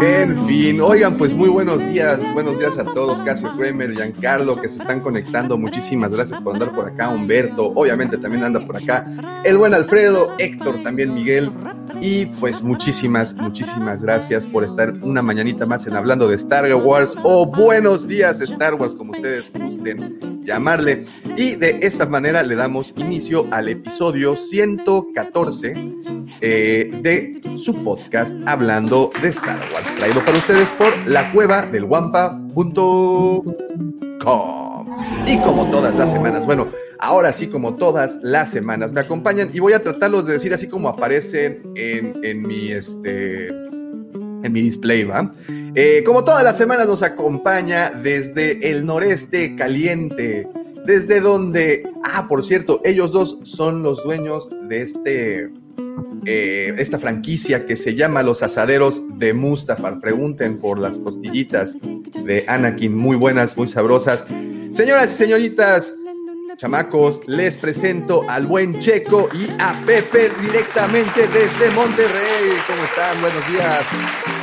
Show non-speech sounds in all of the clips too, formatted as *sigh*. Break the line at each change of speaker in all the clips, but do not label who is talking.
En fin, oigan, pues muy buenos días, buenos días a todos, Casio Kramer, Giancarlo, que se están conectando, muchísimas gracias por andar por acá, Humberto, obviamente también anda por acá, el buen Alfredo, Héctor, también Miguel, y pues muchísimas, muchísimas gracias por estar una mañanita más en Hablando de Star Wars, o buenos días Star Wars, como ustedes gusten llamarle, y de esta manera le damos inicio al episodio 114 eh, de su podcast Hablando de Star Wars, traído para ustedes por la cueva del Wampa.com. Y como todas las semanas, bueno, ahora sí como todas las semanas me acompañan y voy a tratarlos de decir así como aparecen en, en mi este en mi display, ¿va? Eh, como todas las semanas nos acompaña desde el noreste caliente, desde donde, ah, por cierto, ellos dos son los dueños de este, eh, esta franquicia que se llama Los Asaderos de Mustafar. Pregunten por las costillitas de Anakin, muy buenas, muy sabrosas. Señoras y señoritas, chamacos, les presento al buen Checo y a Pepe directamente desde Monterrey. ¿Cómo están? Buenos días.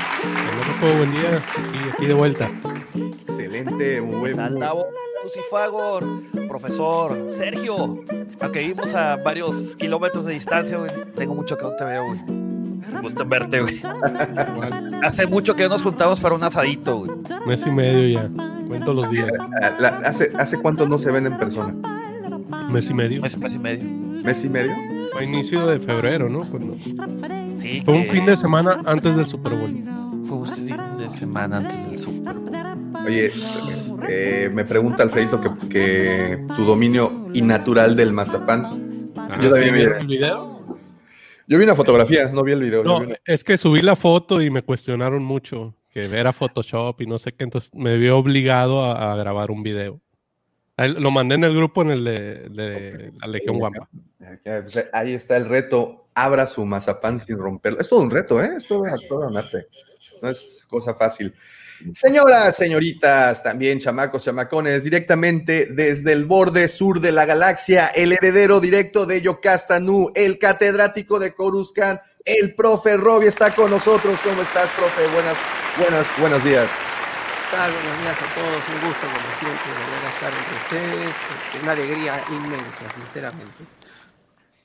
Buen día. Aquí, aquí de vuelta.
Excelente, muy buen.
Andavo, Lucifagor, profesor, Sergio. Aunque vivimos a varios kilómetros de distancia, güey. Tengo mucho que no te veo, güey. Me gusta verte, güey. Hace mucho que no nos juntamos para un asadito, güey.
Mes y medio ya. Cuento los días.
La- ¿Hace, ¿Hace cuánto no se ven en persona?
Mes y medio.
Mes, mes y medio.
¿Mes y medio?
Fue a inicio de febrero, ¿no? Cuando-
Sí.
Fue un fin de semana antes del Super Bowl.
Fue un fin de semana antes del Super Bowl.
Oye, eh, me pregunta Alfredito que, que tu dominio innatural del mazapán.
Ah,
Yo también
¿sí
vi-
el video?
Yo vi una fotografía, no vi el video.
No,
yo vi una-
es que subí la foto y me cuestionaron mucho que era Photoshop y no sé qué, entonces me vio obligado a, a grabar un video. Lo mandé en el grupo en el de, de la Legión Guampa.
Pues, Ahí está el reto. Abra su mazapán sin romperlo. Es todo un reto, ¿eh? Es todo, todo un arte. No es cosa fácil. Señoras, señoritas, también chamacos, chamacones, directamente desde el borde sur de la galaxia, el heredero directo de Yocastanu, el catedrático de Coruscant, el profe Robbie está con nosotros. ¿Cómo estás, profe? Buenas, buenas, buenos días.
Buenos días a todos, un gusto como siempre volver a estar entre ustedes, este, una alegría inmensa, sinceramente.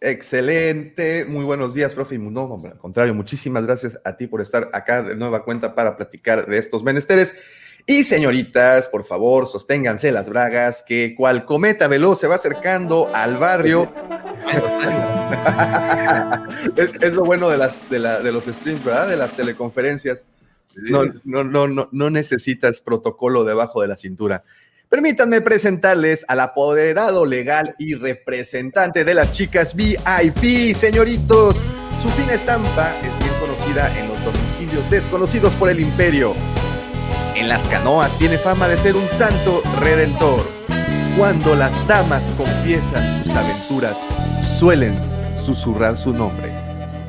Excelente, muy buenos días, profe. No, hombre, al contrario, muchísimas gracias a ti por estar acá de nueva cuenta para platicar de estos menesteres. Y señoritas, por favor, sosténganse las bragas, que cual cometa veloz se va acercando al barrio. *laughs* es, es lo bueno de, las, de, la- de los streams, ¿verdad? De las teleconferencias. No, no, no, no, no necesitas protocolo debajo de la cintura. Permítanme presentarles al apoderado legal y representante de las chicas VIP, señoritos. Su fina estampa es bien conocida en los domicilios desconocidos por el imperio. En las canoas tiene fama de ser un santo redentor. Cuando las damas confiesan sus aventuras, suelen susurrar su nombre.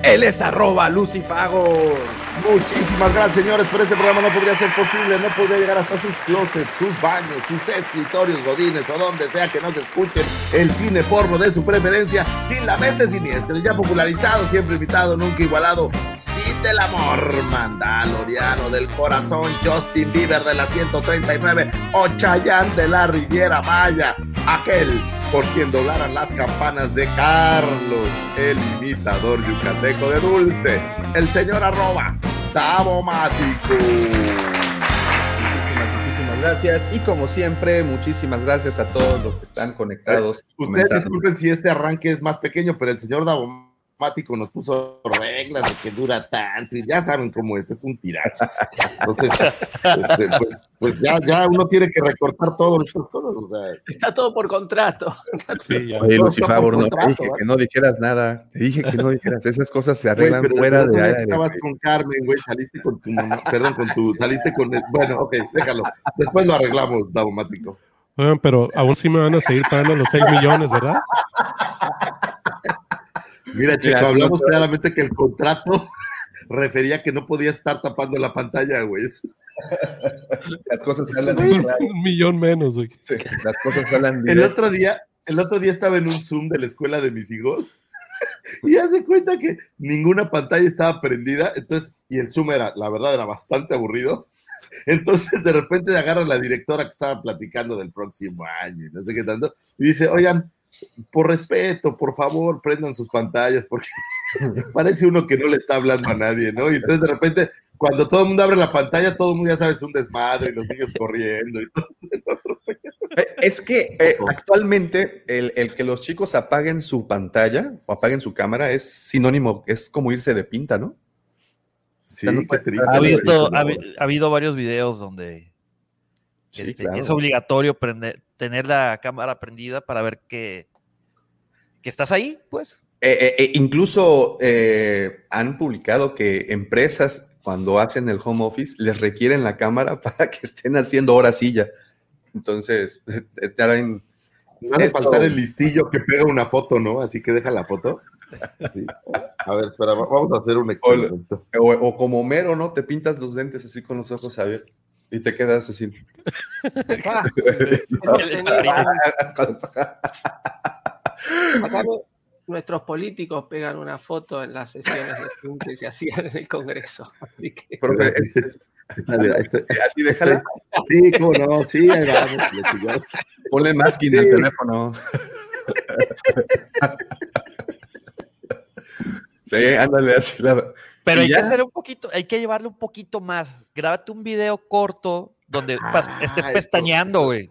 Él es arroba Lucifagor.
Muchísimas gracias, señores, por este programa. No podría ser posible, no podría llegar hasta sus closets, sus baños, sus escritorios godines o donde sea que nos escuchen. El cine porno de su preferencia, sin la mente siniestra, ya popularizado, siempre invitado, nunca igualado, sin del amor, Mandaloriano del corazón, Justin Bieber de la 139 o Chayanne de la Riviera Maya, aquel por quien doblaran las campanas de Carlos, el imitador yucateco de Dulce, el señor arroba, Tabomático.
Muchísimas, muchísimas gracias. Y como siempre, muchísimas gracias a todos los que están conectados.
Ustedes
comentando.
disculpen si este arranque es más pequeño, pero el señor Davo Daumático nos puso reglas de que dura tanto y ya saben cómo es, es un tirano. Entonces, este, pues, pues ya, ya uno tiene que recortar todas estas cosas. O sea,
Está todo por contrato.
Sí, ya.
Oye,
Todo
Lucy
está
Favor,
por
no te
contrato,
dije
¿va?
que no dijeras nada. Te dije que no dijeras. Esas cosas se arreglan fuera de
que estabas con Carmen, güey, saliste con tu mamá, perdón, con tu, saliste con, el- bueno, ok, déjalo. Después lo arreglamos, Daumático.
Oigan, pero aún sí me van a seguir pagando los 6 millones, ¿verdad?
Mira, Chico,
Mira,
hablamos claramente que el contrato *laughs* refería que no podía estar tapando la pantalla, güey.
Las cosas salen
Un *laughs* millón menos, güey.
Sí, Las cosas salen
El otro día, el otro día estaba en un Zoom de la escuela de mis hijos *laughs* y hace cuenta que ninguna pantalla estaba prendida, entonces, y el Zoom era, la verdad, era bastante aburrido. Entonces, de repente agarra la directora que estaba platicando del próximo año y no sé qué tanto, y dice, oigan, por respeto, por favor, prendan sus pantallas, porque *laughs* parece uno que no le está hablando a nadie, ¿no? Y entonces, de repente, cuando todo el mundo abre la pantalla, todo el mundo ya sabe, es un desmadre, y los niños corriendo y todo. *laughs*
Eh, Es que eh, actualmente el, el que los chicos apaguen su pantalla o apaguen su cámara es sinónimo, es como irse de pinta, ¿no?
Sí,
Ya no
qué
puede-
triste.
Ha, visto, ha habido varios videos donde
Sí,
este,
claro.
es obligatorio prender- tener la cámara prendida para ver que, que estás ahí, pues.
Eh, eh, eh, incluso eh, han publicado que empresas cuando hacen el home office les requieren la cámara *laughs* para que estén haciendo hora silla. Entonces, eh, traen-
No hace faltar el listillo que pega una foto, ¿no? Así que deja la foto. Sí. A ver, espera, va- vamos a hacer un experimento.
o, o como Mero, ¿no? Te pintas los dentes así con los ojos abiertos y te quedas así. *laughs*
Acá, nuestros políticos pegan una foto en las sesiones de Zoom que se hacían en el Congreso. Así que
Profe, eh,
Mira, este- *laughs*
así déjala.
Sí, cómo no, sí, ahí vamos.
Ponle masking
Sí.
al teléfono. *laughs* sí, ándale así. la-
Pero hay
ya.
que hacer un poquito, hay que llevarle un poquito más. Grábate un video corto donde pas-
Ah,
estés
eso,
pestañeando, güey.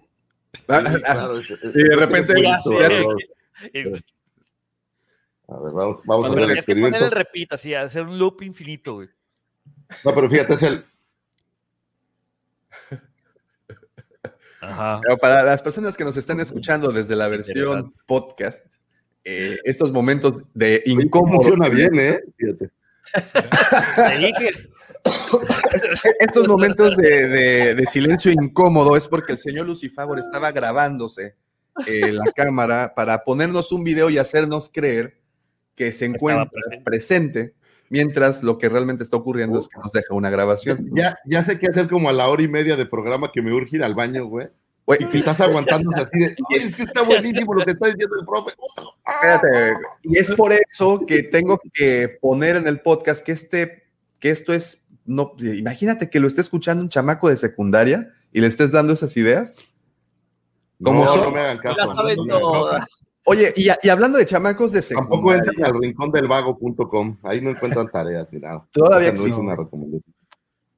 Ah,
Sí,
ah,
claro, es- es-
y de repente
Ya Y-
A ver, vamos, vamos a
Pero
hacer el
tienes que poner el
experimento.
repeat, así, hacer un loop infinito, güey.
No, pero fíjate, es el.
Ajá.
Pero para las personas que nos están escuchando desde la versión podcast, eh, estos momentos de incómodo,
funciona bien, ¿eh? Fíjate.
Te dije. *coughs*
estos momentos de, de- de silencio incómodo es porque el señor Lucifagor estaba grabándose eh, la cámara para ponernos un video y hacernos creer que se encuentra
presente.
presente. mientras lo que realmente está ocurriendo es que nos deja una grabación.
Ya, ya sé qué hacer como a la hora y media de programa que me urge ir al baño, güey.
Güey,
Y que estás aguantando así de, *laughs* "Ay, es que está buenísimo lo que está diciendo el profe.
Espérate, y es por eso que tengo que poner en el podcast que este, que esto es, no, imagínate que lo esté escuchando un chamaco de secundaria y le estés dando esas ideas. ¿Cómo
no, no me hagan caso.
La saben
no me hagan caso.
todas.
Oye, y, y hablando de chamacos de
Tampoco
secundaria,
entren al rincondelvago.com. Ahí no encuentran tareas ni nada.
Todavía existe.
una recomendación.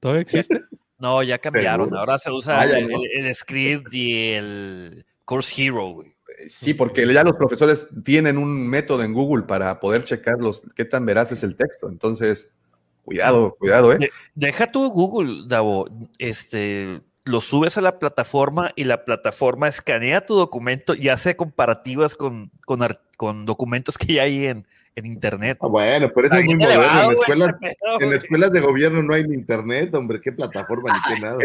¿Todavía existe?
No, ya cambiaron.
¿Seguro?
Ahora se usa el,
no.
el- el script y el Course Hero, güey.
sí, porque ya los profesores tienen un método en Google para poder checar los, qué tan veraz es el texto. Entonces, cuidado, cuidado, ¿eh?
De- Deja tu Google, Davo. Este, lo subes a la plataforma y la plataforma escanea tu documento y hace comparativas con, con, con documentos que ya hay en, en internet.
Ah, bueno, pero eso es muy moderno. En escuelas,
ese pedo,
en
güey.
escuelas de gobierno no hay ni internet, hombre. ¿Qué plataforma ni qué nada?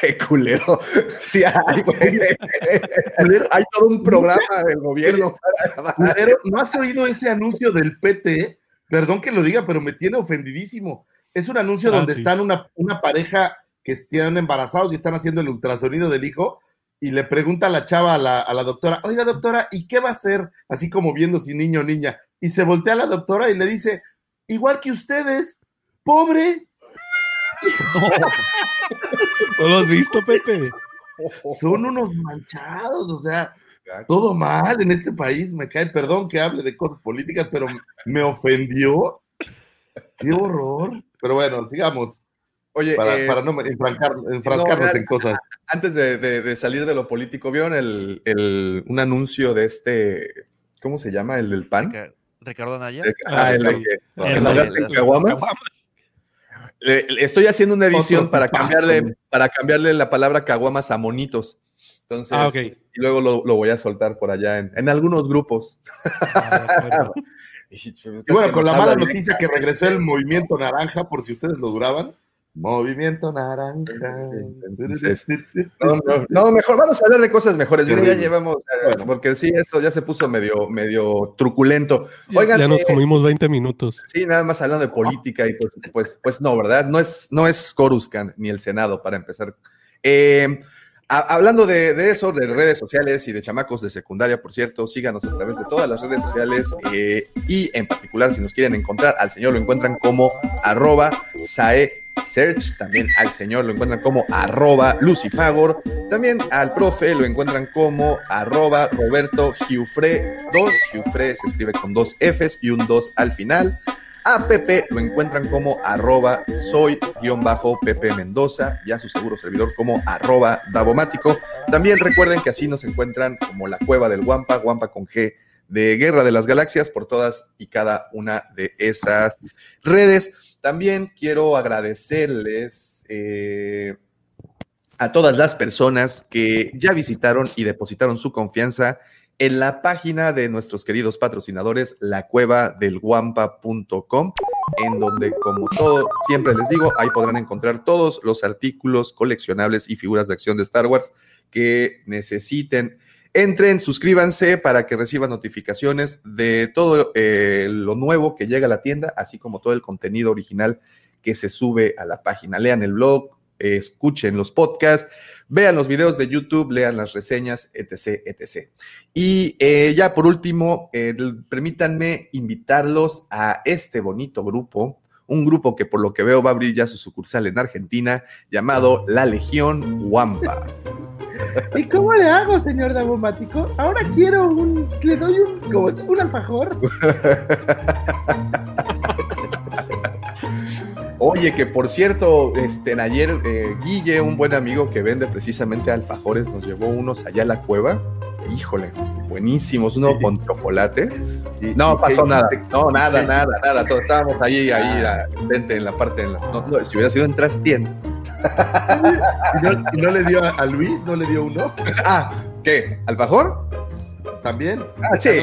Qué culero. *laughs* Sí, hay, güey. hay todo un programa del gobierno
¿no has oído ese anuncio del PT? Perdón que lo diga, pero me tiene ofendidísimo. Es un anuncio
Ah,
donde
sí.
están una, una pareja que están embarazados y están haciendo el ultrasonido del hijo y le pregunta a la chava, a la, a la doctora, oiga doctora, ¿y qué va a hacer? Así como viendo si niño o niña. Y se voltea a la doctora y le dice, igual que ustedes, pobre,
¿No *laughs* lo has visto, Pepe?
son unos manchados, o sea, todo mal en este país, me cae, perdón que hable de cosas políticas, pero me ofendió. Qué horror. Pero bueno, sigamos,
Oye,
para,
eh,
para no enfrancar- enfrascarnos
no,
en cosas.
antes de, de- de salir de lo político, ¿vieron el, el- un anuncio de este, ¿cómo se llama? El del PAN?
Ricardo Anaya.
Ah, el
el-
caguamas. Le- le estoy haciendo una edición
Otro
para cambiarle, para cambiarle la palabra caguamas a monitos. Entonces,
Ah, ok.
y luego lo, lo voy a soltar por allá en, en algunos grupos. *laughs* Y
Y bueno, con la mala noticia que regresó el movimiento naranja, por si ustedes lo duraban. Movimiento naranja.
Entonces, *laughs* No, no, no, mejor vamos a hablar de cosas mejores. Mira, ya llevamos, eh,
Bueno.
porque sí, esto ya se puso medio, medio truculento.
Ya-
Oigan,
ya nos
eh,
comimos 20 minutos.
Sí, nada más hablando de política y pues, pues, pues no, ¿verdad? No es, no es Coruscant ni el Senado para empezar. Eh, hablando de, eso, de redes sociales y de chamacos de secundaria, por cierto, síganos a través de todas las redes sociales eh, y en particular si nos quieren encontrar, al señor lo encuentran como arroba sae search, también al señor lo encuentran como arroba lucifagor, también al profe lo encuentran como arroba roberto giufre 2, giufre se escribe con dos Fs y un 2 al final. A Pepe lo encuentran como arroba soy-pepe Mendoza y a su seguro servidor como arroba Davomático. También recuerden que así nos encuentran como la cueva del Guampa, Guampa con G de Guerra de las Galaxias por todas y cada una de esas redes. También quiero agradecerles eh, a todas las personas que ya visitaron y depositaron su confianza en la página de nuestros queridos patrocinadores, lacuevadelguampa.com, en donde, como todo, siempre les digo, ahí podrán encontrar todos los artículos coleccionables y figuras de acción de Star Wars que necesiten. Entren, suscríbanse para que reciban notificaciones de todo eh, lo nuevo que llega a la tienda, así como todo el contenido original que se sube a la página. Lean el blog, escuchen los podcasts, vean los videos de YouTube, lean las reseñas, etc., etc. Y eh, ya por último, eh, permítanme invitarlos a este bonito grupo, un grupo que por lo que veo va a abrir ya su sucursal en Argentina, llamado La Legión Wampa. *laughs*
¿Y cómo le hago, señor Davomático? Ahora quiero un. Le doy un. como es? un alfajor. *laughs*
Oye, que por cierto, este, ayer eh, Guille, un buen amigo que vende precisamente alfajores, nos llevó unos allá a la cueva. Híjole, buenísimos, uno con chocolate.
¿Y-
No
y
pasó nada, no, nada,
¿Qué
nada, nada. Todos estábamos ahí, ahí, a- frente en la parte, en la- no, no, si hubiera sido en trastienda. *laughs*
¿Y no, y no le dio a, a Luis? ¿No le dio uno?
Ah, ¿qué? ¿Alfajor?
¿También?
Ah, sí. *laughs*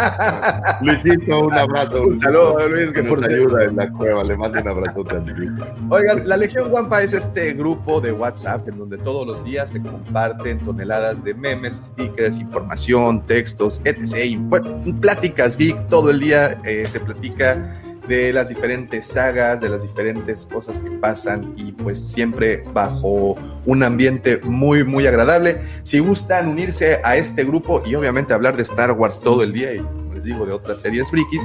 Ah, Luisito, un abrazo.
Un saludo, Luis, que
nos ayuda en la cueva. Le mando un abrazo también.
Oigan, la Legión Guampa es este grupo de WhatsApp en donde todos los días se comparten toneladas de memes, stickers, información, textos, etc. Y bueno, pláticas geek, todo el día eh, se platica de las diferentes sagas, de las diferentes cosas que pasan y pues siempre bajo un ambiente muy, muy agradable. Si gustan unirse a este grupo y obviamente hablar de Star Wars todo el día y como les digo de otras series frikis,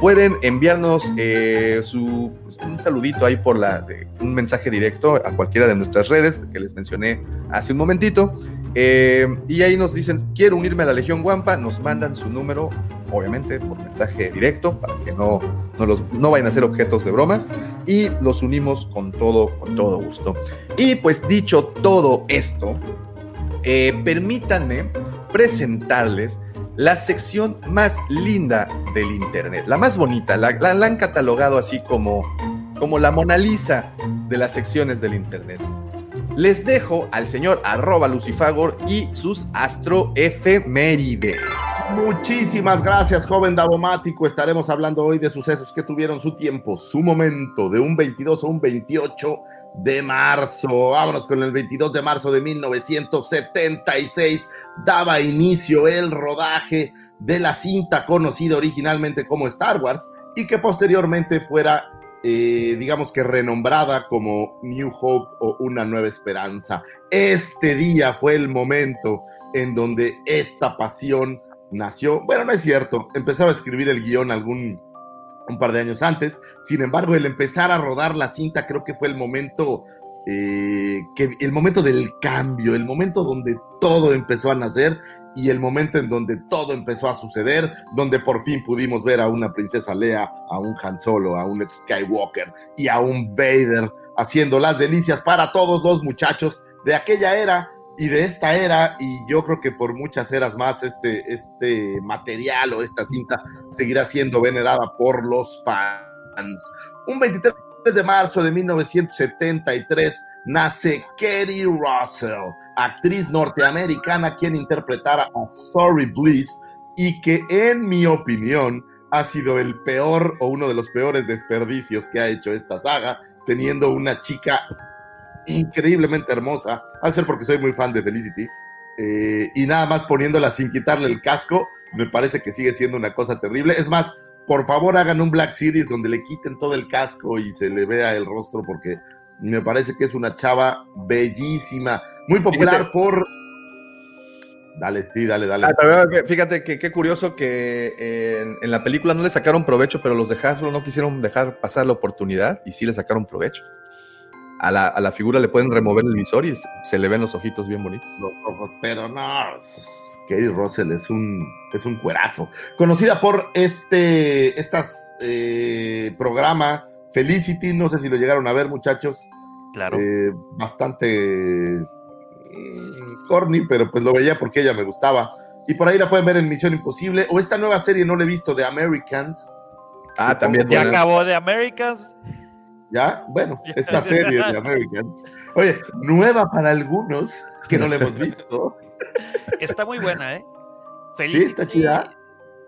pueden enviarnos eh, su, pues, un saludito ahí por la, de- un mensaje directo a cualquiera de nuestras redes que les mencioné hace un momentito. Eh, y ahí nos dicen, quiero unirme a la Legión Guampa, nos mandan su número, obviamente por mensaje directo, para que no, no, los, no vayan a ser objetos de bromas, y los unimos con todo, con todo gusto. Y pues dicho todo esto, eh, permítanme presentarles la sección más linda del Internet, la más bonita, la, la- la han catalogado así como, como la Mona Lisa de las secciones del Internet. Les dejo al señor arroba Lucifagor y sus astroefemérides.
Muchísimas gracias, joven Davomático. Estaremos hablando hoy de sucesos que tuvieron su tiempo, su momento, de un 22 a un 28 de marzo. Vámonos con el 22 de marzo de 1976. Daba inicio el rodaje de la cinta conocida originalmente como Star Wars y que posteriormente fuera, eh, digamos que renombrada como New Hope o Una Nueva Esperanza. Este día fue el momento en donde esta pasión nació. Bueno, no es cierto, empezaba a escribir el guion algún un par de años antes. Sin embargo, el empezar a rodar la cinta creo que fue el momento eh, que el momento del cambio, el momento donde todo empezó a nacer y el momento en donde todo empezó a suceder, donde por fin pudimos ver a una princesa Lea, a un Han Solo, a un Skywalker y a un Vader haciendo las delicias para todos los muchachos de aquella era y de esta era, y yo creo que por muchas eras más, este, este material o esta cinta seguirá siendo venerada por los fans. Un 23 de marzo de 1973 nace Katie Russell, actriz norteamericana quien interpretara a Sorry Bliss y que en mi opinión ha sido el peor o uno de los peores desperdicios que ha hecho esta saga, teniendo una chica increíblemente hermosa, al ser porque soy muy fan de Felicity, eh, y nada más poniéndola sin quitarle el casco, me parece que sigue siendo una cosa terrible. Es más, por favor hagan un Black Series donde le quiten todo el casco y se le vea el rostro porque me parece que es una chava bellísima, muy popular por... Dale, sí, dale, dale.
Ah, fíjate que qué curioso que en, en, la película no le sacaron provecho, pero los de Hasbro no quisieron dejar pasar la oportunidad y sí le sacaron provecho a la, a la, figura le pueden remover el visor y se, le ven los ojitos bien bonitos.
Los ojos, pero no, Katie Russell es un, es un cuerazo. Conocida por este estas, eh, programa Felicity, no sé si lo llegaron a ver, muchachos.
Claro.
Eh, bastante mm, corny, pero pues lo veía porque ella me gustaba. Y por ahí la pueden ver en Misión Imposible. O esta nueva serie, no la he visto, de Americans.
Ah, también.
Ya acabó de Americans.
¿Ya? Bueno, esta serie de American. Oye, nueva para algunos que no la hemos visto.
Está muy buena, ¿eh?
Feliz. ¿Sí está chida?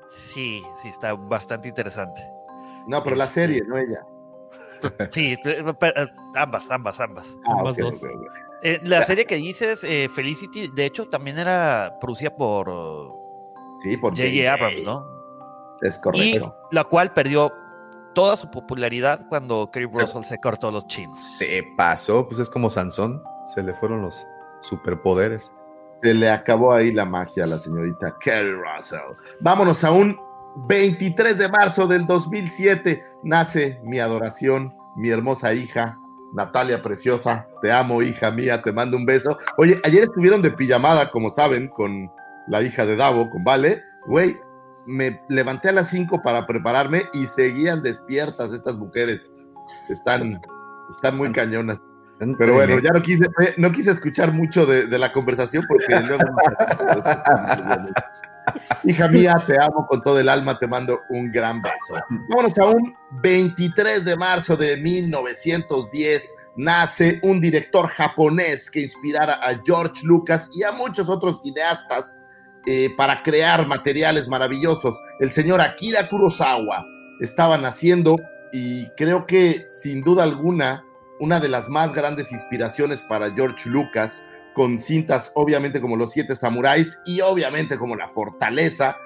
Sí, sí, está bastante interesante.
No, pero la este, serie, no ella. *laughs*
Sí, eh, ambas, ambas, ambas. Ah, ambas dos. Eh, la serie que dices, eh, Felicity, de hecho, también era producida por.
Sí, por
J.J. Abrams, ¿no?
Es correcto.
Y la cual perdió toda su popularidad cuando Kerry Russell se, cortó los chins.
Se pasó, pues es como Sansón, se le fueron los superpoderes.
Se le acabó ahí la magia a la señorita Kerry Russell. Vámonos a un 23 de marzo del 2007. Nace mi adoración, mi hermosa hija, Natalia Preciosa. Te amo, hija mía, te mando un beso. Oye, ayer estuvieron de pijamada, como saben, con la hija de Davo, con Vale. Güey, me levanté a las 5 para prepararme y seguían despiertas estas mujeres. Están, están muy cañonas. Pero bueno, ya no quise, eh, no quise escuchar mucho de, la conversación porque *laughs* luego... Hija mía, te amo con todo el alma, te mando un gran beso. Vámonos a un 23 de marzo de 1910. Nace un director japonés que inspirara a George Lucas y a muchos otros cineastas eh, para crear materiales maravillosos. El señor Akira Kurosawa estaba naciendo y creo que sin duda alguna una de las más grandes inspiraciones para George Lucas, con cintas obviamente como Los Siete Samuráis y obviamente como La Fortaleza,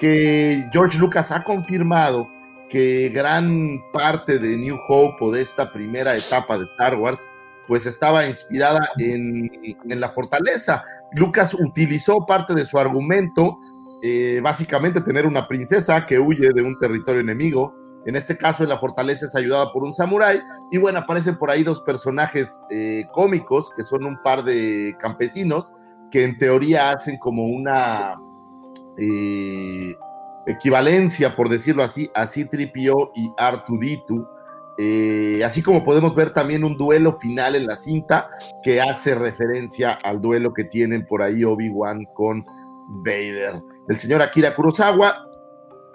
que George Lucas ha confirmado que gran parte de New Hope o de esta primera etapa de Star Wars pues estaba inspirada en, la fortaleza. Lucas utilizó parte de su argumento, eh, básicamente tener una princesa que huye de un territorio enemigo. En este caso, en la fortaleza es ayudada por un samurái. Y bueno, aparecen por ahí dos personajes eh, cómicos, que son un par de campesinos, que en teoría hacen como una eh, equivalencia, por decirlo así, a Citripio y Artuditu eh, así como podemos ver también un duelo final en la cinta que hace referencia al duelo que tienen por ahí Obi-Wan con Vader. El señor Akira Kurosawa,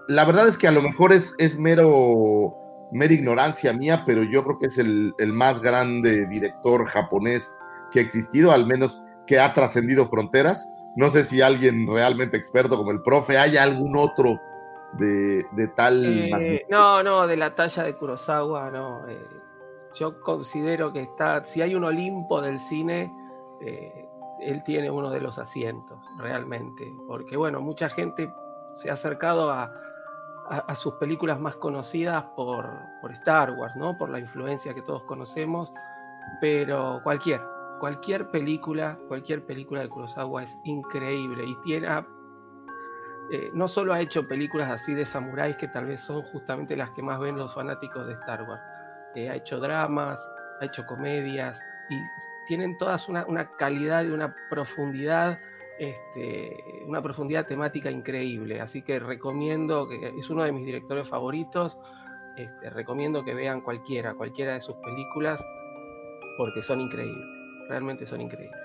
la verdad es que a lo mejor es, es mero, mera ignorancia mía, pero yo creo que es el, el más grande director japonés que ha existido, al menos que ha trascendido fronteras. No sé si alguien realmente experto como el profe, haya algún otro de, tal...
Eh, no, no, de la talla de Kurosawa, no. Eh, yo considero que está, si hay un Olimpo del cine, eh, él tiene uno de los asientos, realmente. Porque bueno, mucha gente se ha acercado a, sus películas más conocidas por, por, Star Wars, ¿no? Por la influencia que todos conocemos, pero cualquier, cualquier película, cualquier película de Kurosawa es increíble y tiene, eh, no solo ha hecho películas así de samuráis, que tal vez son justamente las que más ven los fanáticos de Star Wars. Eh, ha hecho dramas, ha hecho comedias, y tienen todas una, calidad y una profundidad, este, una profundidad temática increíble. Así que recomiendo, que es uno de mis directores favoritos, este, recomiendo que vean cualquiera, cualquiera de sus películas, porque son increíbles, realmente son increíbles.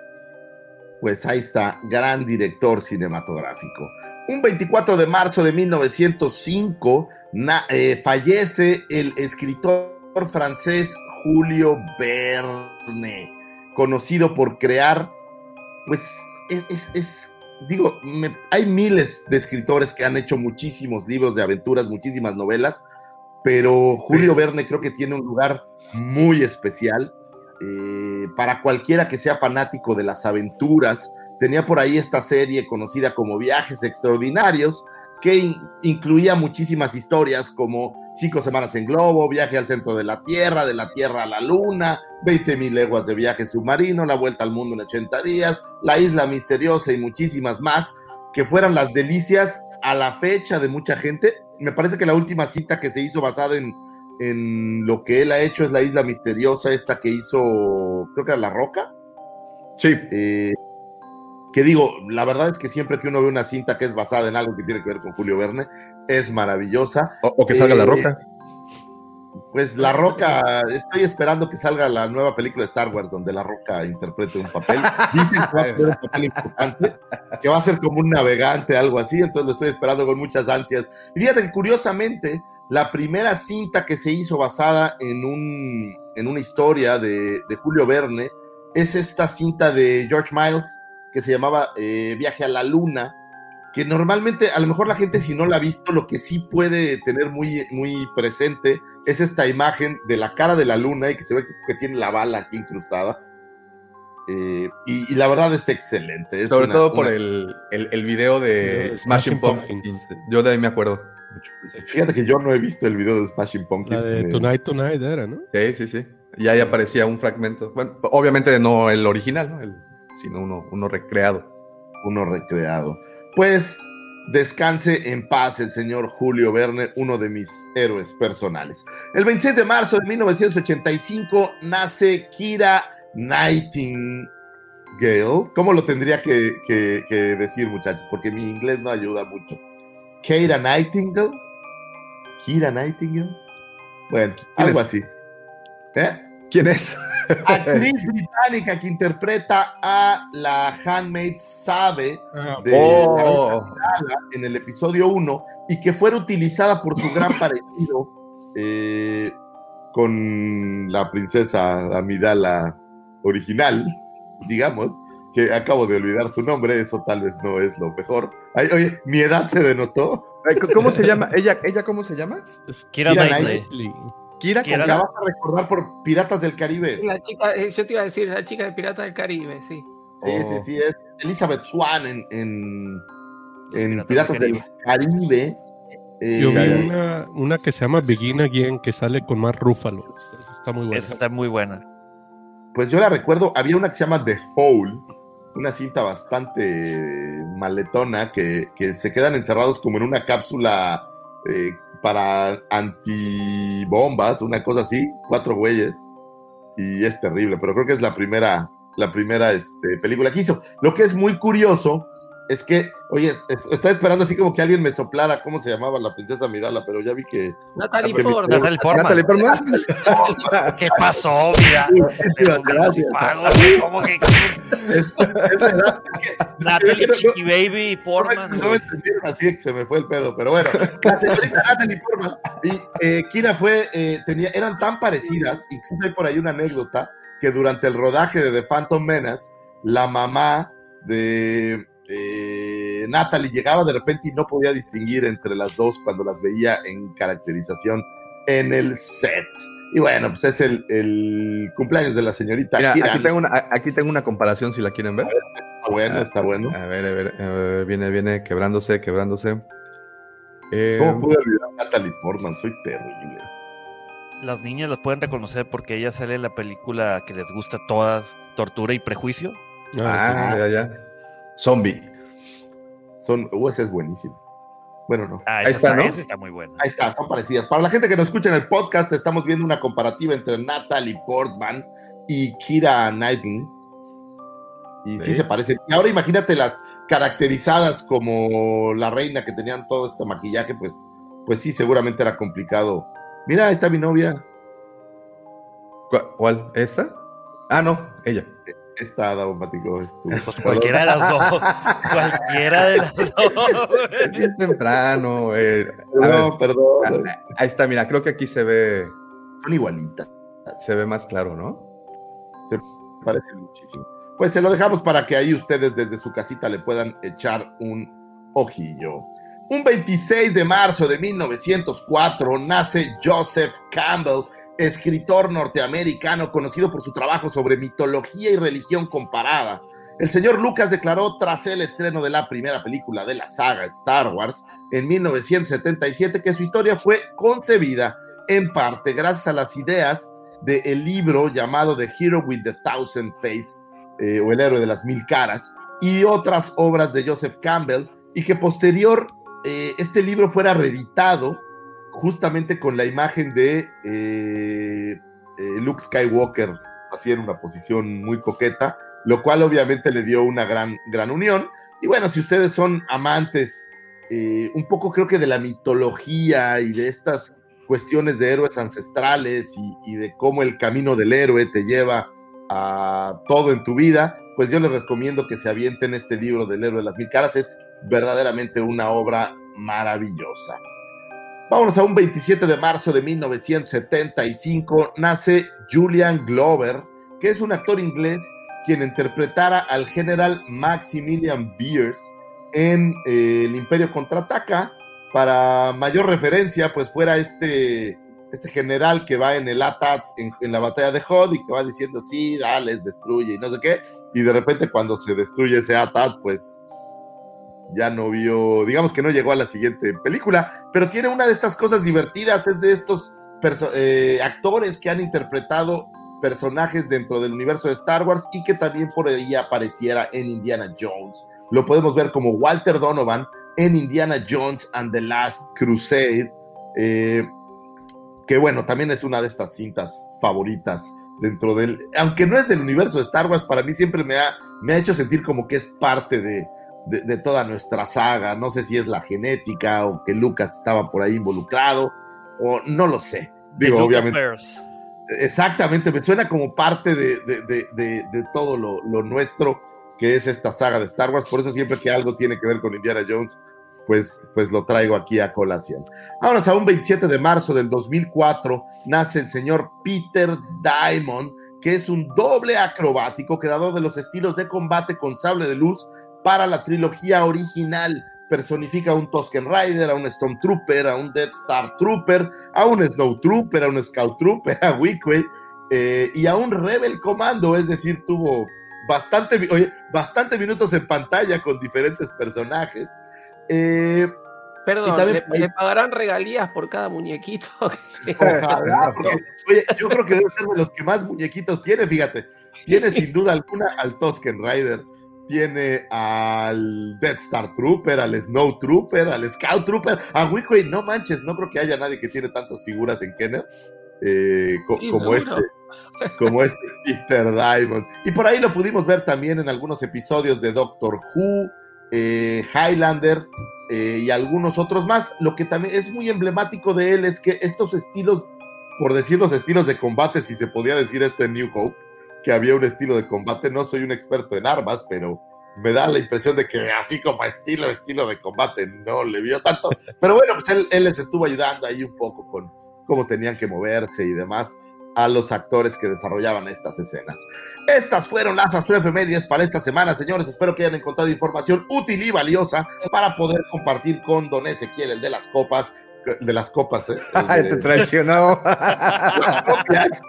Pues ahí está, gran director cinematográfico. Un 24 de marzo de 1905 na- eh, fallece el escritor francés Julio Verne, conocido por crear, pues es, es- es- digo, me- hay miles de escritores que han hecho muchísimos libros de aventuras, muchísimas novelas, pero Julio Verne creo que tiene un lugar muy especial eh, para cualquiera que sea fanático de las aventuras. Tenía por ahí esta serie conocida como Viajes Extraordinarios, que in- incluía muchísimas historias como Cinco Semanas en Globo, Viaje al Centro de la Tierra, de la Tierra a la Luna, 20.000 leguas de viaje submarino, La Vuelta al Mundo en 80 días, La Isla Misteriosa y muchísimas más, que fueran las delicias a la fecha de mucha gente. Me parece que la última cita que se hizo basada en, en lo que él ha hecho es La Isla Misteriosa, esta que hizo, creo que era La Roca.
Sí.
Eh, que digo, la verdad es que siempre que uno ve una cinta que es basada en algo que tiene que ver con Julio Verne, es maravillosa.
O, o que salga la
Eh,
roca.
Pues La Roca, estoy esperando que salga la nueva película de Star Wars donde La Roca interprete un papel. Dicen que va a un papel importante, que va a ser como un navegante, algo así, entonces lo estoy esperando con muchas ansias. Y fíjate que curiosamente, la primera cinta que se hizo basada en, un, en una historia de, de Julio Verne es esta cinta de George Miles que se llamaba eh, Viaje a la Luna, que normalmente, a lo mejor la gente si no la ha visto, lo que sí puede tener muy, muy presente es esta imagen de la cara de la luna y que se ve que, que tiene la bala aquí incrustada. Eh, y, y la verdad es excelente. es
Sobre
una-
todo por
una-
el, el, el video de Smashing Pumpkins. Yo de ahí me acuerdo mucho.
Fíjate que yo no he visto el video de Smashing
La
Pumpkins.
de
me-
Tonight Tonight era, ¿no?
Sí, sí, sí. Y ahí aparecía un fragmento. Bueno, obviamente no el original, ¿no? El- sino uno, uno recreado.
uno recreado. Pues descanse en paz el señor Julio Verne, uno de mis héroes personales. El 26 de marzo de 1985 nace Kira Nightingale. ¿Cómo lo tendría que, que- que decir, muchachos? Porque mi inglés no ayuda mucho. Kira Nightingale. Kira Nightingale. Bueno,
¿Quién
algo así. ¿Eh?
¿Quién es? *laughs*
actriz británica que interpreta a la handmaid Sabe de
Oh.
en el episodio 1 y que fuera utilizada por su gran *laughs* parecido eh, con la princesa Amidala original, digamos, que acabo de olvidar su nombre, eso tal vez no es lo mejor. Ay, oye, mi edad se denotó.
¿Cómo se llama? *laughs* ¿Ella, ella cómo se llama?
Es Kira
Kira
Knightley.
Kira.
Kira-
la vas a recordar por Piratas del Caribe.
La chica, eh, yo te iba a decir, la chica de Pirata del Caribe, sí.
Sí,
Oh.
sí, sí, es Elizabeth Swan en, en, en
Piratas
Piratas
del
del Caribe. Eh,
Yo vi una, una que se llama Begin Again que sale con más Rúfalo. Está, está muy buena.
Esa está muy buena.
Pues yo la recuerdo, había una que se llama The Hole, una cinta bastante maletona que, que se quedan encerrados como en una cápsula eh, para antibombas, una cosa así, cuatro güeyes, y es terrible, pero creo que es la primera, la primera este, película que hizo. Lo que es muy curioso es que, oye, es- es- estaba esperando así como que alguien me soplara cómo se llamaba la princesa Midala, pero ya vi que...
Natalie
Ah,
Portman.
Natalie Portman.
Natalie Portman. *laughs*
¿Qué pasó? Mira.
Gracias.
¿Cómo que
Es, es verdad,
Natalie Chiqui Baby y
No, me-
Portman?
no me entendieron así que se me fue el pedo, pero bueno, la señorita Natalie Portman y eh, Kira fue, eh, tenía, eran tan parecidas, incluso hay por ahí una anécdota, que durante el rodaje de The Phantom Menace, la mamá de eh, Natalie llegaba de repente y no podía distinguir entre las dos cuando las veía en caracterización en el set. Y bueno, pues es el, el cumpleaños de la señorita
Mira, aquí tengo, una, aquí tengo una comparación si la quieren ver.
Está bueno, está bueno.
A ver, a ver, a ver, viene, viene, quebrándose, quebrándose. Eh,
¿Cómo pude olvidar a Natalie Portman? Soy terrible.
Las niñas las pueden reconocer porque ella sale en la película que les gusta a todas, Tortura y Prejuicio.
ah, ya, ya. Zombie.
Son, uh, ese es buenísimo. Bueno, no.
Ah,
Ahí está, ¿no?
esa está muy buena.
Ahí está, son parecidas. Para la gente que nos escucha en el podcast, estamos viendo una comparativa entre Natalie Portman y Kira Knightley. Y sí.
Sí.
se parecen. Y ahora imagínate las caracterizadas como la reina que tenían todo este maquillaje, pues, pues sí, seguramente era complicado. Mira, ahí está mi novia.
¿Cuál? cuál? ¿Esta? Ah, no, ella.
Está daumático. estuvo.
Pues cualquiera de las dos. *laughs* cualquiera de las dos.
Es bien temprano. eh, a ver,
No, perdón.
ah, ahí está, mira, creo que aquí se ve,
Son igualitas.
se ve más claro, ¿no?
Se parecen muchísimo. Pues se lo dejamos para que ahí ustedes desde su casita le puedan echar un ojillo. Un 26 de marzo de 1904 nace Joseph Campbell, escritor norteamericano conocido por su trabajo sobre mitología y religión comparada. El señor Lucas declaró tras el estreno de la primera película de la saga Star Wars en 1977 que su historia fue concebida en parte gracias a las ideas del libro llamado The Hero with the Thousand Face eh, o El héroe de las mil caras y otras obras de Joseph Campbell y que posterior eh, este libro fuera reeditado justamente con la imagen de eh, eh, Luke Skywalker así en una posición muy coqueta, lo cual obviamente le dio una gran, gran unión. Y bueno, si ustedes son amantes eh, un poco creo que de la mitología y de estas cuestiones de héroes ancestrales y, y de cómo el camino del héroe te lleva a todo en tu vida, pues yo les recomiendo que se avienten este libro del héroe de las mil caras. Es verdaderamente una obra maravillosa. Vámonos a un 27 de marzo de 1975. Nace Julian Glover, que es un actor inglés quien interpretara al general Maximilian Beers en eh, El Imperio Contraataca. Para mayor referencia, pues fuera este, este general que va en el ATAT en, en la batalla de Hod y que va diciendo, sí, dale, destruye y no sé qué. Y de repente cuando se destruye ese ATAT, pues ya no vio, digamos que no llegó a la siguiente película, pero tiene una de estas cosas divertidas, es de estos eh, actores que han interpretado personajes dentro del universo de Star Wars y que también por ahí apareciera en Indiana Jones. Lo podemos ver como Walter Donovan en Indiana Jones and the Last Crusade, eh, que bueno, también es una de estas cintas favoritas dentro del, aunque no es del universo de Star Wars, para mí siempre me ha, me ha hecho sentir como que es parte de, de, de toda nuestra saga. No sé si es la genética o que Lucas estaba por ahí involucrado, o no lo sé. Digo,
The
obviamente. Exactamente, me suena como parte de, de- de- de- de todo lo, lo nuestro que es esta saga de Star Wars. Por eso siempre que algo tiene que ver con Indiana Jones, pues, pues lo traigo aquí a colación. Ahora, a un 27 de marzo del 2004, nace el señor Peter Diamond, que es un doble acrobático, creador de los estilos de combate con sable de luz para la trilogía original. Personifica a un Tusken Rider, a un Stormtrooper, a un Death Star Trooper, a un Snow Trooper, a un Scout Trooper, a Wickway eh, y a un Rebel Commando, es decir, tuvo bastante, bastante minutos en pantalla con diferentes personajes. Eh,
Perdón,
también
¿le,
hay-
le pagarán regalías por cada muñequito? *laughs*
ojalá, porque, oye, yo creo que debe ser de los que más muñequitos tiene, fíjate. Tiene sin duda alguna al Tusken Rider, tiene al Death Star Trooper, al Snow Trooper, al Scout Trooper, a Wickway, no manches, no creo que haya nadie que tiene tantas figuras en Kenner eh, co-
Sí,
como este como este Peter Diamond. Y por ahí lo pudimos ver también en algunos episodios de Doctor Who, eh, Highlander eh, y algunos otros más. Lo que también es muy emblemático de él es que estos estilos, por decir los estilos de combate, si se podía decir esto en New Hope, que había un estilo de combate, no soy un experto en armas, pero me da la impresión de que así como estilo, estilo de combate, no le vio tanto. Pero bueno, pues él, él les estuvo ayudando ahí un poco con cómo tenían que moverse y demás a los actores que desarrollaban estas escenas. Estas fueron las astroefemérides para esta semana, señores. Espero que hayan encontrado información útil y valiosa para poder compartir con Don Ezequiel, el de las copas, de las copas, ¿eh? De-
te traicionó.
las copias,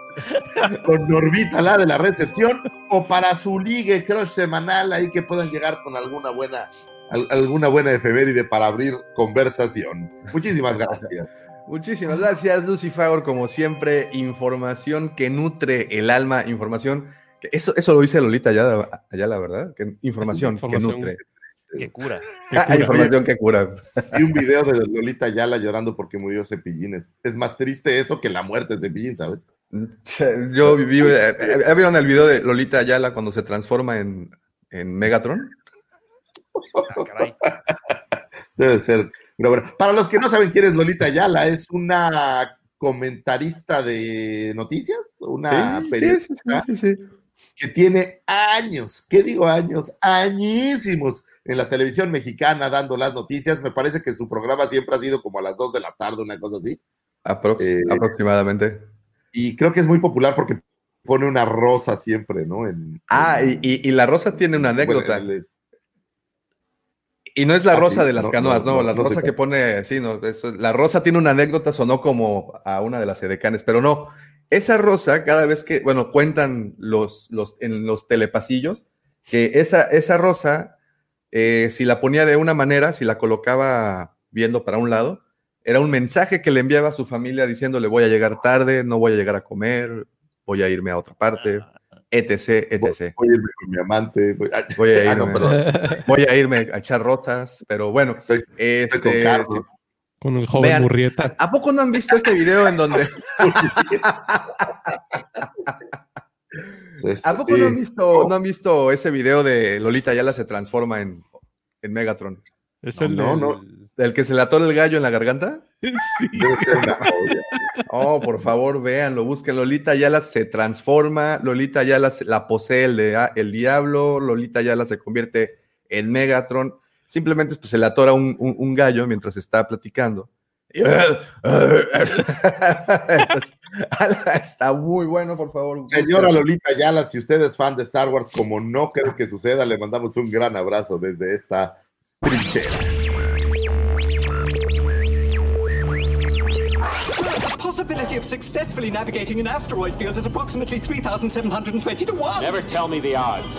con Normita, la de la recepción, o para su ligue crush semanal, ahí que puedan llegar con alguna buena, alguna buena efeméride para abrir conversación. Muchísimas *laughs* gracias.
Muchísimas gracias, Lucy Fagor, como siempre, información que nutre el alma, información que eso, eso lo dice Lolita Ayala, Ayala, ¿verdad? Que información,
Información.
que nutre.
Que cura. *laughs*
Ah, información que cura. *laughs*
Y un video de Lolita Yala llorando porque murió Cepillín. Es, es más triste eso que la muerte de Cepillín, ¿sabes?
Yo viví, eh, eh, ¿vieron el video de Lolita Ayala cuando se transforma en, en Megatron?
Ah, caray. *laughs*
Debe ser. Pero bueno, para los que no saben quién es Lolita Yala, es una comentarista de noticias, una
sí,
periodista
sí, sí, sí.
que tiene años, ¿qué digo años? Añísimos en la televisión mexicana dando las noticias. Me parece que su programa siempre ha sido como a las 2 de la tarde, una cosa así.
Aprox-
Eh,
aproximadamente.
Y creo que es muy popular porque pone una rosa siempre, ¿no? En,
Ah, y, y- y la rosa tiene una anécdota. Y no es la
Ah,
rosa
sí,
de las
no,
canoas,
no,
no,
no,
la
no
rosa que pone, sí, no, eso- la rosa tiene una anécdota, sonó como a una de las edecanes, pero no, esa rosa, cada vez que, bueno, cuentan los, los, en los telepasillos, que esa, esa rosa, eh, si la ponía de una manera, si la colocaba viendo para un lado, era un mensaje que le enviaba a su familia diciéndole voy a llegar tarde, no voy a llegar a comer, voy a irme a otra parte, etc, etc.
Voy a irme con mi amante. Voy, ay,
Voy a *laughs*
ah, no,
irme. Voy a irme a echar rotas, pero bueno,
Estoy-
este,
con Carlos.
sí.
Con el joven
Vean.
Murrieta.
¿A poco no han visto este video en donde... *laughs* *laughs* ¿A poco
sí.
no han visto, no han visto ese video de Lolita Ayala se transforma en, en Megatron?
Es
No,
el
no,
del-
no.
¿El que se le atora el gallo en la garganta? *laughs*
Sí.
Oh, por favor, véanlo, busquen. Lolita Ayala se transforma, Lolita Ayala se- la posee el, de- el diablo, Lolita Ayala se convierte en Megatron. Simplemente pues, se le atora un, un- un gallo mientras está platicando. *laughs* Entonces, *laughs* está muy bueno, por favor.
Señora. Lolita Ayala, si usted es fan de Star Wars, como no creo que suceda, le mandamos un gran abrazo desde esta trinchera.
Possibility of successfully navigating an asteroid field is approximately 3,720 to 1.
Never tell me the odds.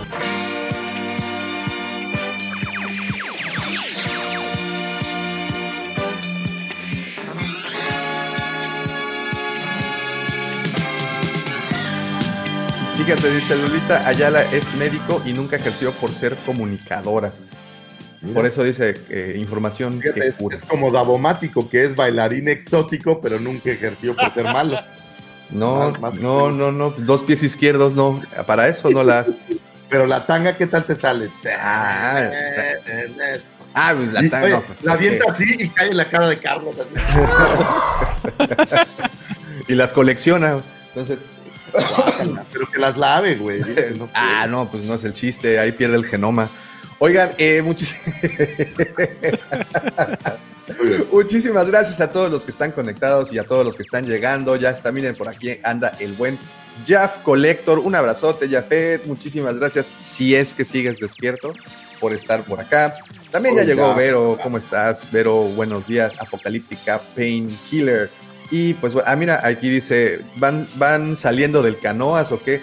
Fíjate, dice Lolita Ayala es médico y nunca ejerció por ser comunicadora. Por eso dice eh, información
Fíjate,
que
es, es como Davomático, que es bailarín exótico, pero nunca ejerció por ser malo.
No,
más- más
no, no, no, dos pies izquierdos no, para eso no la... *laughs*
Pero la tanga, ¿qué tal te sale?
Ah, *laughs* ah, pues la tanga,
oye,
no, pues,
la avienta así y cae en la cara de Carlos. *laughs*
y las colecciona. Entonces,
Pero que las lave, güey. No
ah, no, pues no es el chiste, ahí pierde el genoma. Oigan, eh, muchis- *laughs* muchísimas gracias a todos los que están conectados y a todos los que están llegando. Ya está, miren, por aquí anda el buen Jaff Collector. Un abrazote, Jafet. Muchísimas gracias, si es que sigues despierto, por estar por acá. También ya llegó Vero. ¿Cómo estás? Vero, buenos días. Apocalíptica Painkiller. Y pues, ah, mira, aquí dice, ¿van, van saliendo del canoas o qué?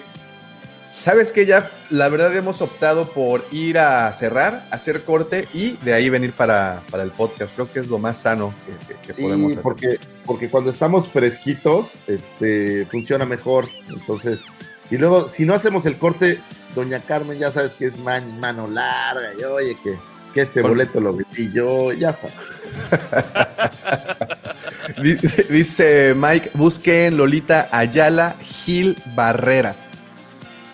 ¿Sabes qué, ya? La verdad hemos optado por ir a cerrar, hacer corte y de ahí venir para, para el podcast. Creo que es lo más sano que, que- que
Sí,
podemos hacer.
porque, porque cuando estamos fresquitos, este, funciona mejor. Entonces, y luego, si no hacemos el corte, doña Carmen ya sabes que es man- mano larga, y oye, que, que este
Por-
boleto lo metí yo, ya sabes. *laughs*
Di- Dice Mike, busquen Lolita Ayala Gil Barrera.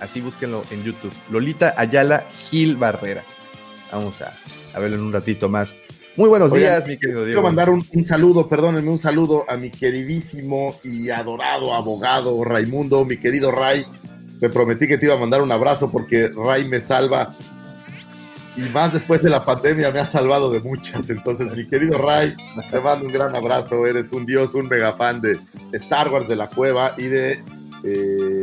Así búsquenlo en YouTube. Lolita Ayala Gil Barrera. Vamos a, a verlo en un ratito más. Muy buenos
Oigan,
días, mi querido
Quiero
Diego.
mandar un, un saludo, perdónenme, un saludo a mi queridísimo y adorado abogado Raimundo, mi querido Ray. Te prometí que te iba a mandar un abrazo porque Ray me salva. Y más después de la pandemia me ha salvado de muchas. Entonces, mi querido Ray, te mando un gran abrazo. Eres un dios, un mega fan de Star Wars de la cueva y de eh,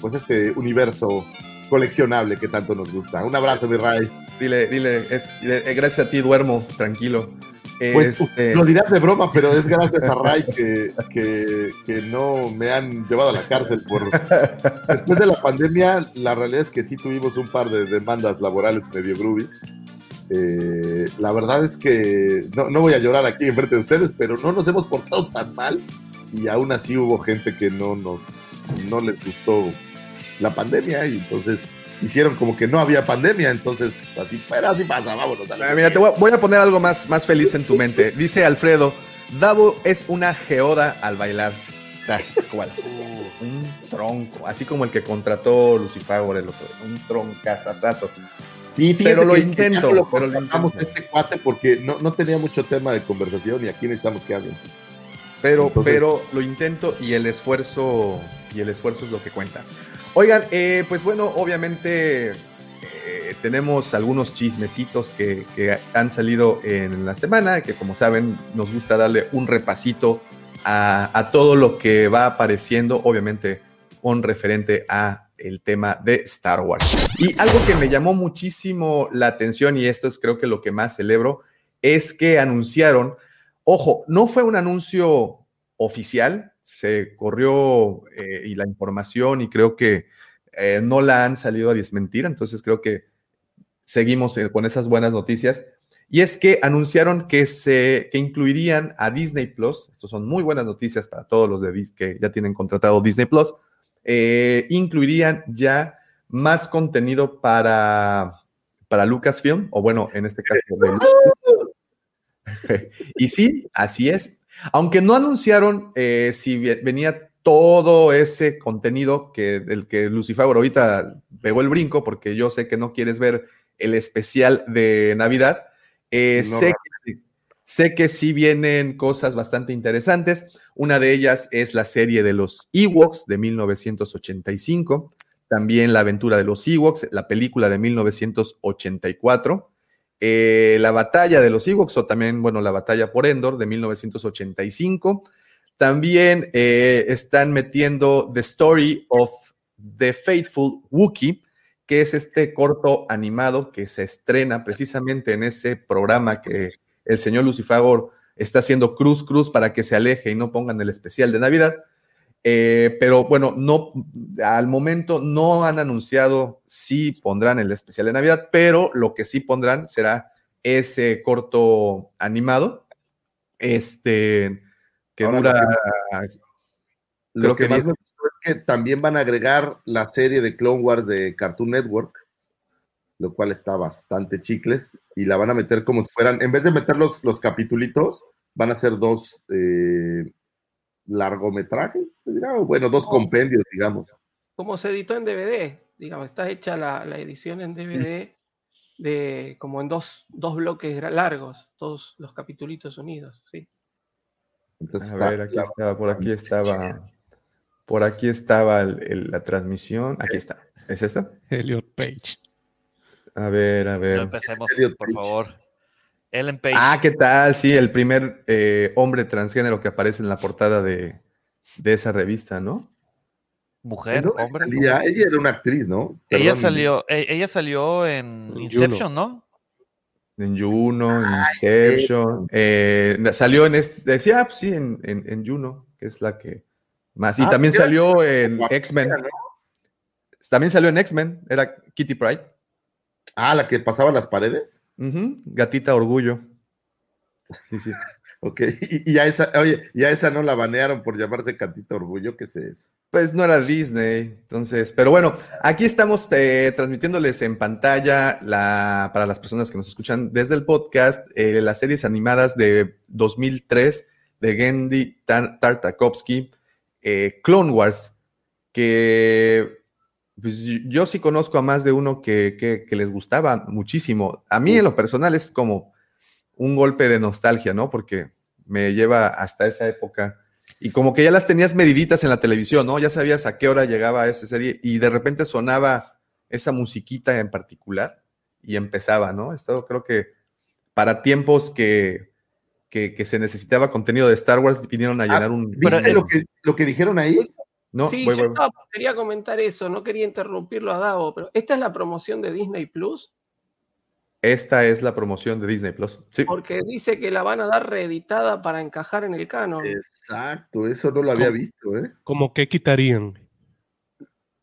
pues este universo coleccionable que tanto nos gusta. Un abrazo, mi Ray.
Dile, dile, es, eh, gracias a ti duermo, tranquilo.
Pues
Este,
lo dirás de broma, pero es gracias a Ray que, que, que no me han llevado a la cárcel por después de la pandemia. La realidad es que sí tuvimos un par de demandas laborales medio groovies. Eh, la verdad es que no, no voy a llorar aquí enfrente de ustedes, pero no nos hemos portado tan mal y aún así hubo gente que no nos no les gustó la pandemia y entonces hicieron como que no había pandemia, entonces así, pero así pasa, vámonos. a la
Ah, Mira, te voy a, voy a poner algo más, más feliz en tu mente. Dice Alfredo, Davo es una geoda al bailar. Cual. Un tronco, así como el que contrató Lucifagor el otro, un troncazazazo.
Sí,
Pero lo
que-
intento,
lo
pero lo intento.
este cuate porque no, no tenía mucho tema de conversación y aquí necesitamos que hablen.
Pero,
Entonces-
pero lo intento y el esfuerzo, y el esfuerzo es lo que cuenta. Oigan, eh, pues bueno, obviamente eh, tenemos algunos chismecitos que, que han salido en la semana, que como saben nos gusta darle un repasito a, a todo lo que va apareciendo, obviamente con referente a el tema de Star Wars. Y algo que me llamó muchísimo la atención, y esto es creo que lo que más celebro, es que anunciaron, ojo, no fue un anuncio oficial, se corrió eh, y la información y creo que eh, no la han salido a desmentir, entonces creo que seguimos eh, con esas buenas noticias. Y es que anunciaron que se que incluirían a Disney Plus. Estos son muy buenas noticias para todos los de que ya tienen contratado Disney Plus. eh, incluirían ya más contenido para, para Lucasfilm, o bueno, en este caso de *laughs* y sí, así es. Aunque no anunciaron eh, si ve- venía todo ese contenido que del que Lucifer ahorita pegó el brinco, porque yo sé que no quieres ver el especial de Navidad. Eh,
No,
sé,
no.
que, sé que sí vienen cosas bastante interesantes. Una de ellas es la serie de los Ewoks de 1985. También la aventura de los Ewoks, la película de 1984. Eh, la batalla de los Ewoks, o también, bueno, la batalla por Endor de 1985. También eh, están metiendo The Story of the Faithful Wookiee, que es este corto animado que se estrena precisamente en ese programa que el señor Lucifagor está haciendo cruz cruz para que se aleje y no pongan el especial de Navidad. Eh, pero bueno, no, al momento no han anunciado si pondrán el especial de Navidad, pero lo que sí pondrán será ese corto animado, este, que
Ahora,
dura,
Lo que,
que
más me gustó es que también van a agregar la serie de Clone Wars de Cartoon Network, lo cual está bastante chicles, y la van a meter como si fueran, en vez de meter los, los capitulitos, van a ser dos eh, largometrajes, bueno, dos compendios, digamos.
Como se editó en DVD, digamos, está hecha la, la edición en DVD de como en dos, dos bloques largos, todos los capitulitos unidos, sí.
Entonces
A
está-
ver, aquí estaba, por aquí estaba, por aquí estaba el- el- la transmisión. Aquí está. ¿Es esta?
Elliot Page.
A ver, a
No
ver.
empecemos,
Elliot
por
Page.
favor. Ellen Page.
Ah, ¿qué tal? Sí, el primer eh, hombre transgénero que aparece en la portada de, de esa revista, ¿no?
mujer,
¿Dónde
hombre.
salía? Ella era una actriz, ¿no?
Ella salió, e- ella salió en
En
Inception, ¿no?
En Juno, en Inception. eh, salió en este. Decía, ah, pues sí, en, en, en Juno, que es la que más. Y
Ah,
también
mira,
salió en X-Men.
¿no?
También salió en X-Men. Era Kitty Pride.
Ah, la que pasaba las paredes.
Gatita Orgullo. Sí, sí.
Ok, y, a esa, oye, y a esa no la banearon por llamarse Cantita Orgullo, ¿qué es eso?
Pues no era Disney, entonces, pero bueno, aquí estamos eh, transmitiéndoles en pantalla la, para las personas que nos escuchan desde el podcast, eh, las series animadas de 2003 de Gendy Tar- Tartakovsky, eh, Clone Wars, que pues, yo- sí conozco a más de uno que, que- que les gustaba muchísimo. A mí en lo personal es como un golpe de nostalgia, ¿no? Porque me lleva hasta esa época. Y como que ya las tenías mediditas en la televisión, ¿no? Ya sabías a qué hora llegaba esa serie y de repente sonaba esa musiquita en particular y empezaba, ¿no? Esto creo que para tiempos que, que, que se necesitaba contenido de Star Wars vinieron a
Ah,
llenar un...
¿Viste
Pero es-
lo, que, lo que dijeron ahí?
No,
sí,
voy,
yo
voy, voy.
estaba- quería comentar eso, no quería interrumpirlo a Davo, pero esta es la promoción de Disney Plus,
Esta es la promoción de Disney Plus. Sí.
porque dice que la van a dar reeditada para encajar en el canon.
Exacto, eso no lo había visto, ¿eh?
¿Cómo que quitarían?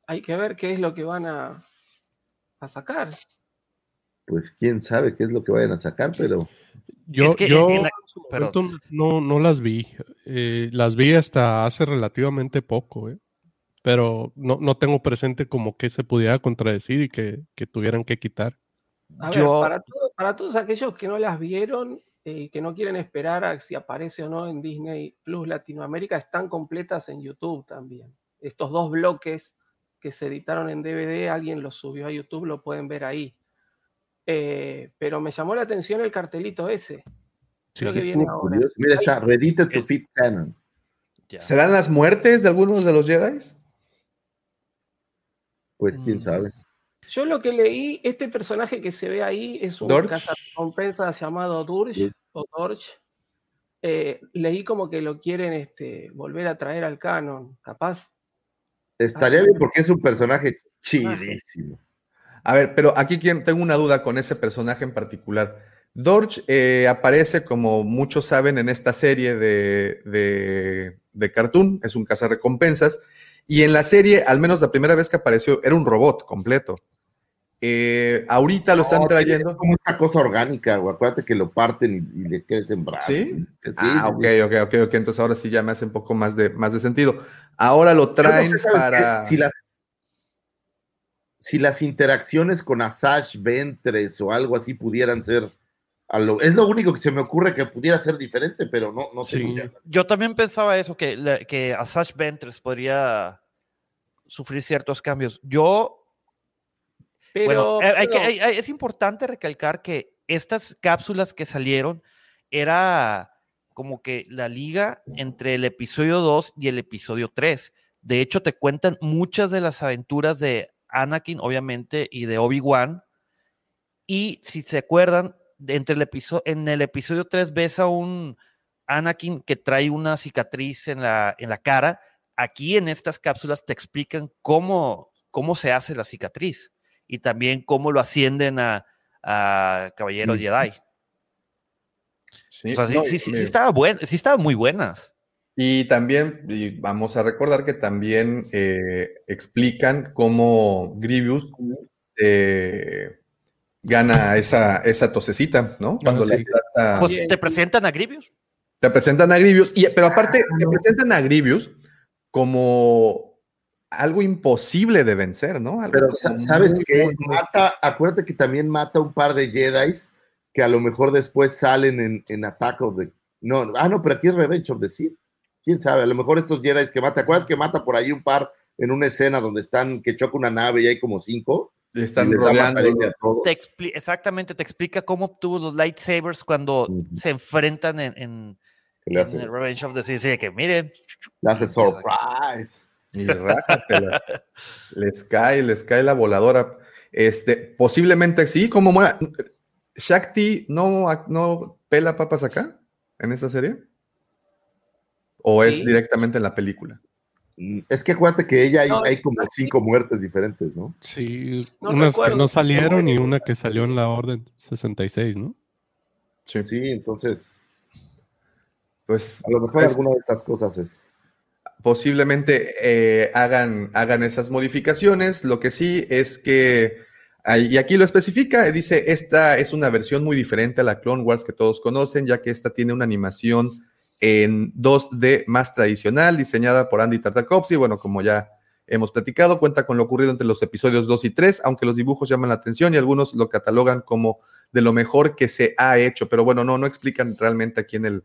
Hay que ver qué es lo que van a, a sacar.
Pues quién sabe qué es lo que vayan a sacar, pero
Yo,
Es que en-
yo
en la-
en su momento no, no las vi. Eh, las vi hasta hace relativamente poco, ¿eh? pero no, no tengo presente como que se pudiera contradecir y que, que tuvieran que quitar.
A ver,
Yo-
para, todo- para todos aquellos que no las vieron eh, y que no quieren esperar a si aparece o no en Disney Plus Latinoamérica, están completas en YouTube también. Estos dos bloques que se editaron en DVD, alguien los subió a YouTube, lo pueden ver ahí. Eh, pero me llamó la atención el cartelito ese. Creo que
sí
viene
estuvo
ahora.
curioso. Mira, está Reddit to
Es-
Fit Canon.
Ya.
¿Serán las muertes de algunos de los Jedi?
Pues quién
Mm.
sabe.
Yo lo que leí, este personaje que se ve ahí es un
Dorch.
cazarrecompensas llamado Durge o Dorch. Eh, leí como que lo quieren este, volver a traer al canon, capaz.
Estaría bien porque es un personaje chidísimo.
A ver, pero aquí quien- tengo una duda con ese personaje en particular. Dorch eh, aparece, como muchos saben, en esta serie de, de, de cartoon, es un cazarrecompensas, y en la serie, al menos la primera vez que apareció, era un robot completo. Eh, ahorita lo están
No,
trayendo.
como esta cosa orgánica, güey. Acuérdate que lo parten y, y le quede sembrado.
¿Sí?
Sí,
ah,
sí,
ok, ok, ok, ok. Entonces ahora sí ya me hace un poco más de, más de sentido. Ahora lo
no
traen
sé, ¿sabes
para.
Si las, si las interacciones con Asash Ventres o algo así pudieran ser. A lo- es lo único que se me ocurre que pudiera ser diferente, pero no, no sé.
Sí.
Yo también pensaba eso, que, que Asash Ventress podría sufrir ciertos cambios. Yo
Pero,
bueno, eh, hay que-
pero-
hay- hay- es importante recalcar que estas cápsulas que salieron era como que la liga entre el episodio 2 y el episodio 3. De hecho, te cuentan muchas de las aventuras de Anakin, obviamente, y de Obi-Wan. Y si se acuerdan, entre el episodio, en el episodio 3 ves a un Anakin que trae una cicatriz en la, en la cara. Aquí en estas cápsulas te explican cómo, cómo se hace la cicatriz y también cómo lo ascienden a, a Caballero. Jedi.
Sí,
O sea, sí,
no,
sí,
y-
sí, sí estaba buen- sí estaban muy buenas.
Y también, y vamos a recordar que también eh, explican cómo Grievous eh, gana esa, esa tosecita, ¿no? Cuando
Ah,
le
sí.
trata-
Pues te presentan a Grievous.
te presentan a Grievous, y, pero aparte te presentan a Grievous como algo imposible de vencer, ¿no? Algo
Pero ¿sabes
muy-
Mata, acuérdate que también mata un par de Jedi que a lo mejor después salen en, en Attack of the... No, ah, no, pero aquí es Revenge of the Sith. ¿Quién sabe? A lo mejor estos Jedi que mata, ¿te acuerdas que mata por ahí un par en una escena donde están, que choca una nave y hay como cinco?
Le están rodeando.
Te exactamente, te explica cómo obtuvo los lightsabers cuando se enfrentan en, el Revenge of the Sith. Sí, que miren,
le hace surprise.
Y rájatela. *laughs* les cae, les cae la voladora. Este, posiblemente sí, como muera. ¿Shakti no, no pela papas acá? ¿En esta serie? ¿O es directamente en la película?
Mm, Es que acuérdate que ella hay,
No,
hay como cinco muertes diferentes, ¿no?
Sí,
No
unas
recuerdo
que no salieron y una que salió en la Orden 66, ¿no?
Sí.
Sí, entonces,
Pues
a lo mejor
pues,
alguna de estas cosas es.
posiblemente eh, hagan, hagan esas modificaciones. Lo que sí es que, y aquí lo especifica, dice, esta es una versión muy diferente a la Clone Wars que todos conocen, ya que esta tiene una animación en 2D más tradicional, diseñada por Andy Tartakovsky. Bueno, como ya hemos platicado, cuenta con lo ocurrido entre los episodios 2 y 3, aunque los dibujos llaman la atención y algunos lo catalogan como de lo mejor que se ha hecho. Pero bueno, no, no explican realmente aquí en el,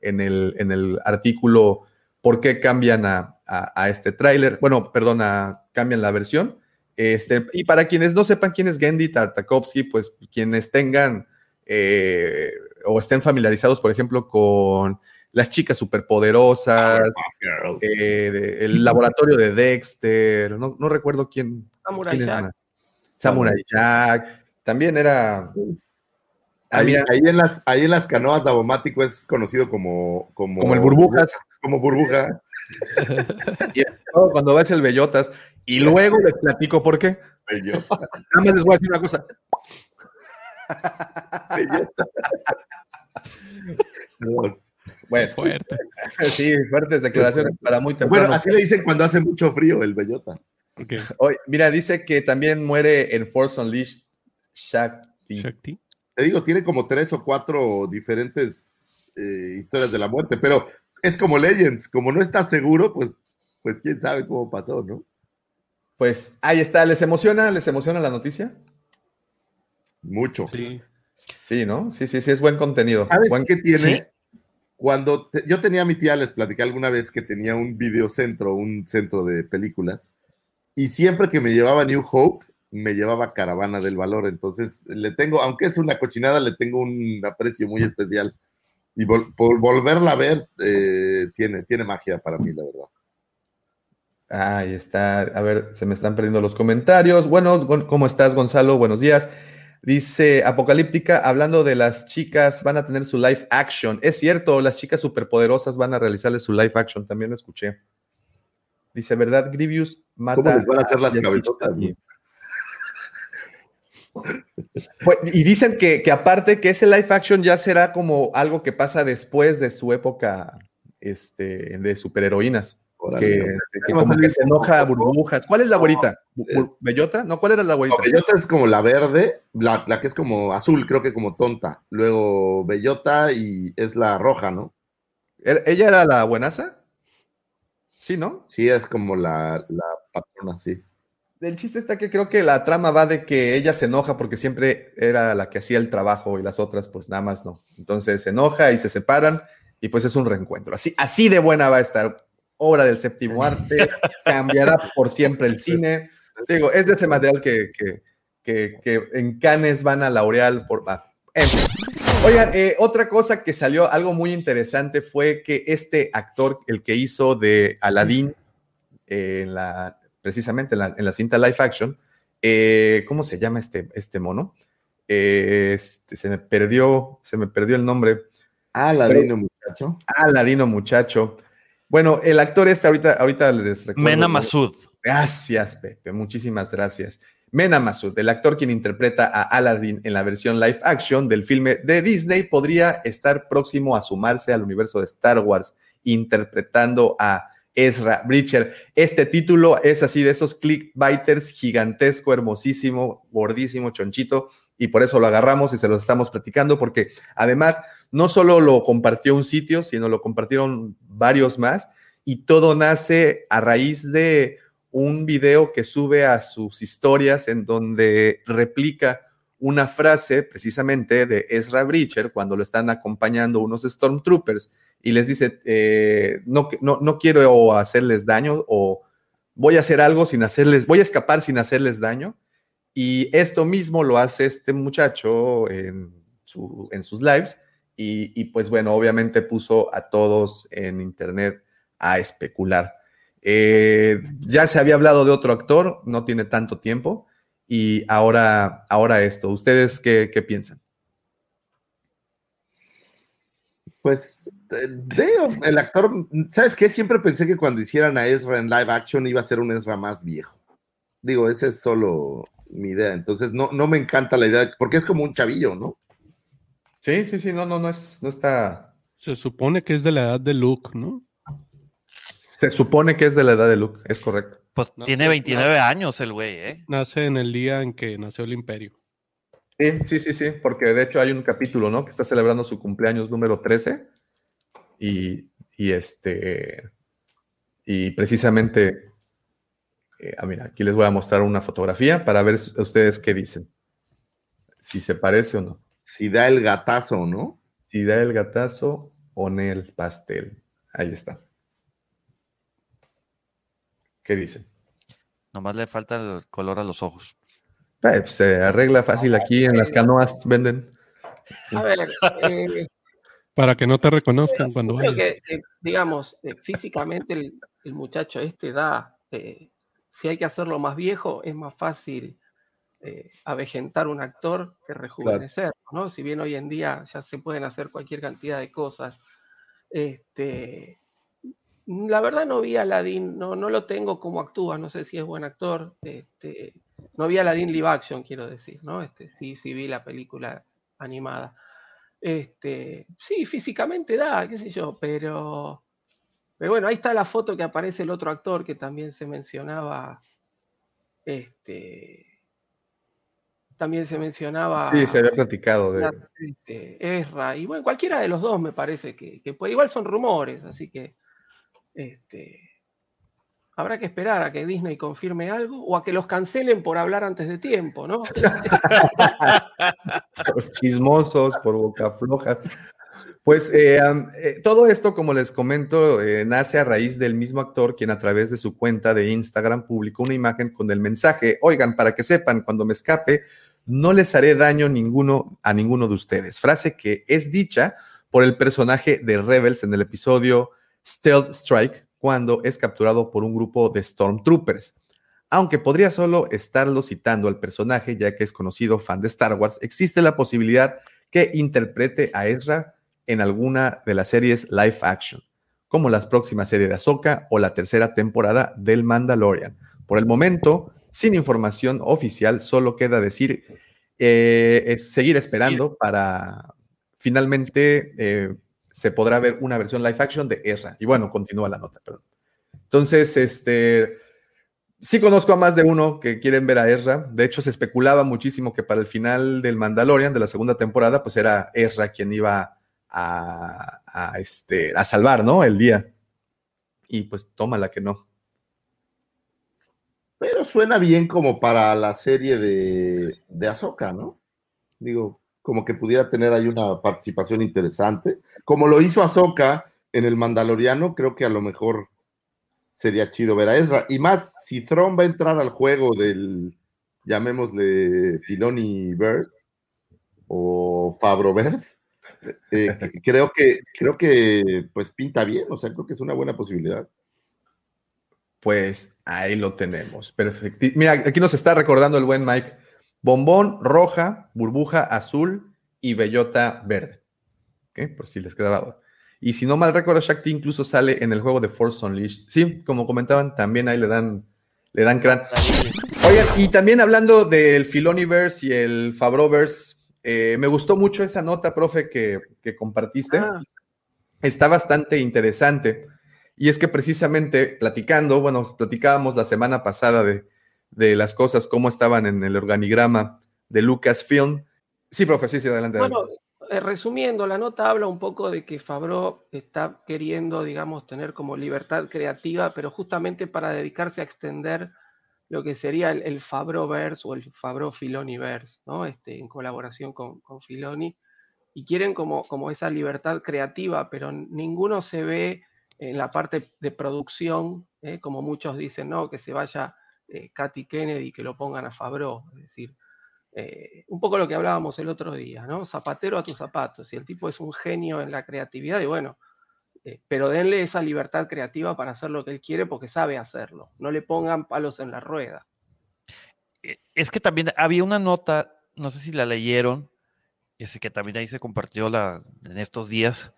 en el, en el artículo por qué cambian a, a- este tráiler. Bueno, perdona, cambian la versión. Este, y para quienes no sepan quién es Gendy Tartakovsky, pues quienes tengan eh, o estén familiarizados, por ejemplo, con las chicas superpoderosas, eh, de- el laboratorio de Dexter, no, no recuerdo quién.
Samurai
quién
Jack.
Samurai Jack. También era. Ah,
Ahí, ahí en las, ahí en las canoas, Davomático es conocido como, como,
como el burbujas.
Como burbuja.
Y todo cuando ves el bellotas. Y luego les platico por qué.
Bello.
Nada más les voy a decir una cosa. Bueno,
Fuerte. *laughs*
sí, fuertes declaraciones para muy temprano.
Bueno, así le dicen cuando hace mucho frío el bellota.
Oye, mira, dice que también muere en Force Unleashed Shakti.
Shakti.
Te digo, tiene como tres o cuatro diferentes eh, historias de la muerte, pero es como Legends, como no estás seguro, pues, pues quién sabe cómo pasó, ¿no?
Pues ahí está, ¿les emociona? ¿Les emociona la noticia?
Mucho.
Sí.
Sí, ¿no? Sí, sí, sí, es buen contenido.
¿Sabes
Buen-
qué tiene?
Sí.
Cuando te- yo tenía a mi tía, les platicé alguna vez que tenía un videocentro, un centro de películas, y siempre que me llevaba New Hope, me llevaba Caravana del Valor. Entonces, le tengo, aunque es una cochinada, le tengo un aprecio muy especial. Y vol- por volverla a ver, eh, tiene, tiene magia para mí, la verdad.
Ahí está. A ver, se me están perdiendo los comentarios. Bueno, ¿cómo estás, Gonzalo? Buenos días. Dice Apocalíptica, hablando de las chicas, van a tener su live action. Es cierto, las chicas superpoderosas van a realizarle su live action, también lo escuché. Dice, ¿verdad, Grievous?
Mata ¿Cómo les van a hacer las cabezotas?
Pues, y dicen que, que, aparte que ese live action ya será como algo que pasa después de su época este, de superheroínas. Que, que, se enoja a burbujas. ¿Cuál es la güerita? ¿Bellota? No, ¿cuál era la güerita?
Bellota es como la verde, la, la, que es como azul, creo que como tonta. Luego Bellota y es la roja, ¿no?
¿Er, ¿Ella era la buenaza? Sí, ¿no?
Sí, es como la, la patrona, sí.
El chiste está que creo que la trama va de que ella se enoja porque siempre era la que hacía el trabajo y las otras pues nada más no. Entonces se enoja y se separan y pues es un reencuentro. Así, así de buena va a estar. Obra del séptimo arte, cambiará por siempre el cine. Digo, es de ese material que, que, que, en Cannes van a laurear por... Ah, Oigan, eh, otra cosa que salió, algo muy interesante, fue que este actor, el que hizo de Aladdin, eh, en la, precisamente en la, cinta live action, eh, ¿cómo se llama este, este mono? Este, se me perdió, se me perdió el nombre.
Aladino muchacho.
Aladino muchacho. Bueno, el actor este ahorita, ahorita les recuerdo.
Mena Masud.
Gracias, Pepe. Muchísimas gracias. Mena Masud, el actor quien interpreta a Aladdin en la versión live action del filme de Disney, podría estar próximo a sumarse al universo de Star Wars, interpretando a Ezra Bridger. Este título es así de esos clickbaiters gigantesco, hermosísimo, gordísimo, chonchito, y por eso lo agarramos y se lo estamos platicando, porque además no solo lo compartió un sitio, sino lo compartieron varios más, y todo nace a raíz de un video que sube a sus historias en donde replica una frase precisamente de Ezra Bridger cuando lo están acompañando unos Stormtroopers y les dice, eh, no, no, no quiero hacerles daño o voy a hacer algo sin hacerles, voy a escapar sin hacerles daño y esto mismo lo hace este muchacho en, en sus lives y, pues bueno, obviamente puso a todos en internet a especular. Eh, ya se había hablado de otro actor, no tiene tanto tiempo, y ahora, ahora esto. ¿Ustedes qué, piensan?
Pues, el actor, ¿sabes qué? Siempre pensé que cuando hicieran a Ezra en live action iba a ser un Ezra más viejo. Digo, ese es solo mi idea. Entonces, no, no me encanta la idea, porque es como un chavillo, ¿no?
Sí, sí, sí, no, no, no es, no está.
Se supone que es de la edad de Luke, ¿no?
Se supone que es de la edad de Luke, es correcto.
Pues tiene 29 años el güey, ¿eh?
Nace en el día en que nació el imperio.
Sí, sí, sí, sí, porque de hecho hay un capítulo, ¿no? Que está celebrando su cumpleaños número 13 y, y este, y precisamente eh, ah, mira, aquí les voy a mostrar una fotografía para ver ustedes qué dicen. Si se parece o no.
Si da el gatazo, ¿no?
Si da el gatazo o en el pastel. Ahí está. ¿Qué dicen?
Nomás le falta el color a los ojos.
Eh, pues, se arregla fácil aquí en las canoas, venden.
A ver, eh,
para que no te reconozcan cuando
vayas. Que, digamos, físicamente el, el, muchacho este da si hay que hacerlo más viejo, es más fácil eh, avejentar un actor que rejuvenecer, ¿no? Si bien hoy en día ya se pueden hacer cualquier cantidad de cosas. Este, la verdad no vi a Aladdin, no, no lo tengo como actúa, no sé si es buen actor. Este, no vi a Aladdin live action, quiero decir, ¿no? Este, sí, sí vi la película animada. Este, sí, físicamente da, qué sé yo, pero pero bueno, ahí está la foto que aparece el otro actor que también se mencionaba. Este. También se mencionaba.
Sí, se había platicado de.
Este, Ezra. Y bueno, cualquiera de los dos me parece que, puede. Igual son rumores, así que. Este. Habrá que esperar a que Disney confirme algo o a que los cancelen por hablar antes de tiempo, ¿no? *laughs*
por chismosos, por boca flojas. Pues eh, eh, todo esto, como les comento, eh, nace a raíz del mismo actor quien a través de su cuenta de Instagram publicó una imagen con el mensaje, oigan, para que sepan, cuando me escape, no les haré daño ninguno a ninguno de ustedes. Frase que es dicha por el personaje de Rebels en el episodio Stealth Strike, cuando es capturado por un grupo de Stormtroopers. Aunque podría solo estarlo citando al personaje, ya que es conocido fan de Star Wars, existe la posibilidad que interprete a Ezra en alguna de las series live action, como la próxima serie de Ahsoka o la tercera temporada del Mandalorian. Por el momento, sin información oficial, solo queda decir, eh, es seguir esperando para finalmente eh, se podrá ver una versión live action de Ezra. Y bueno, continúa la nota, perdón. Entonces, este, sí conozco a más de uno que quieren ver a Ezra. De hecho, se especulaba muchísimo que para el final del Mandalorian de la segunda temporada, pues era Ezra quien iba a, a, este, a salvar, ¿no? El día. Y pues tómala que no.
Pero suena bien como para la serie de, de Ahsoka, ¿no? Digo, como que pudiera tener ahí una participación interesante. Como lo hizo Ahsoka en el Mandaloriano, creo que a lo mejor sería chido ver a Ezra. Y más, si Tron va a entrar al juego del, llamémosle Filoni Verse o Fabroverse, eh, *laughs* creo que, creo que pues pinta bien, o sea, creo que es una buena posibilidad.
Pues ahí lo tenemos. Perfecto. Mira, aquí nos está recordando el buen Mike. Bombón roja, burbuja azul y bellota verde. Por si les quedaba duda. Y si no mal recuerdo, Shakti incluso sale en el juego de Force Unleashed. Sí, como comentaban, también ahí le dan, le dan crán. Oigan, y también hablando del Filoniverse y el Fabroverse, eh, me gustó mucho esa nota, profe, que, que compartiste.
Ah.
Está bastante interesante. Y es que precisamente platicando, bueno, platicábamos la semana pasada de, de las cosas, cómo estaban en el organigrama de Lucasfilm. Sí, profe, sí, sí, adelante.
Bueno, eh, resumiendo, la nota habla un poco de que Fabro está queriendo, digamos, tener como libertad creativa, pero justamente para dedicarse a extender lo que sería el, el Fabroverse o el Fabro Filoniverse, ¿no? Este, en colaboración con, con Filoni. Y quieren como, como esa libertad creativa, pero ninguno se ve en la parte de producción, ¿eh? como muchos dicen, no, que se vaya eh, Katy Kennedy, que lo pongan a Fabro, es decir, eh, un poco lo que hablábamos el otro día, ¿no? Zapatero a tus zapatos, y el tipo es un genio en la creatividad, y bueno, eh, pero denle esa libertad creativa para hacer lo que él quiere porque sabe hacerlo, no le pongan palos en la rueda.
Eh, Es que también había una nota, no sé si la leyeron, ese que también ahí se compartió la, en estos días,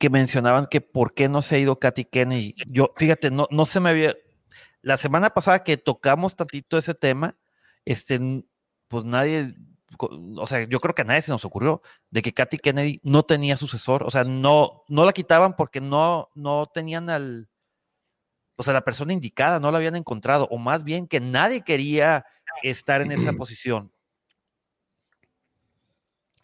que mencionaban que por qué no se ha ido Katy Kennedy. Yo, fíjate, no, no se me había. La semana pasada que tocamos tantito ese tema, este, pues nadie, o sea, yo creo que a nadie se nos ocurrió de que Katy Kennedy no tenía sucesor, o sea, no, no la quitaban porque no, no tenían al, o sea, la persona indicada, no la habían encontrado, o más bien que nadie quería estar en esa *clears throat* posición.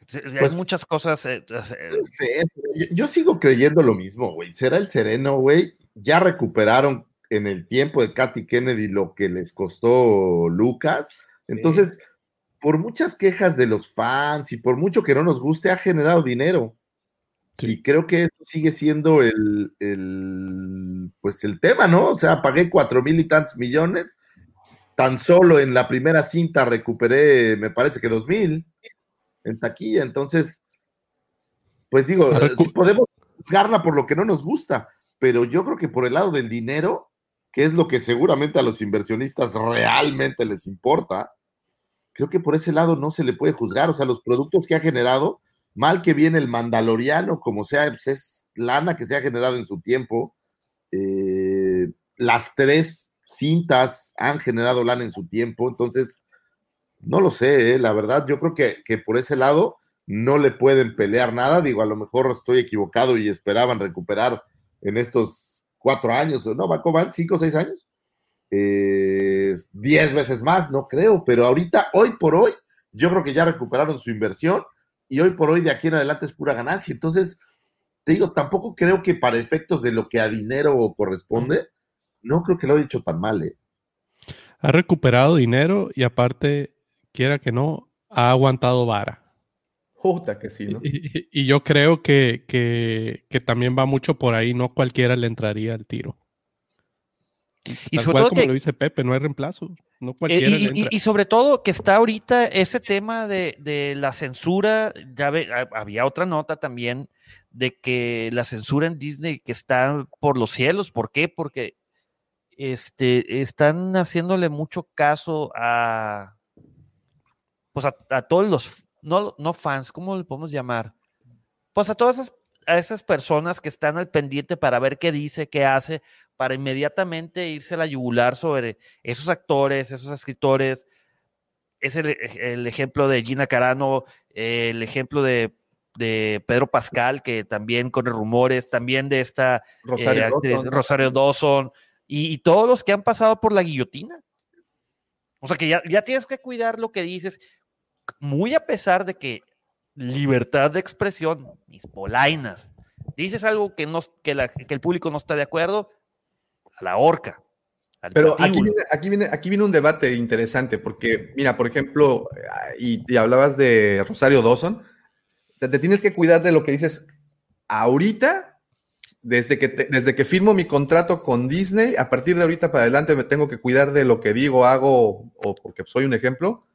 Sí,
Pues-
Hay muchas cosas. eh, eh,
No sé, pero yo, yo sigo creyendo lo mismo, güey. Será el sereno, güey. Ya recuperaron en el tiempo de Katy Kennedy lo que les costó Lucas. Entonces, por muchas quejas de los fans y por mucho que no nos guste, ha generado dinero. Y creo que eso sigue siendo el, el, pues el tema, ¿no? O sea, pagué cuatro mil y tantos millones. Tan solo en la primera cinta recuperé, me parece que dos mil en taquilla. Entonces, pues digo,
recu-
si podemos juzgarla por lo que no nos gusta, pero yo creo que por el lado del dinero, que es lo que seguramente a los inversionistas realmente les importa, creo que por ese lado no se le puede juzgar. O sea, los productos que ha generado, mal que viene el Mandaloriano, como sea, pues es lana que se ha generado en su tiempo. Eh, las tres cintas han generado lana en su tiempo, entonces no lo sé, eh, la verdad, yo creo que, que por ese lado no le pueden pelear nada. Digo, a lo mejor estoy equivocado y esperaban recuperar en estos cuatro años, o no, ¿va- ¿cómo van? ¿Cinco o seis años? Eh, diez veces más, no creo, pero ahorita, hoy por hoy, yo creo que ya recuperaron su inversión y hoy por hoy de aquí en adelante es pura ganancia. Entonces, te digo, tampoco creo que para efectos de lo que a dinero corresponde, no creo que lo haya hecho tan mal, ¿eh?
Ha recuperado dinero y aparte, quiera que no, ha aguantado vara.
Puta que sí, ¿no? *laughs*
Y, yo creo que, que- que también va mucho por ahí, no cualquiera le entraría al tiro.
Y
Tal
sobre
cual
todo
como
que-
lo dice Pepe, no hay reemplazo. No
Eh,
cualquiera
y,
le
y-
entra.
y sobre todo que está ahorita ese tema de, de la censura, ya ve, había otra nota también de que la censura en Disney que está por los cielos. ¿Por qué? Porque este, están haciéndole mucho caso a, pues a, a todos los, no, no fans, ¿cómo le podemos llamar? Pues a todas esas, a esas personas que están al pendiente para ver qué dice, qué hace, para inmediatamente irse a la yugular sobre esos actores, esos escritores. Es el, el ejemplo de Gina Carano, el ejemplo de, de, Pedro Pascal, que también con rumores, también de esta
Rosario,
eh, actriz,
Dawson.
Rosario Dawson, y, y todos los que han pasado por la guillotina. O sea que ya, ya tienes que cuidar lo que dices, muy a pesar de que libertad de expresión, mis polainas, dices algo que, no, que, la- que el público no está de acuerdo, a la horca.
Pero aquí viene, aquí, viene, aquí viene un debate interesante, porque, mira, por ejemplo, y, y hablabas de Rosario Dawson, te, te tienes que cuidar de lo que dices ahorita, desde que, te- desde que firmo mi contrato con Disney, a partir de ahorita para adelante me tengo que cuidar de lo que digo, hago, o porque soy un ejemplo.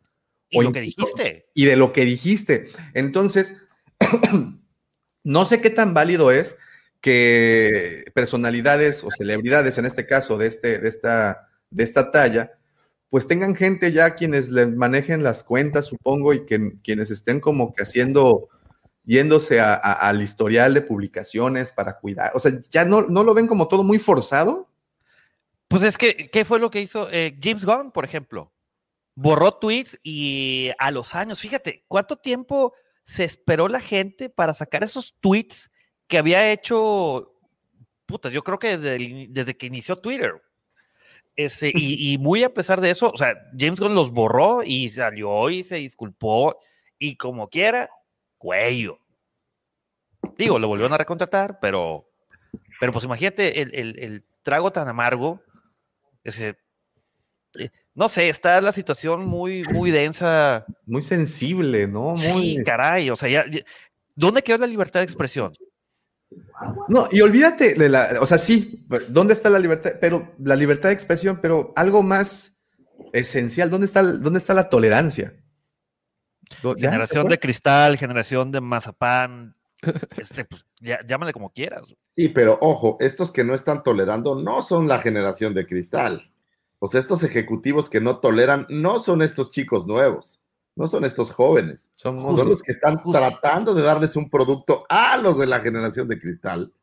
Y
o
lo que dijiste.
Y de lo que dijiste. Entonces, *clears throat* no sé qué tan válido es que personalidades o celebridades, en este caso de, este, de, esta, de esta talla, pues tengan gente ya quienes les manejen las cuentas, supongo, y que quienes estén como que haciendo, yéndose a- a- al historial de publicaciones para cuidar. O sea, ya no, no lo ven como todo muy forzado.
Pues es que, ¿qué fue lo que hizo eh, James Gunn, por ejemplo? Borró tweets y a los años, fíjate, ¿cuánto tiempo se esperó la gente para sacar esos tweets que había hecho, puta, yo creo que desde, el- desde que inició Twitter? Ese, y, *laughs* y muy a pesar de eso, o sea, James Gunn los borró y salió y se disculpó y como quiera, cuello. Digo, lo volvieron a recontratar, pero, pero pues imagínate el, el- el trago tan amargo. Ese, eh, no sé, está la situación muy, muy densa.
Muy sensible, ¿no? Muy...
Sí, caray, o sea, ya, ya- ¿dónde quedó la libertad de expresión?
No, y olvídate de la, o sea, sí, ¿dónde está la libertad? Pero la libertad de expresión, pero algo más esencial, ¿dónde está, dónde está la tolerancia?
Generación
¿se
de cristal, generación de mazapán, *laughs* este, pues, ya- llámale como quieras.
Sí, pero ojo, estos que no están tolerando no son la generación de cristal. Sea, estos ejecutivos que no toleran no son estos chicos nuevos, no son estos jóvenes. Son los que están tratando de darles un producto a los de la generación de cristal,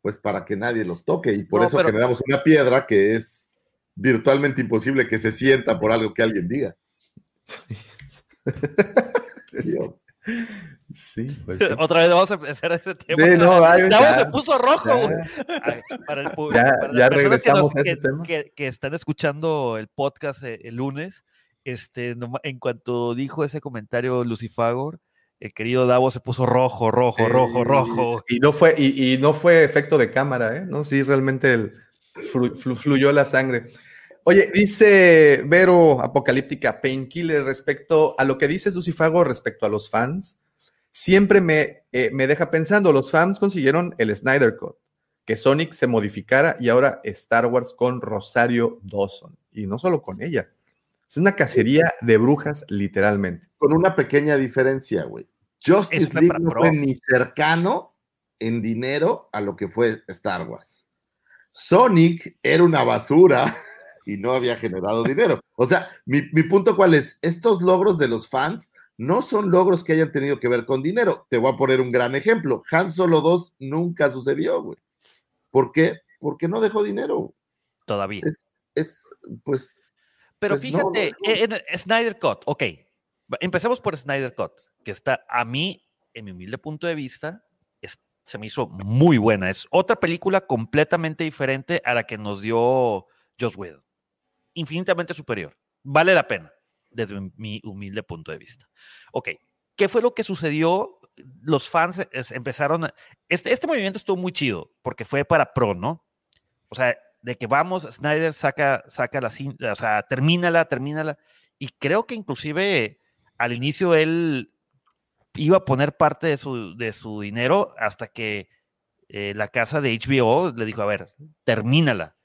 pues para que nadie los toque. Y por
No,
eso
pero-
generamos una piedra que es virtualmente imposible que se sienta por algo que alguien diga. *laughs*
Sí, *laughs* sí, pues sí.
Otra vez vamos a empezar ese tema.
Sí, no,
Ya se puso rojo.
Ya.
Para, el pu-
Ya-
para
ya
las personas que,
regresamos
nos-
a ese
que-
tema.
que- que están escuchando el podcast eh, el lunes, este, en cuanto dijo ese comentario Lucifagor, el querido Davo se puso rojo, rojo, rojo, rojo.
Y no fue, y, y no fue efecto de cámara, ¿eh? No, sí, realmente el, flu- flu- fluyó la sangre. Oye, dice Vero Apocalíptica Painkiller respecto a lo que dices, Lucifago, respecto a los fans. Siempre me, eh, me deja pensando, los fans consiguieron el Snyder Cut, que Sonic se modificara y ahora Star Wars con Rosario Dawson. Y no solo con ella. Es una cacería de brujas, literalmente.
Con una pequeña diferencia, güey. Justice League no fue ni cercano en dinero a lo que fue Star Wars. Sonic era una basura y no había generado dinero. O sea, mi, mi punto cuál es, estos logros de los fans no son logros que hayan tenido que ver con dinero. Te voy a poner un gran ejemplo. Han Solo 2 nunca sucedió, güey. ¿Por qué? Porque no dejó dinero.
Todavía.
Es, es, pues,
Pero
pues,
fíjate,
no, no.
Snyder Cut, ok. Empecemos por Snyder Cut, que está a mí, en mi humilde punto de vista, es- se me hizo muy buena. Es otra película completamente diferente a la que nos dio Joss Whedon. Infinitamente superior. Vale la pena, desde mi- mi humilde punto de vista. Ok, ¿qué fue lo que sucedió? Los fans es- empezaron. Este, este movimiento estuvo muy chido, porque fue para pro, ¿no? O sea, de que vamos, Snyder saca, saca la cinta, o sea, termínala, termínala. Y creo que inclusive al inicio él iba a poner parte de su, de su dinero hasta que eh, la casa de HBO le dijo, a ver, termínala.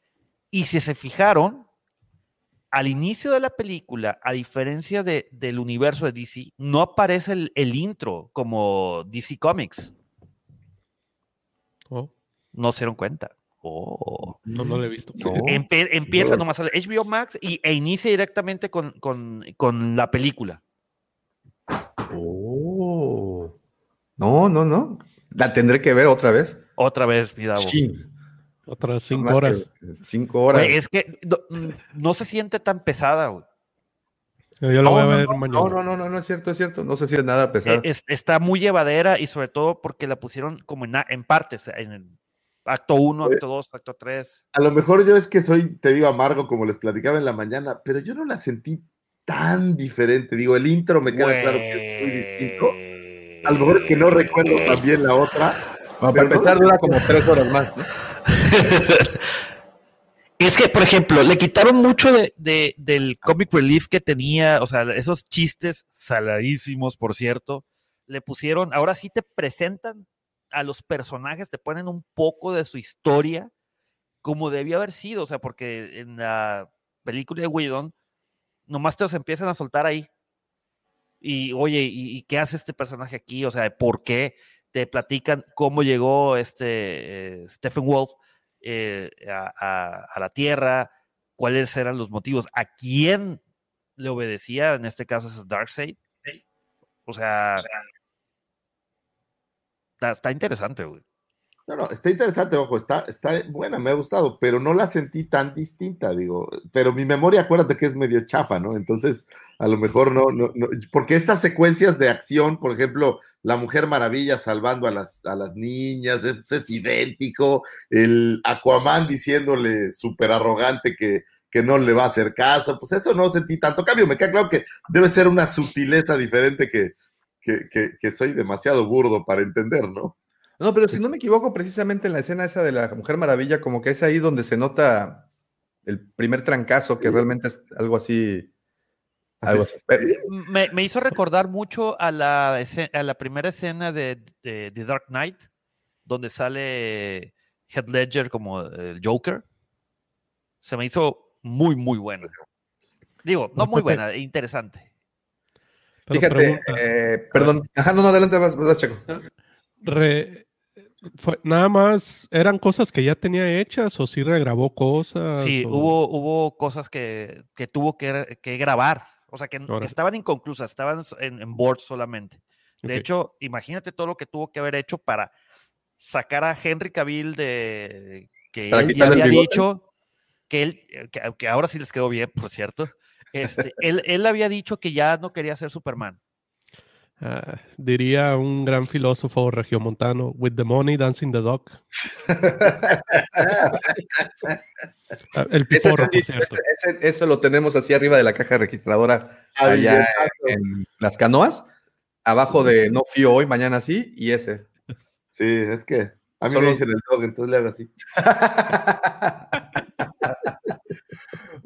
Y si se fijaron, al inicio de la película, a diferencia de, del universo de DC, no aparece el, el intro como DC Comics.
Oh,
No se dieron cuenta. Oh.
no, no lo he visto.
Empe- empieza nomás a HBO Max y, e inicia directamente con, con, con la película.
Oh. No, no, no. La tendré que ver otra vez.
Otra vez, mi Davo.
Otras cinco horas.
Cinco horas.
Güey, es que no, no se siente tan pesada, güey.
Yo lo
no,
voy a
no,
ver
no,
mañana.
No, no, no, no, no es cierto, es cierto. No sé si es nada pesado.
Es- está muy llevadera y sobre todo porque la pusieron como en, partes, en el acto 1, acto 2, acto 3.
A lo mejor yo es que soy, te digo, amargo, como les platicaba en la mañana, pero yo no la sentí tan diferente. Digo, el intro me queda claro que es muy distinto. A lo mejor es que no recuerdo también la otra.
Bueno, para
pero no
empezar, dura como tres horas más. ¿no? *laughs*
Es que, por ejemplo, le quitaron mucho de, de- del comic relief que tenía, o sea, esos chistes saladísimos, por cierto. Le pusieron, ahora sí te presentan a los personajes, te ponen un poco de su historia, como debió haber sido, o sea, porque en la película de Whedon, nomás te los empiezan a soltar ahí. Y, oye, ¿y, y qué hace este personaje aquí? O sea, ¿por qué? Te platican cómo llegó este eh, Stephen Wolf eh, a, a- a la Tierra, cuáles eran los motivos, a quién le obedecía, en este caso es Darkseid. O sea, está, está interesante, güey.
No, no, está interesante, ojo, está, está buena, me ha gustado, pero no la sentí tan distinta, digo, pero mi memoria, acuérdate que es medio chafa, ¿no? Entonces, a lo mejor no, no, no, porque estas secuencias de acción, por ejemplo, la Mujer Maravilla salvando a las, a las niñas, es, es idéntico, el Aquaman diciéndole súper arrogante que, que no le va a hacer caso, pues eso no sentí tanto cambio, me queda claro que debe ser una sutileza diferente que, que, que, que soy demasiado burdo para entender, ¿no?
No, pero si no me equivoco, precisamente en la escena esa de la Mujer Maravilla, como que es ahí donde se nota el primer trancazo, que realmente es algo así. Algo así. Pero-
Me, me hizo recordar mucho a la, a la primera escena de, de, de Dark Knight, donde sale Heath Ledger como el Joker. Se me hizo muy, muy buena. Digo, no muy buena, *laughs* interesante.
Pero
Fíjate, eh, perdón. Ajá, no, no, adelante, vas, vas, Checo.
Re- fue- nada más, ¿eran cosas que ya tenía hechas o sí regrabó cosas?
Sí,
o-
hubo, hubo cosas que, que tuvo que, que grabar, o sea, que, estaban inconclusas, estaban en, en board solamente. De hecho, imagínate todo lo que tuvo que haber hecho para sacar a Henry Cavill de que
Para
él ya había dicho que él, eh, que, que ahora sí les quedó bien, por cierto. Este, *laughs* él, él había dicho que ya no quería ser Superman.
Ah, diría un gran filósofo regiomontano, with the money dancing the dog. Ah, El piporro, por
ese- ese- eso lo tenemos así arriba de la caja registradora,
Ah,
allá en las canoas, abajo de no fío hoy, mañana sí, y ese.
Sí, es que a mí
Solo-
me dicen el dog, entonces le hago así. *laughs*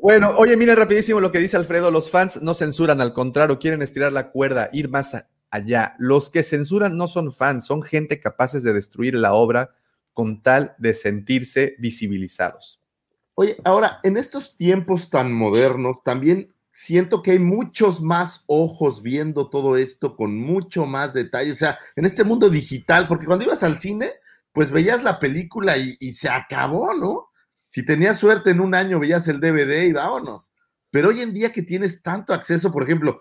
Bueno, oye, mira rapidísimo lo que dice Alfredo, los fans no censuran, al contrario, quieren estirar la cuerda, ir más a- allá. Los que censuran no son fans, son gente capaces de destruir la obra con tal de sentirse visibilizados.
Oye, ahora, en estos tiempos tan modernos, también siento que hay muchos más ojos viendo todo esto con mucho más detalle. O sea, en este mundo digital, porque cuando ibas al cine, pues veías la película y, se acabó, ¿no? Si tenías suerte en un año, veías el DVD y vámonos. Pero hoy en día que tienes tanto acceso, por ejemplo,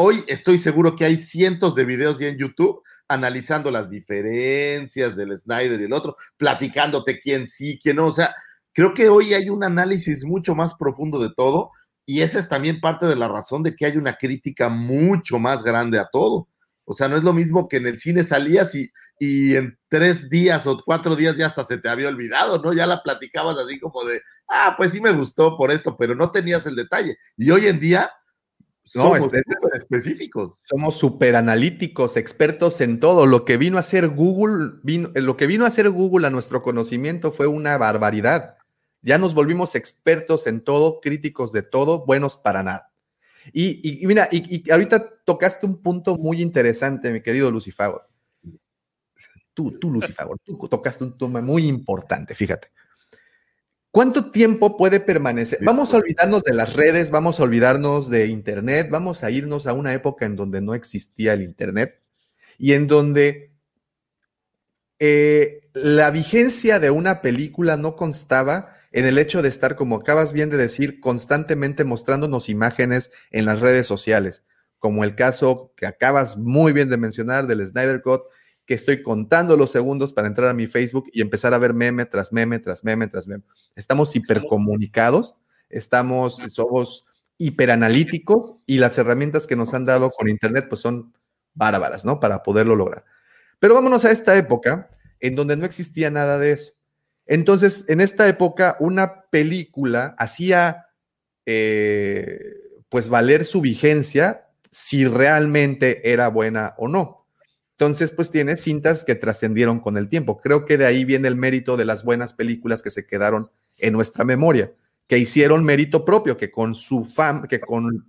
hoy estoy seguro que hay cientos de videos ya en YouTube analizando las diferencias del Snyder y el otro, platicándote quién sí, quién no. O sea, creo que hoy hay un análisis mucho más profundo de todo y esa es también parte de la razón de que hay una crítica mucho más grande a todo. O sea, no es lo mismo que en el cine salías y, y en tres días o cuatro días ya hasta se te había olvidado, ¿no? Ya la platicabas así como de, ah, pues sí me gustó por esto, pero no tenías el detalle. Y hoy en día
No,
somos
este-
específicos.
Somos súper analíticos, expertos en todo. Lo que vino a hacer Google, vino, lo que vino a hacer Google a nuestro conocimiento fue una barbaridad. Ya nos volvimos expertos en todo, críticos de todo, buenos para nada. Y, y- y mira, y, y ahorita tocaste un punto muy interesante, mi querido Lucifago. Tú, tú, Lucifago, tú tocaste un tema muy importante, fíjate. ¿Cuánto tiempo puede permanecer? Vamos a olvidarnos de las redes, vamos a olvidarnos de Internet, vamos a irnos a una época en donde no existía el Internet y en donde eh, la vigencia de una película no constaba en el hecho de estar, como acabas bien de decir, constantemente mostrándonos imágenes en las redes sociales, como el caso que acabas muy bien de mencionar del Snyder Cut, que estoy contando los segundos para entrar a mi Facebook y empezar a ver meme tras meme, tras meme, tras meme. Estamos hipercomunicados, estamos, somos hiperanalíticos y las herramientas que nos han dado con Internet pues son bárbaras, ¿no? Para poderlo lograr. Pero vámonos a esta época en donde no existía nada de eso. Entonces, en esta época, una película hacía eh, pues valer su vigencia si realmente era buena o no. Entonces, pues tiene cintas que trascendieron con el tiempo. Creo que de ahí viene el mérito de las buenas películas que se quedaron en nuestra memoria que hicieron mérito propio, que con su fam, que con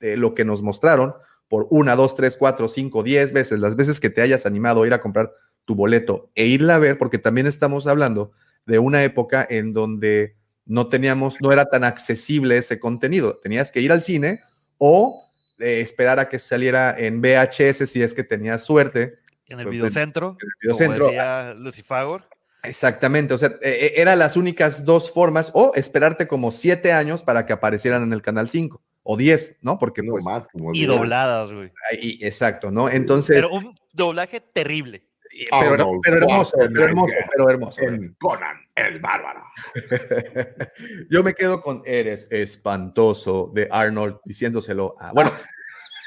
eh, lo que nos mostraron, por una, dos, tres, cuatro, cinco, diez veces, las veces que te hayas animado a ir a comprar tu boleto e irla a ver, porque también estamos hablando de una época en donde no teníamos, no era tan accesible ese contenido. Tenías que ir al cine o eh, esperar a que saliera en VHS si es que tenías suerte.
En el videocentro.
En el videocentro.
Como decía Lucifagor.
Exactamente, o sea, e, e, eran las únicas dos formas, o esperarte como siete años para que aparecieran en el canal 5, o 10, ¿no? Porque pues,
más como
Y dobladas, güey.
exacto, ¿no? Entonces.
Pero un doblaje terrible.
Pero, pero hermoso, pero hermoso, pero hermoso.
Conan el bárbaro. *laughs*
Yo me quedo con Eres espantoso de Arnold diciéndoselo a. Bueno.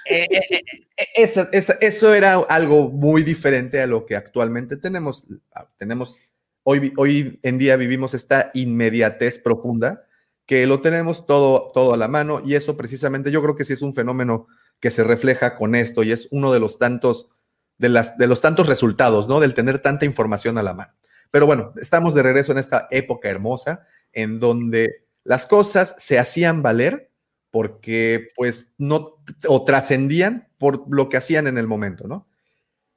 Eh, eh, eh, esa, esa, eso era algo muy diferente a lo que actualmente tenemos. Tenemos Hoy, en día vivimos esta inmediatez profunda que lo tenemos todo, todo a la mano y eso precisamente yo creo que sí es un fenómeno que se refleja con esto y es uno de los tantos, de, las, de los tantos resultados, ¿no? Del tener tanta información a la mano. Pero bueno, estamos de regreso en esta época hermosa en donde las cosas se hacían valer porque pues no, o trascendían por lo que hacían en el momento, ¿no?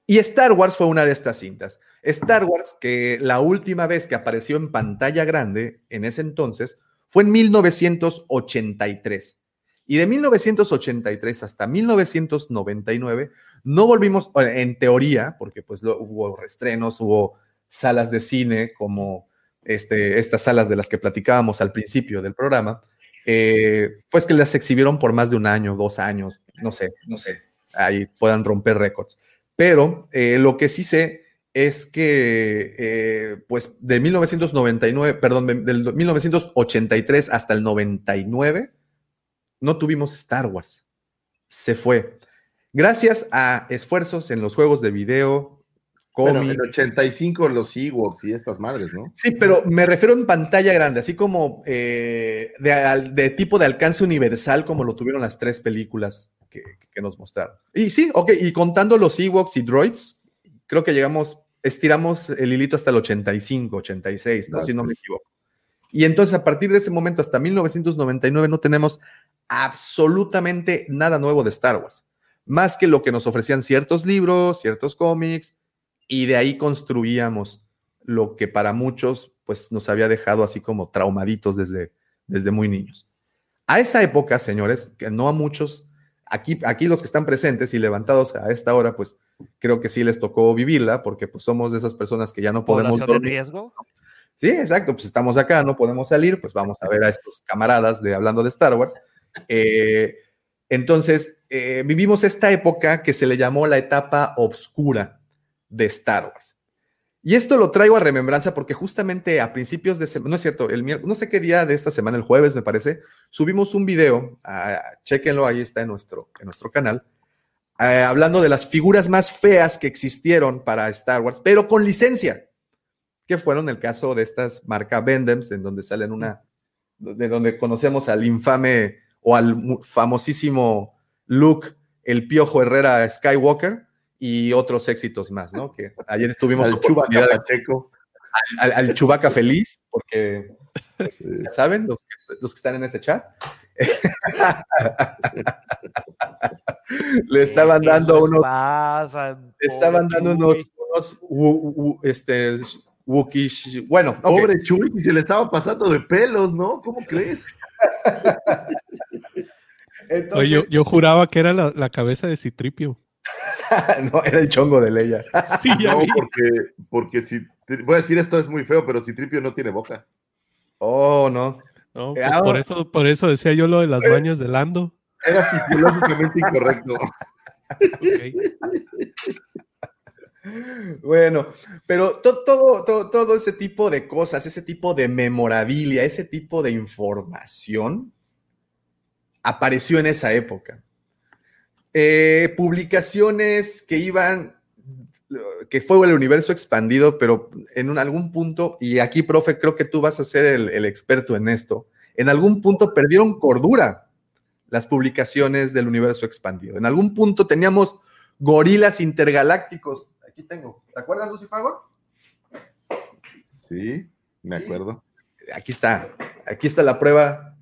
Y Star Wars fue una de estas cintas. Star Wars, que la última vez que apareció en pantalla grande en ese entonces fue en 1983. Y de 1983 hasta 1999 no volvimos, en teoría, porque pues hubo restrenos, hubo salas de cine como este, estas salas de las que platicábamos al principio del programa, eh, pues que las exhibieron por más de un año, dos años, no sé, no sé, ahí puedan romper récords. Pero eh, lo que sí sé es que, eh, pues, de 1999, perdón, del 1983 hasta el 99, no tuvimos Star Wars. Se fue. Gracias a esfuerzos en los juegos de video,
Bueno, en el 85 los Ewoks y estas madres, ¿no?
Sí, pero me refiero en pantalla grande, así como eh, de, tipo de alcance universal, como lo tuvieron las tres películas que, que nos mostraron. Y sí, ok, y contando los Ewoks y Droids, creo que llegamos estiramos el hilito hasta el 85, 86, ¿no? si no me equivoco. Y entonces a partir de ese momento hasta 1999 no tenemos absolutamente nada nuevo de Star Wars, más que lo que nos ofrecían ciertos libros, ciertos cómics, y de ahí construíamos lo que para muchos pues nos había dejado así como traumaditos desde, desde muy niños. A esa época, señores, que no a muchos, aquí, aquí los que están presentes y levantados a esta hora, pues creo que sí les tocó vivirla, porque pues somos de esas personas que ya no podemos
dormir. de riesgo?
Sí, exacto, pues estamos acá, no podemos salir, pues vamos a ver a estos camaradas de hablando de Star Wars. Eh, entonces, eh, vivimos esta época que se le llamó la etapa oscura de Star Wars. Y esto lo traigo a remembranza porque justamente a principios de semana, no es cierto, el no sé qué día de esta semana, el jueves me parece, subimos un video, uh, chéquenlo, ahí está en nuestro, en nuestro canal, eh, hablando de las figuras más feas que existieron para Star Wars, pero con licencia, que fueron el caso de estas marca Vendems, en donde salen una, de donde conocemos al infame o al famosísimo Luke, el Piojo Herrera Skywalker y otros éxitos más, ¿no? Que ayer tuvimos
al Chubaca Pacheco.
Al, al Chubaca feliz, porque ya saben, los los que están en ese chat. *laughs* le estaban dando unos. estaban dando unos, unos este, Bueno,
pobre Chuy, y se le estaba pasando de pelos, ¿no? ¿Cómo crees? *laughs*
yo, yo, juraba que era la, la cabeza de Citripio. *laughs*
no, era el chongo de Leia. *laughs*
Sí, ya
No,
vi.
porque, porque si. Voy a decir esto es muy feo, pero si Tripio no tiene boca.
Oh, no.
No,
Eh,
pues por, eso, por eso decía yo lo de las mañas de Lando.
Era fisiológicamente incorrecto. *laughs*
Bueno, pero to- todo, todo, todo ese tipo de cosas, ese tipo de memorabilia, ese tipo de información apareció en esa época. Eh, publicaciones que iban, que fue el universo expandido, pero en un- algún punto, y aquí, profe, creo que tú vas a ser el, el experto en esto, en algún punto perdieron cordura las publicaciones del universo expandido. En algún punto teníamos gorilas intergalácticos. Aquí tengo. ¿Te acuerdas, Lucifagor?
Sí, me acuerdo.
Aquí está. Aquí está la prueba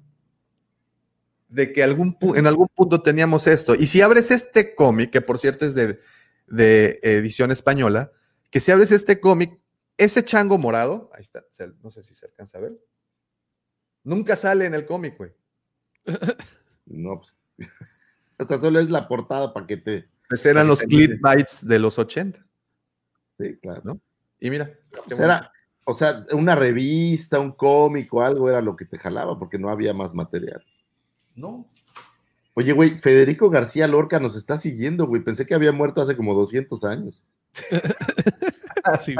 de que algún en algún punto teníamos esto. Y si abres este cómic, que por cierto es de, de edición española, que si abres este cómic, ese chango morado, ahí está, no sé si se alcanza a ver, nunca sale en el cómic, güey. *laughs*
No, pues. *laughs* O sea, solo es la portada para que te.
Pues eran los clickbites de los 80.
Sí, claro.
¿no? Y mira.
O sea, era- o sea, una revista, un cómic o algo era lo que te jalaba porque no había más material.
No.
Oye, güey, Federico García Lorca nos está siguiendo, güey. Pensé que había muerto hace como 200 años. *laughs*
Sí.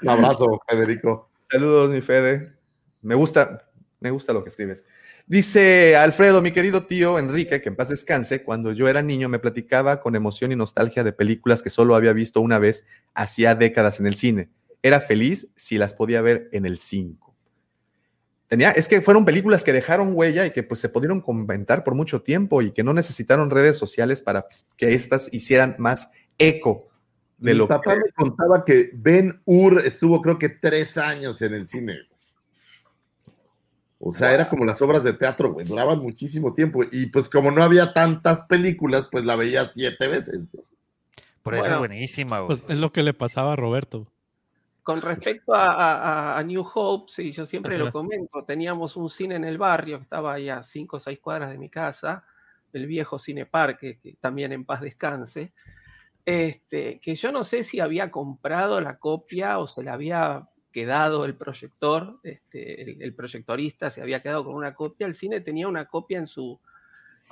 Un abrazo, Federico.
Saludos, mi Fede. Me gusta, me gusta lo que escribes. Dice Alfredo, mi querido tío Enrique, que en paz descanse, cuando yo era niño me platicaba con emoción y nostalgia de películas que solo había visto una vez hacía décadas en el cine. Era feliz si las podía ver en el 5. Tenía, es que fueron películas que dejaron huella y que pues se pudieron comentar por mucho tiempo y que no necesitaron redes sociales para que éstas hicieran más eco de
Mi
lo
papá
que...
me contaba que Ben Hur estuvo, creo que tres años en el cine. O sea, era como las obras de teatro, güey, duraban muchísimo tiempo. Y pues como no había tantas películas, pues la veía siete veces.
Por eso
Bueno,
es buenísima, güey.
Pues es lo que le pasaba a Roberto.
Con respecto a, a- a New Hope, sí, yo siempre
Ajá.
lo comento, teníamos un cine en el barrio que estaba ahí a cinco o seis cuadras de mi casa, el viejo Cine Parque, que también en paz descanse, este, que yo no sé si había comprado la copia o se le había quedado el proyector, este, el, el proyectorista se había quedado con una copia, el cine tenía una copia en su,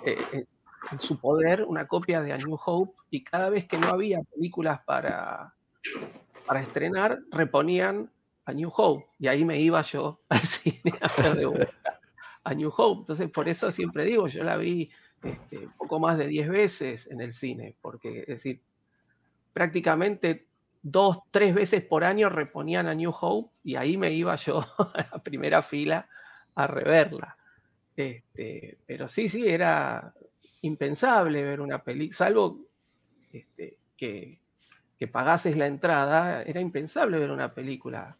eh, en- en su poder, una copia de A New Hope, y cada vez que no había películas para, para estrenar, reponían a New Hope, y ahí me iba yo *laughs* al cine a ver de vuelta a New Hope. Entonces, por eso siempre digo, yo la vi este, poco más de 10 veces en el cine, porque es decir, prácticamente dos, tres veces por año reponían a New Hope, y ahí me iba yo *laughs* a la primera fila a reverla. Este, pero sí, sí, era impensable ver una película, salvo este, que, que pagases la entrada, era impensable ver una película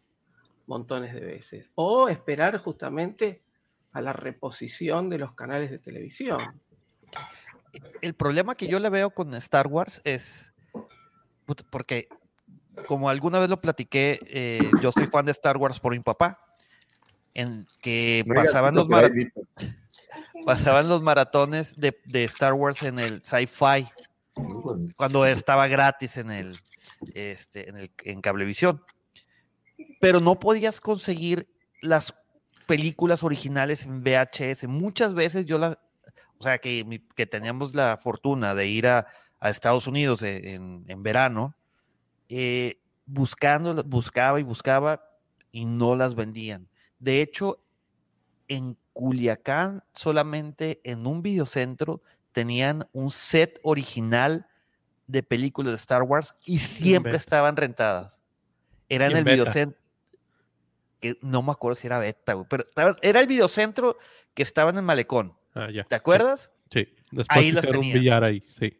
montones de veces. O esperar justamente a la reposición de los canales de televisión.
El problema que yo le veo con Star Wars es porque, como alguna vez lo platiqué, eh, yo soy fan de Star Wars por mi papá, en que pasaban los, mara- *laughs* pasaban los maratones de, de Star Wars en el Sci-Fi cuando estaba gratis en el, este, en el en Cablevisión. Pero no podías conseguir las películas originales en VHS. Muchas veces yo las, o sea, que, que teníamos la fortuna de ir a, a Estados Unidos e- en, en verano, eh, buscando, buscaba y buscaba y no las vendían. De hecho, en Culiacán, solamente en un videocentro, tenían un set original de películas de Star Wars y siempre estaban rentadas. Era en
en
el
beta.
videocentro. Que no me acuerdo si era beta, güey, pero estaba- era el videocentro que estaba en malecón.
Ah, ya.
¿Te acuerdas?
Sí. Después
Ahí las
hicieron un
tenía.
billar ahí, sí.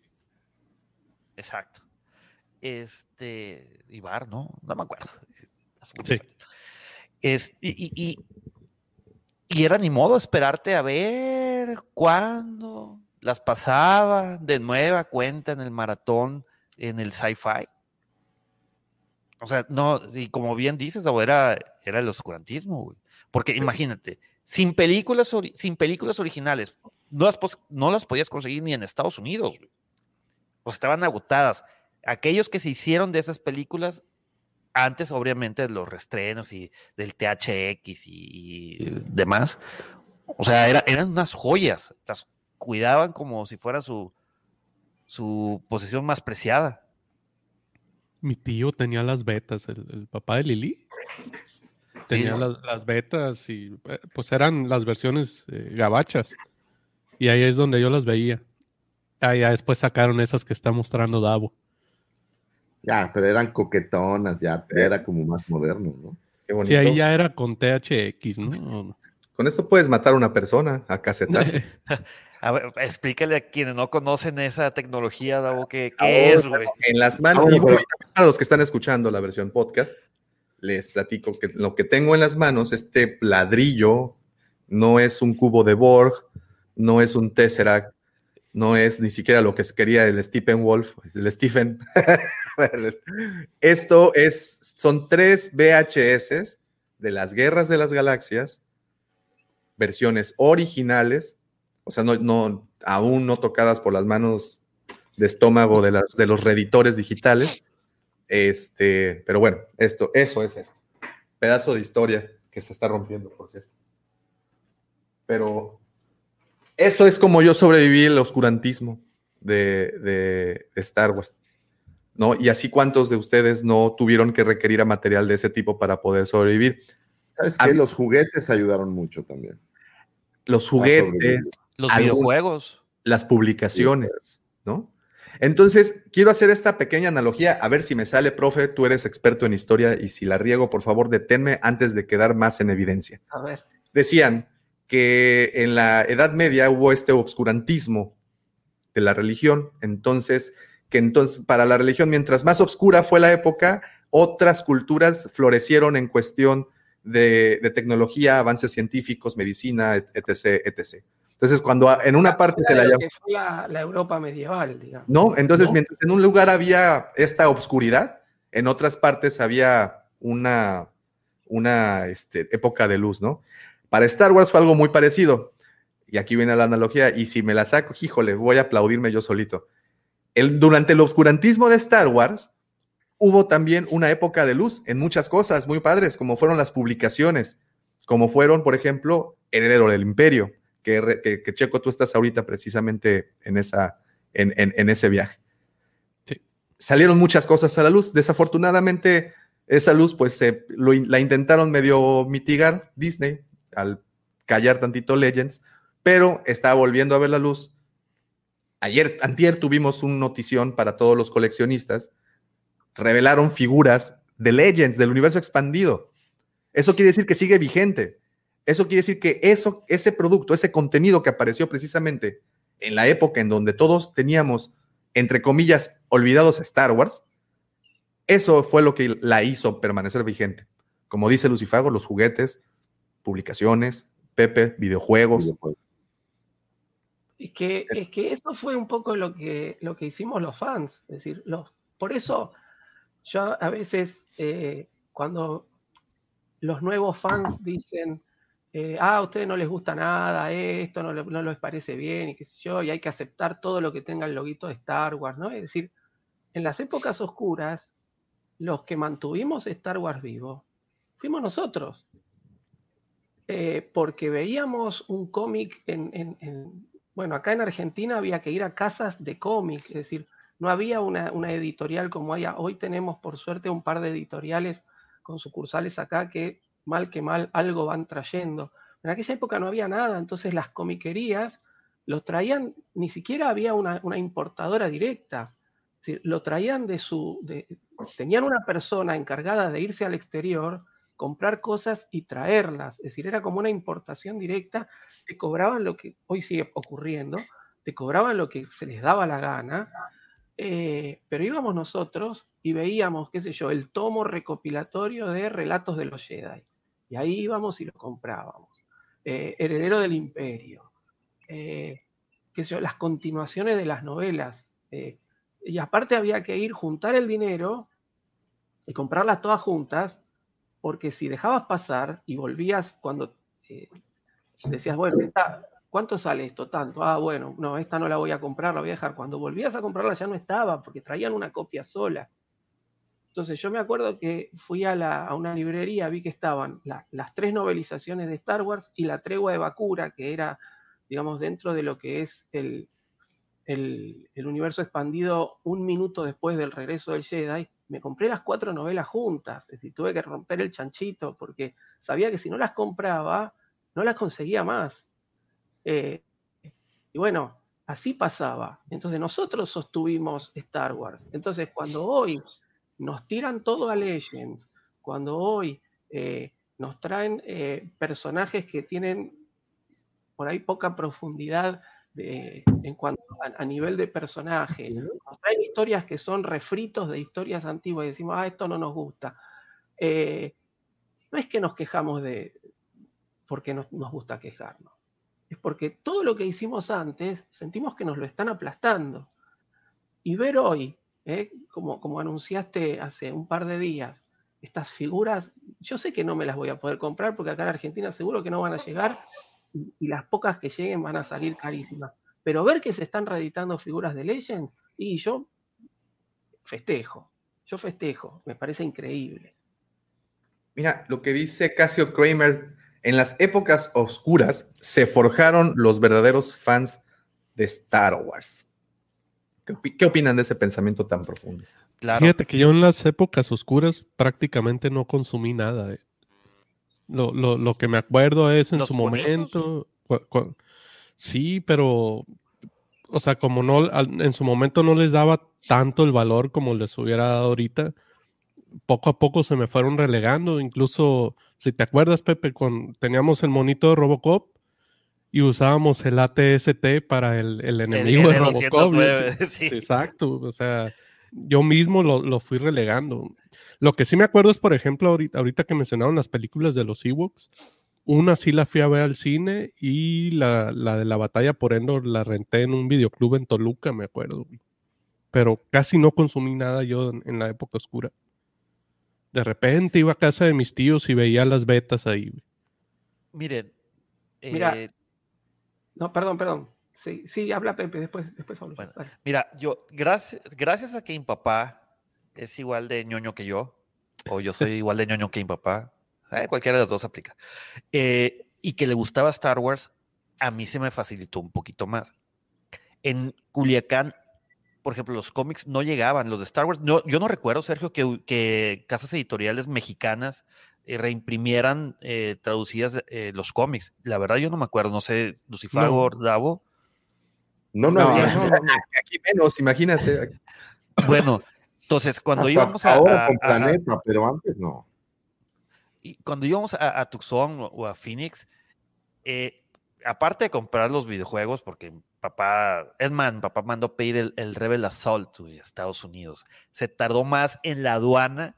Exacto. Este, Ibar, no, no me acuerdo.
Sí.
Es, y, y, y, y era ni modo esperarte a ver cuándo las pasaba de nueva cuenta en el maratón, en el sci-fi. O sea, no, y como bien dices, era, era el oscurantismo, güey. Porque imagínate, sin películas, sin películas originales, no las, no las podías conseguir ni en Estados Unidos, güey. O sea, estaban agotadas. aquellos que se hicieron de esas películas antes, obviamente, de los restrenos y del THX y, demás. O sea, eran unas joyas. Las cuidaban como si fuera su, su posesión más preciada.
Mi tío tenía las betas, el, papá de Lili. Tenía las, betas y eh, pues eran las versiones eh, gabachas. Y ahí es donde yo las veía. Ah, ya después sacaron esas que está mostrando Davo.
Ya, pero eran coquetonas, ya, era como más moderno, ¿no?
Qué Sí, ahí ya era con THX, ¿no?
Con esto puedes matar a una persona a casetazo. *laughs*
a ver, explícale a quienes no conocen esa tecnología, Davo, ¿qué, qué es, güey?
En las manos, a los que están escuchando la versión podcast, les platico que lo que tengo en las manos, este ladrillo, no es un cubo de Borg, no es un Tesseract, no es ni siquiera lo que quería el Stephen Wolf, el Stephen. *laughs* Esto es, son tres VHS de las guerras de las galaxias, versiones originales, o sea, no, no, aún no tocadas por las manos de estómago de, las, de los reeditores digitales. Este, pero bueno, esto, eso es esto. Pedazo de historia que se está rompiendo, por cierto. Pero eso es como yo sobreviví el oscurantismo de, Star Wars. ¿no? Y así cuántos de ustedes no tuvieron que requerir a material de ese tipo para poder sobrevivir.
¿Sabes qué? los juguetes ayudaron mucho también.
Los juguetes.
Los videojuegos.
Las publicaciones, ¿no? Entonces, quiero hacer esta pequeña analogía, a ver si me sale, profe, tú eres experto en historia y si la riego, por favor, deténme antes de quedar más en evidencia.
A ver.
Decían, que en la Edad Media hubo este obscurantismo de la religión, entonces, que entonces para la religión, mientras más oscura fue la época, otras culturas florecieron en cuestión de, tecnología, avances científicos, medicina, etc., etc. Entonces, cuando en una parte
se la llama... la, Europa medieval, digamos.
No, entonces, mientras en un lugar había esta obscuridad, en otras partes había una, una este, época de luz, ¿no? Para Star Wars fue algo muy parecido. Y aquí viene la analogía. Y si me la saco, híjole, voy a aplaudirme yo solito. El, durante el oscurantismo de Star Wars, hubo también una época de luz en muchas cosas muy padres, como fueron las publicaciones, como fueron, por ejemplo, Heredero del Imperio, que, Checo, tú estás ahorita precisamente en, esa, en, ese viaje. Salieron muchas cosas a la luz. Desafortunadamente, esa luz, pues, se, la intentaron medio mitigar Disney, al callar tantito Legends, pero está volviendo a ver la luz. Ayer, antier tuvimos una notición para todos los coleccionistas. Revelaron figuras de Legends, del universo expandido. Eso quiere decir que sigue vigente. Eso quiere decir que eso, ese producto, ese contenido que apareció precisamente en la época en donde todos teníamos, entre comillas, olvidados Star Wars, eso fue lo que la hizo permanecer vigente. Como dice Lucifago, los juguetes, publicaciones, Pepe, videojuegos.
Es que, es que eso fue un poco lo que, lo que hicimos los fans. Es decir, los, por eso yo a veces eh, cuando los nuevos fans dicen, eh, ah, a ustedes no les gusta nada, esto no, no, les parece bien y qué sé yo, y hay que aceptar todo lo que tenga el loguito de Star Wars, ¿no? Es decir, en las épocas oscuras, los que mantuvimos Star Wars vivo fuimos nosotros. Eh, porque veíamos un cómic en, bueno, acá en Argentina había que ir a casas de cómic, es decir, no había una, editorial como hay. Hoy tenemos, por suerte, un par de editoriales con sucursales acá que mal que mal algo van trayendo. En aquella época no había nada, entonces las comiquerías los traían, ni siquiera había una, importadora directa, lo traían de su, tenían una persona encargada de irse al exterior comprar cosas y traerlas. Es decir, era como una importación directa, te cobraban lo que hoy sigue ocurriendo, te cobraban lo que se les daba la gana, eh, pero íbamos nosotros y veíamos, qué sé yo, el tomo recopilatorio de relatos de los Jedi. Y ahí íbamos y lo comprábamos. Eh, Heredero del Imperio. Eh, qué sé yo, las continuaciones de las novelas. y aparte había que ir, juntar el dinero y comprarlas todas juntas porque si dejabas pasar y volvías cuando decías, bueno, ¿cuánto sale esto? Tanto. Ah, bueno, no, esta no la voy a comprar, la voy a dejar. Cuando volvías a comprarla ya no estaba, porque traían una copia sola. Entonces yo me acuerdo que fui a, la, a una librería, vi que estaban las tres novelizaciones de Star Wars y la tregua de Bakura, que era, digamos, dentro de lo que es el, el, el universo expandido un minuto después del regreso del Jedi, me compré las cuatro novelas juntas, es decir, tuve que romper el chanchito porque sabía que si no las compraba, no las conseguía más. Eh, y bueno, así pasaba. Entonces nosotros sostuvimos Star Wars. Entonces cuando hoy nos tiran todo a Legends, cuando hoy eh, nos traen eh, personajes que tienen por ahí poca profundidad en cuanto a, nivel de personaje, nos traen historias que son refritos de historias antiguas y decimos, ah, esto no nos gusta. Eh, no es que nos quejamos de porque nos gusta quejarnos, porque todo lo que hicimos antes sentimos que nos lo están aplastando. Y ver hoy ¿eh? como, como anunciaste hace un par de días, estas figuras, yo sé que no me las voy a poder comprar porque acá en Argentina seguro que no van a llegar y, las pocas que lleguen van a salir carísimas. Pero ver que se están reeditando figuras de Legends, y yo festejo, yo festejo, me parece increíble.
Mira, lo que dice Casio Kramer, en las épocas oscuras se forjaron los verdaderos fans de Star Wars. ¿Qué, opinan de ese pensamiento tan profundo?
Fíjate que yo en las épocas oscuras prácticamente no consumí nada. Eh. Lo, que me acuerdo es en su momento. sí, pero. O sea, como no, en su momento no les daba tanto el valor como les hubiera dado ahorita, poco a poco se me fueron relegando. Incluso, si te acuerdas, Pepe, con, teníamos el monito de Robocop y usábamos el ATST para el, enemigo de Robocop. *laughs* Exacto, o sea, yo mismo lo, fui relegando. Lo que sí me acuerdo es, por ejemplo, ahorita, que mencionaron las películas de los Ewoks, una sí la fui a ver al cine y la, de la batalla por Endor la renté en un videoclub en Toluca, me acuerdo. Pero casi no consumí nada yo en, la época oscura. De repente iba a casa de mis tíos y veía las betas ahí.
Miren,
Mira, eh, no, perdón, perdón. Sí, sí, habla Pepe, después, después hablo.
mira, yo, gracias, gracias a que mi papá es igual de ñoño que yo, o yo soy *laughs* igual de ñoño que mi papá, eh, cualquiera de las dos aplica, eh, y que le gustaba Star Wars, a mí se me facilitó un poquito más. En Culiacán, por ejemplo, los cómics no llegaban, los de Star Wars, no, yo no recuerdo, Sergio, que, que casas editoriales mexicanas eh, reimprimieran eh, traducidas eh, los cómics. La verdad yo no me acuerdo, no sé, Lucifer no. Davo.
No, no, había, *laughs* aquí menos, imagínate. *laughs*
Bueno, entonces cuando íbamos
a... Ahora con Planeta, pero antes no.
Y cuando íbamos a, Tucson o a Phoenix, aparte de comprar los videojuegos, porque papá, es man, papá mandó pedir el, el Rebel Assault de Estados Unidos. Se tardó más en la aduana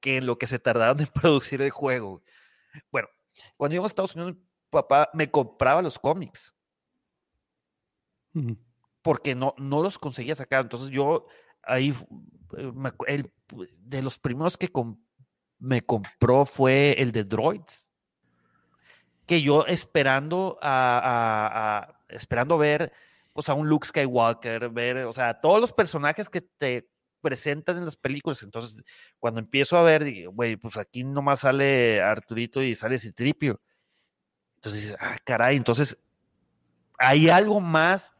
que en lo que se tardaron en *laughs* producir el juego. Bueno, cuando íbamos a Estados Unidos, papá me compraba los cómics. Porque no, no los conseguía sacar. Entonces yo ahí, eh, de los primeros que me compró fue el de Droids. Que yo esperando a, esperando ver pues, a un Luke Skywalker, ver, o sea, todos los personajes que te presentan en las películas. Entonces, cuando empiezo a ver, güey, pues aquí nomás sale Arturito y sale Citripio. Entonces ah, caray, entonces hay algo más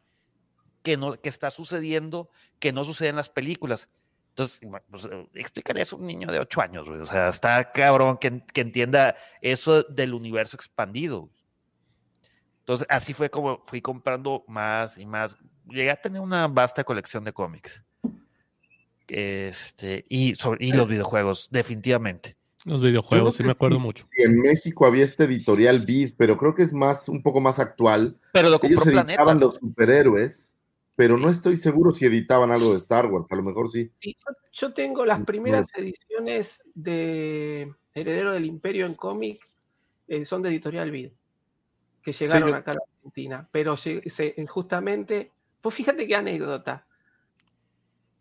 que, no, que está sucediendo que no sucede en las películas. Entonces, pues, eh, explícale eso a un niño de 8 años, güey. O sea, está cabrón que, que, entienda eso del universo expandido. Entonces, así fue como fui comprando más y más. Llegué a tener una vasta colección de cómics. Este, y, sobre, y los videojuegos, definitivamente.
Los videojuegos, sí me acuerdo mucho.
en México había este editorial Vid, pero creo que es más, un poco más actual.
Pero lo
Ellos editaban los superhéroes, pero no estoy seguro si editaban algo de Star Wars, a lo mejor sí.
yo tengo las primeras ediciones de Heredero del Imperio en cómic, eh, son de editorial Vid, que llegaron acá a la Argentina, pero justamente, pues fíjate qué anécdota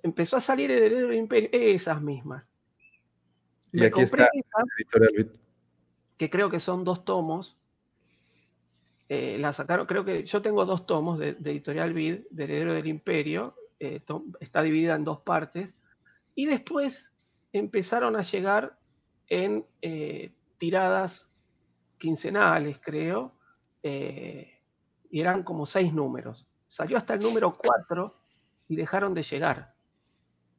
empezó a salir heredero del imperio, esas mismas.
Y aquí está
esas, que creo que son dos tomos, eh, la sacaron, creo que yo tengo dos tomos de, Editorial Vid, de Heredero del Imperio, eh, está dividida en dos partes, y después empezaron a llegar en eh, tiradas quincenales, creo, y eran como seis números. Salió hasta el número cuatro y dejaron de llegar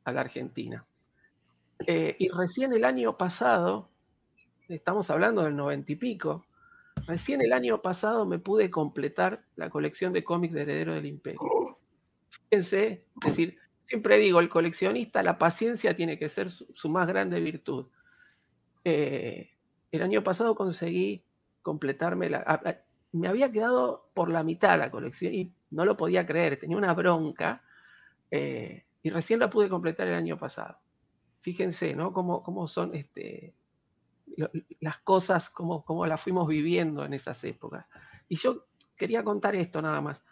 a la Argentina. y recién el año pasado, estamos hablando del noventa y pico, Recién el año pasado me pude completar la colección de cómics de Heredero del Imperio. Fíjense, es decir, siempre digo, el coleccionista, la paciencia tiene que ser su, más grande virtud. Eh, el año pasado conseguí completarme la... me había quedado por la mitad la colección y no lo podía creer, tenía una bronca eh, y recién la pude completar el año pasado. Fíjense, ¿no? Cómo, cómo son este, las cosas como, como las fuimos viviendo en esas épocas. Y yo quería contar esto nada más.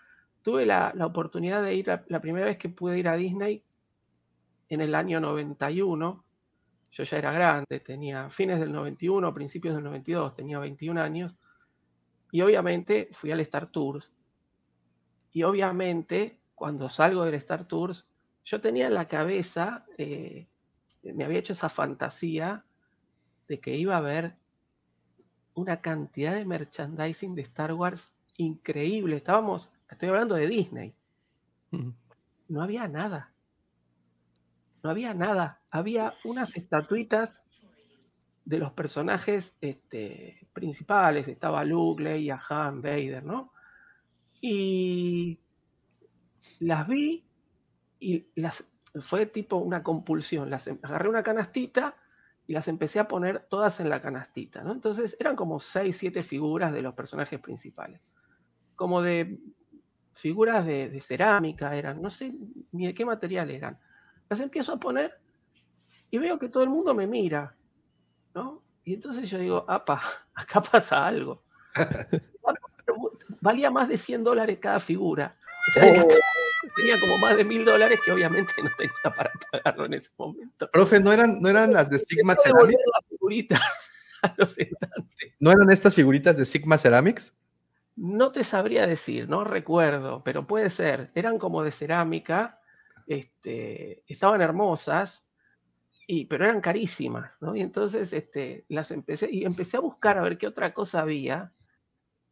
Tuve la, oportunidad de ir, la, primera vez que pude ir a Disney en el año 91. Yo ya era grande, tenía fines del 91, principios del 92, tenía 21 años. Y obviamente fui al Star Tours. Y obviamente cuando salgo del Star Tours, yo tenía en la cabeza, eh, me había hecho esa fantasía de que iba a haber una cantidad de merchandising de Star Wars increíble. Estábamos, estoy hablando de Disney. No había nada. No había nada. Había unas estatuitas de los personajes este, principales. Estaba Luke, Leia, Han, Vader, ¿no? Y las vi y las fue tipo una compulsión. Las agarré una canastita y las empecé a poner todas en la canastita, ¿no? Entonces eran como seis, siete figuras de los personajes principales. Como de figuras de, cerámica eran, no sé ni de qué material eran. Las empiezo a poner y veo que todo el mundo me mira, ¿no? Y entonces yo digo, apa, *laughs* acá pasa algo. *laughs* Valía más de 100 dólares cada figura. O sea, oh tenía como más de mil dólares que obviamente no tenía para pagarlo en ese momento.
Profe, ¿no eran, no eran las de Sigma Ceramics? *laughs* ¿No eran estas figuritas de Sigma Ceramics?
No te sabría decir, no recuerdo, pero puede ser. Eran como de cerámica, este, estaban hermosas, y, pero eran carísimas, ¿no? Y entonces este, las empecé, y empecé a buscar a ver qué otra cosa había,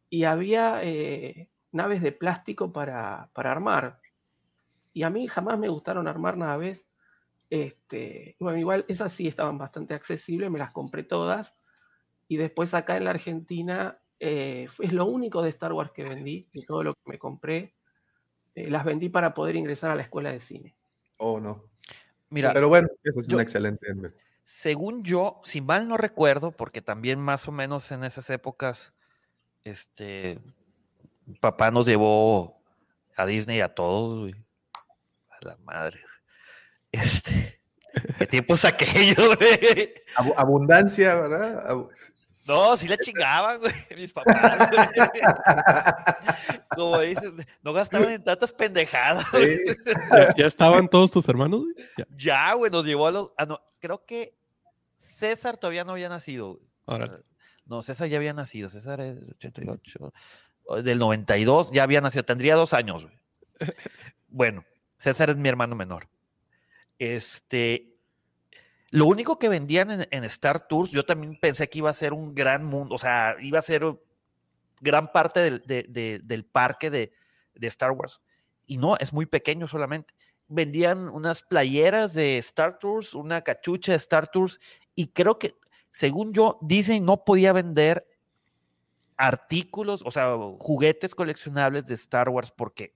y había eh, naves de plástico para, para armar. Y a mí jamás me gustaron armar naves. Este, bueno, igual esas sí estaban bastante accesibles, me las compré todas. Y después acá en la Argentina eh, es lo único de Star Wars que vendí, de todo lo que me compré. Eh, las vendí para poder ingresar a la escuela de cine.
Oh, no. Mira, pero bueno, eso es un excelente.
Según yo, si mal no recuerdo, porque también más o menos en esas épocas, este, papá nos llevó a Disney a todos, la madre. Este, ¿qué tiempos aquellos, *laughs* güey?
abundancia, ¿verdad?
no, sí la chingaban, güey, *laughs* mis papás. Como dices, no gastaban en tantas pendejadas.
¿Ya, estaban todos tus hermanos?
Güey? Ya, güey, nos llevó a los. Ah, no, creo que César todavía no había nacido. Ahora. No, César ya había nacido. César es 88. Del 92 ya había nacido. Tendría dos años, güey. Bueno, César es mi hermano menor. Este, lo único que vendían en, Star Tours, yo también pensé que iba a ser un gran mundo, o sea, iba a ser gran parte del, parque de, Star Wars. Y no, es muy pequeño solamente. Vendían unas playeras de Star Tours, una cachucha de Star Tours, y creo que, según yo, Disney no podía vender artículos, o sea, juguetes coleccionables de Star Wars porque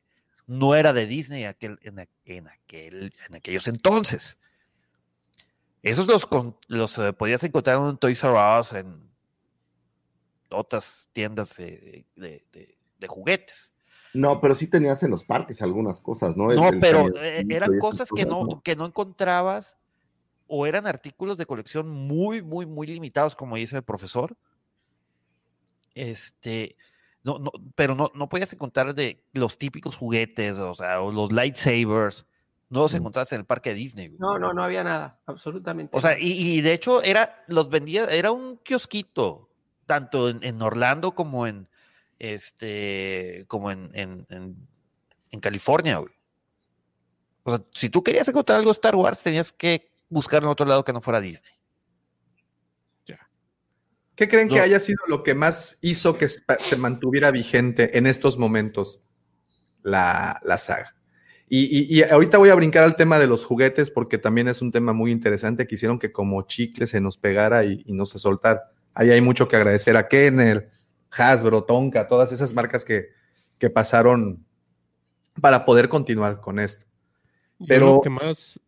no era de Disney aquel, en, aquel, en aquellos entonces. Esos los, los eh, podías encontrar en Toys R Us, en otras tiendas de, juguetes.
No, pero sí tenías en los parques algunas cosas, ¿no?
No, pero eh, eran cosas que no, que no encontrabas o eran artículos de colección muy, muy, muy limitados, como dice el profesor. Este, no, no, pero no, no podías encontrar de los típicos juguetes, o sea, o los lightsabers. No los encontrabas en el parque de Disney.
No, no, no había nada, absolutamente.
O sea, y, de hecho era, los vendía, era un kiosquito, tanto en, Orlando como en, este, como en, en, en, en California, güey. O sea, si tú querías encontrar algo de Star Wars, tenías que buscar en otro lado que no fuera Disney.
¿Qué creen que haya sido lo que más hizo que se mantuviera vigente en estos momentos la, la saga? Y, y- y ahorita voy a brincar al tema de los juguetes porque también es un tema muy interesante que hicieron que como chicle se nos pegara y, y no se soltara. Ahí hay mucho que agradecer a Kenner, Hasbro, Tonka, todas esas marcas que, que pasaron para poder continuar con esto.
Yo
Pero-
lo que más,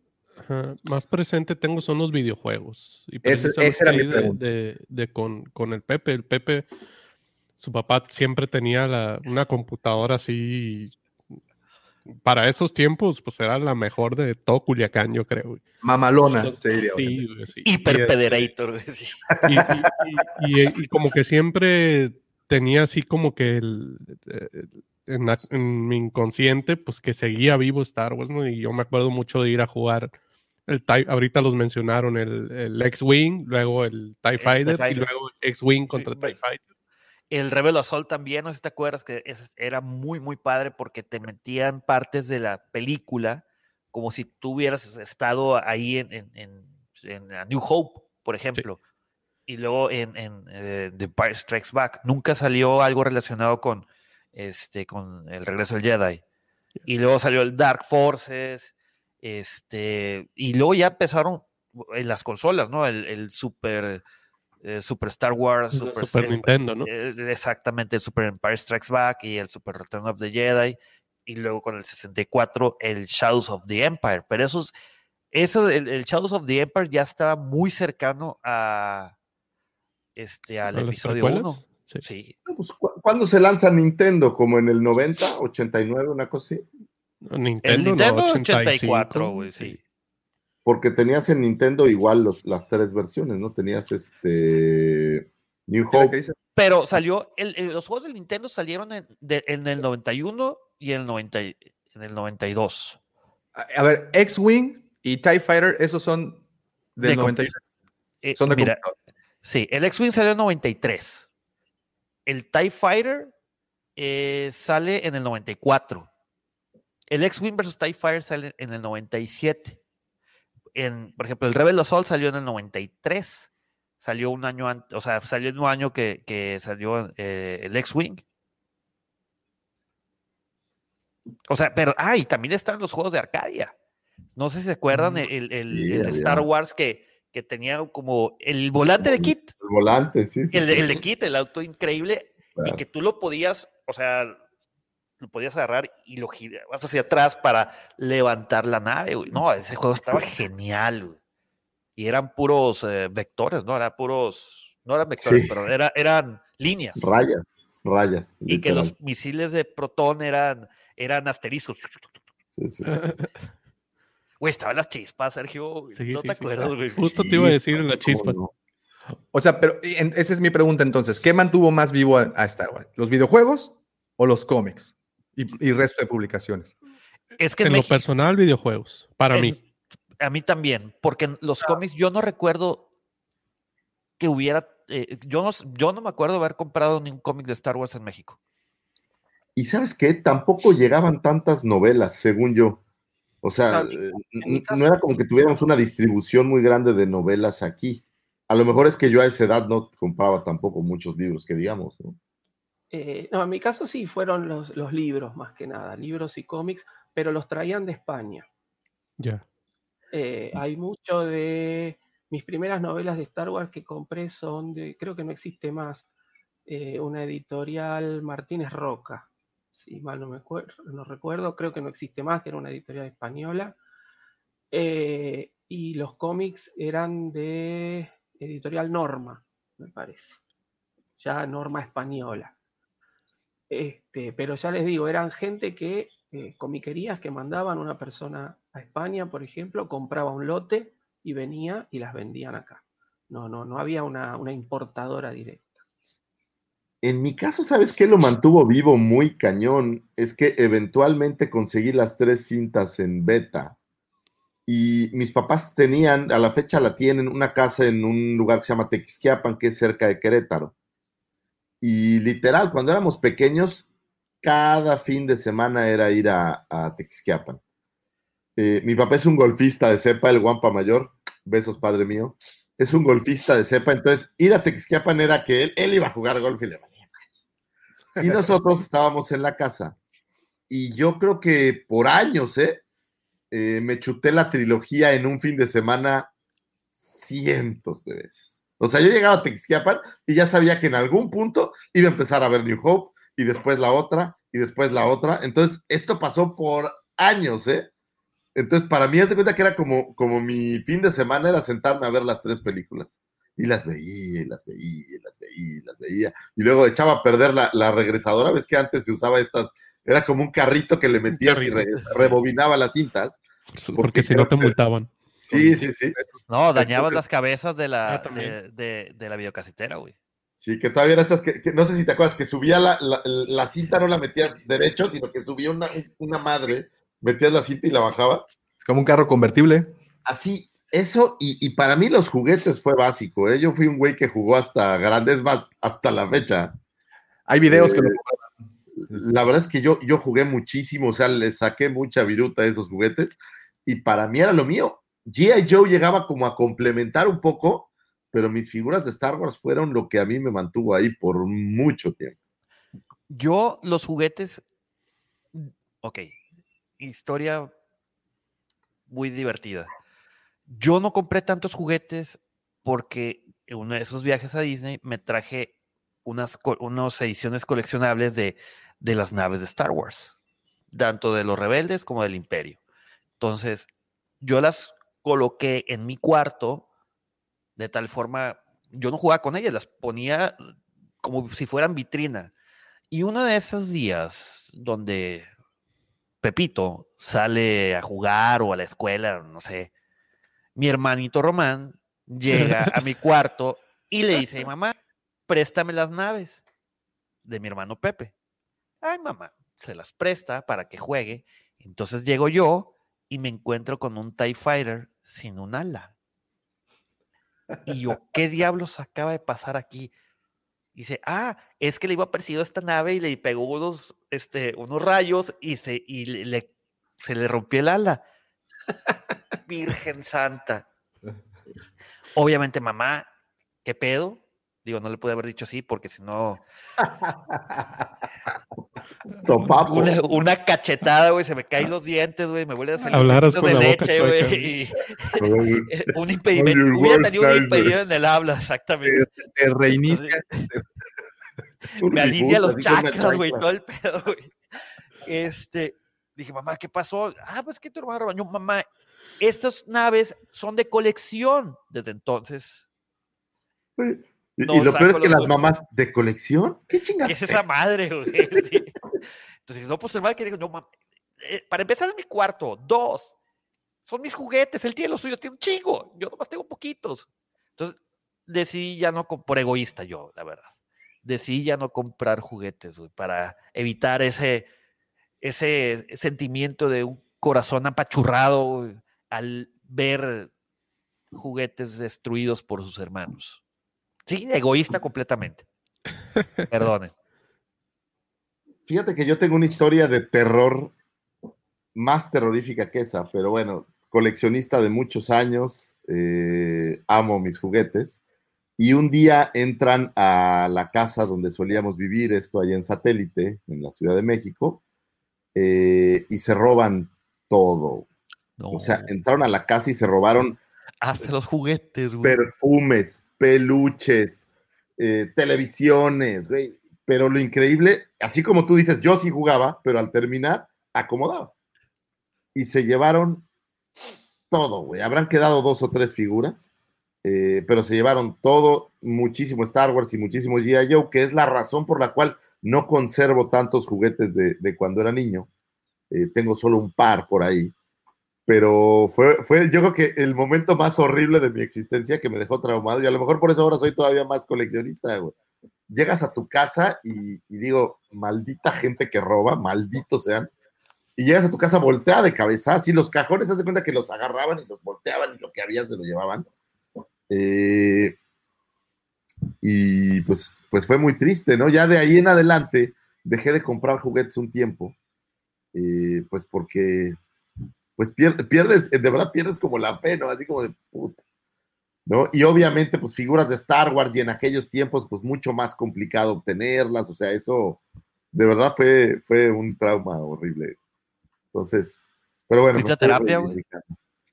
ajá, más presente tengo son los videojuegos. Y
Ese-
precisamente
esa era mi
de-
pregunta.
de- de con, con el Pepe. El Pepe, su papá siempre tenía la- una computadora así. Para esos tiempos, pues era la mejor de todo Culiacán, yo creo.
Mamalona,
Entonces,
se diría.
sí, sí. Y,
Hiper
este, y, y- y- y- y como que siempre tenía así como que el, eh, en, la- en mi inconsciente, pues que seguía vivo Star Wars, ¿no? Y yo me acuerdo mucho de ir a jugar el TIE, ahorita los mencionaron, el, el X-Wing, luego el TIE Fighter y luego el X-Wing contra
Sí,
TIE. Fighter.
El Rebel Assault también, no sé si te acuerdas que es- era muy, muy padre porque te metían partes de la película como si tú hubieras estado ahí en, en, en- en A New Hope, por ejemplo. Y luego en, en eh, The Empire Strikes Back. Nunca salió algo relacionado con, este, con el regreso del Jedi. Y luego salió el Dark Forces. Este, y luego ya empezaron en las consolas, ¿no? El, el Super, eh, Super Star Wars.
Super
eh,
Nintendo, ¿no?
eh, exactamente, el Super Empire Strikes Back y el Super Return of the Jedi. Y luego con el 64, el Shadows of the Empire. Pero esos, eso, el, el Shadows of the Empire ya estaba muy cercano a este al
¿A las
episodio 1.
precuelas? Sí.
Sí.
Pues, ¿cu- ¿Cuándo se lanza Nintendo? ¿Como en el 90, 89, una cosa así?
Nintendo,
El Nintendo
85,
84, güey, sí.
Porque tenías en Nintendo igual los, las tres versiones, ¿no? Tenías este New
¿Qué
Hope.
Pero salió, el- el- los juegos del Nintendo salieron en, de- en el 91 y en el, 90, y- en el 92.
A a ver, X-Wing y TIE Fighter, esos son del
De
91.
Eh,
Son de
mira. Sí, el X-Wing salió en 93. El TIE Fighter eh, sale en el 94. El X-Wing versus TIE Fighter sale en el 97. En, por ejemplo, el Rebel Assault salió en el 93. Salió un año antes, o sea, salió el mismo año que, que salió eh, el X-Wing. O sea, pero, ah, y también están los juegos de Arcadia. No sé si se acuerdan el, el- el. Star Wars que, que tenía como el volante de Kit.
El volante, sí, sí.
El, de- Kit, el auto increíble, y que tú lo podías, o sea, lo podías agarrar y lo girabas hacia atrás para levantar la nave, güey. No, ese juego estaba *laughs* genial, güey. Y eran puros eh, vectores, ¿no? Eran puros, no eran vectores,
Sí.
pero era- eran líneas.
Rayas, rayas.
Y que los misiles de protón eran, eran asterizos.
Sí, sí. *laughs*
Güey, estaban las chispas, Sergio.
Sí,
no
sí,
te
sí.
acuerdas, güey.
Justo te iba a decir en la
¿cómo
chispa.
no?
O sea, pero en- esa es mi pregunta entonces. ¿Qué mantuvo más vivo a, a Star Wars? ¿Los videojuegos o los cómics? Y, y resto de publicaciones.
Es que en
En lo personal, videojuegos, para
en-
mí.
A mí también, porque en los cómics yo no recuerdo que hubiera, eh, yo, no, yo no me acuerdo de haber comprado ningún cómic de Star Wars en México.
Y sabes qué, tampoco llegaban tantas novelas, según yo. O sea, eh, no era como que tuviéramos una distribución muy grande de novelas aquí. A lo mejor es que yo a esa edad no compraba tampoco muchos libros, que digamos, ¿no?
Eh, no, en mi caso sí fueron los, los libros más que nada, libros y cómics, pero los traían de España.
Ya.
Eh, hay mucho de mis primeras novelas de Star Wars que compré son de, creo que no existe más, eh, una editorial Martínez Roca, si mal no me acuerdo, no recuerdo, creo que no existe más, que era una editorial española. Eh, y los cómics eran de editorial Norma, me parece. Ya Norma española. Este, pero ya les digo, eran gente que, eh, comiquerías que mandaban una persona a España, por ejemplo, compraba un lote y venía y las vendían acá. No, no, no había una, una importadora directa.
En mi caso, ¿sabes qué lo mantuvo vivo muy cañón? Es que eventualmente conseguí las tres cintas en beta. Y mis papás tenían, a la fecha la tienen, una casa en un lugar que se llama Tequisquiapan, que es cerca de Querétaro. Y literal, cuando éramos pequeños, cada fin de semana era ir a, a Texquiapan. Eh, mi papá es un golfista de cepa, el Guampa Mayor. Besos, padre mío. Es un golfista de cepa, entonces ir a Texquiapan era que él, él iba a jugar golf y le valía más. Y *laughs* nosotros estábamos en la casa. Y yo creo que por años, ¿eh? Eh, me chuté la trilogía en un fin de semana cientos de veces. O sea, yo llegaba a Texquiapan y ya sabía que en algún punto iba a empezar a ver New Hope y después la otra y después la otra. Entonces, esto pasó por años, ¿eh? Entonces, para mí, hace cuenta que era como, como mi fin de semana, era sentarme a ver las tres películas. Y las veía, y las veía, y las veía, y las veía. Y luego echaba a perder la, la regresadora. Ves que antes se usaba estas, era como un carrito que le metías y re- rebobinaba las cintas.
Porque, si no te multaban.
Sí, sí, sí.
No, dañabas
Entonces-
las cabezas de la,
Ah,
de, de- de la videocasetera, güey.
Sí, que todavía eran estas que, que no sé si te acuerdas, que subía la, la, la cinta, no la metías derecho, sino que subía una, una madre, metías la cinta y la bajabas.
Es como un carro convertible.
Así, eso, y, y para mí los juguetes fue básico, ¿eh? Yo fui un güey que jugó hasta grandes más, hasta la fecha.
Hay videos que lo
Eh, La verdad es que yo, yo jugué muchísimo, o sea, le saqué mucha viruta a esos juguetes, y para mí era lo mío. G.I. Joe llegaba como a complementar un poco, pero mis figuras de Star Wars fueron lo que a mí me mantuvo ahí por mucho tiempo.
Yo, los juguetes. Ok. Historia muy divertida. Yo no compré tantos juguetes porque en uno de esos viajes a Disney me traje unas, unas ediciones coleccionables de, de las naves de Star Wars, tanto de los rebeldes como del Imperio. Entonces, yo las coloqué en mi cuarto de tal forma, yo no jugaba con ellas, las ponía como si fueran vitrina. Y uno de esos días donde Pepito sale a jugar o a la escuela, no sé, mi hermanito Román llega a mi cuarto y le dice mamá, préstame las naves de mi hermano Pepe. Ay, mamá, se las presta para que juegue. Entonces llego yo y me encuentro con un TIE Fighter sin un ala. Y yo, ¿qué diablos acaba de pasar aquí? Dice, ah, es que le iba a perseguir a esta nave y le pegó unos, este, unos rayos y, se, y le, le- se le rompió el ala. Virgen Santa. *laughs* Obviamente, mamá, ¿qué pedo? Digo, no le pude haber dicho así porque si no,
Sopapo.
una, una cachetada, güey, se me caen los dientes, güey, me vuelve a salir
Hablaras
de
la
leche, güey. *laughs* un impedimento,
Oye,
hubiera tenido un impedimento en el habla, exactamente.
te reinicia.
Un *laughs*
me alinea los chakras, güey, todo el pedo, güey. Este, dije, mamá, ¿qué pasó? Ah, pues que tu hermano rebañó, mamá, estas naves son de colección. Desde entonces, No
y lo peor es que las mamás de colección, ¿qué chingados
¿qué es esa madre, güey? *laughs* Entonces, no, pues hermano, que digo, no, mamá, eh, para empezar es mi cuarto, dos, son mis juguetes, él tiene los suyos, tiene un chingo, yo nomás tengo poquitos. Entonces, decidí ya no, por egoísta yo, la verdad, decidí ya no comprar juguetes, güey, para evitar ese, ese sentimiento de un corazón apachurrado güey, al ver juguetes destruidos por sus hermanos. Sí, egoísta completamente. *laughs* Perdonen.
Fíjate que yo tengo una historia de terror más terrorífica que esa, pero bueno, coleccionista de muchos años, eh, amo mis juguetes. Y un día entran a la casa donde solíamos vivir, esto allá en satélite, en la Ciudad de México, eh, y se roban todo. O sea, entraron a la casa y se robaron
Hasta los juguetes, güey.
perfumes, peluches, eh, televisiones. Pero lo increíble, así como tú dices, yo sí jugaba, pero al terminar, acomodaba. Y se llevaron todo. Habrán quedado dos o tres figuras, eh, pero se llevaron todo, muchísimo Star Wars y muchísimo G.I. Joe, que es la razón por la cual no conservo tantos juguetes de, de cuando era niño. Eh, tengo solo un par por ahí pero fue, fue yo creo que el momento más horrible de mi existencia que me dejó traumado y a lo mejor por eso ahora soy todavía más coleccionista, güey. Llegas a tu casa y, digo, maldita gente que roba, malditos sean, y llegas a tu casa volteada de cabeza, así los cajones, haz de cuenta que los agarraban y los volteaban y lo que había se lo llevaban. Eh, y pues, pues fue muy triste, ¿no? Ya de ahí en adelante dejé de comprar juguetes un tiempo, eh, pues porque, pues pierdes, de verdad pierdes como la fe, ¿no? Así como de puta. ¿No? Y obviamente, pues figuras de Star Wars y en aquellos tiempos, pues mucho más complicado obtenerlas, o sea, eso de verdad fue, fue un trauma horrible. Entonces, pero bueno.
¿Fuiste a terapia,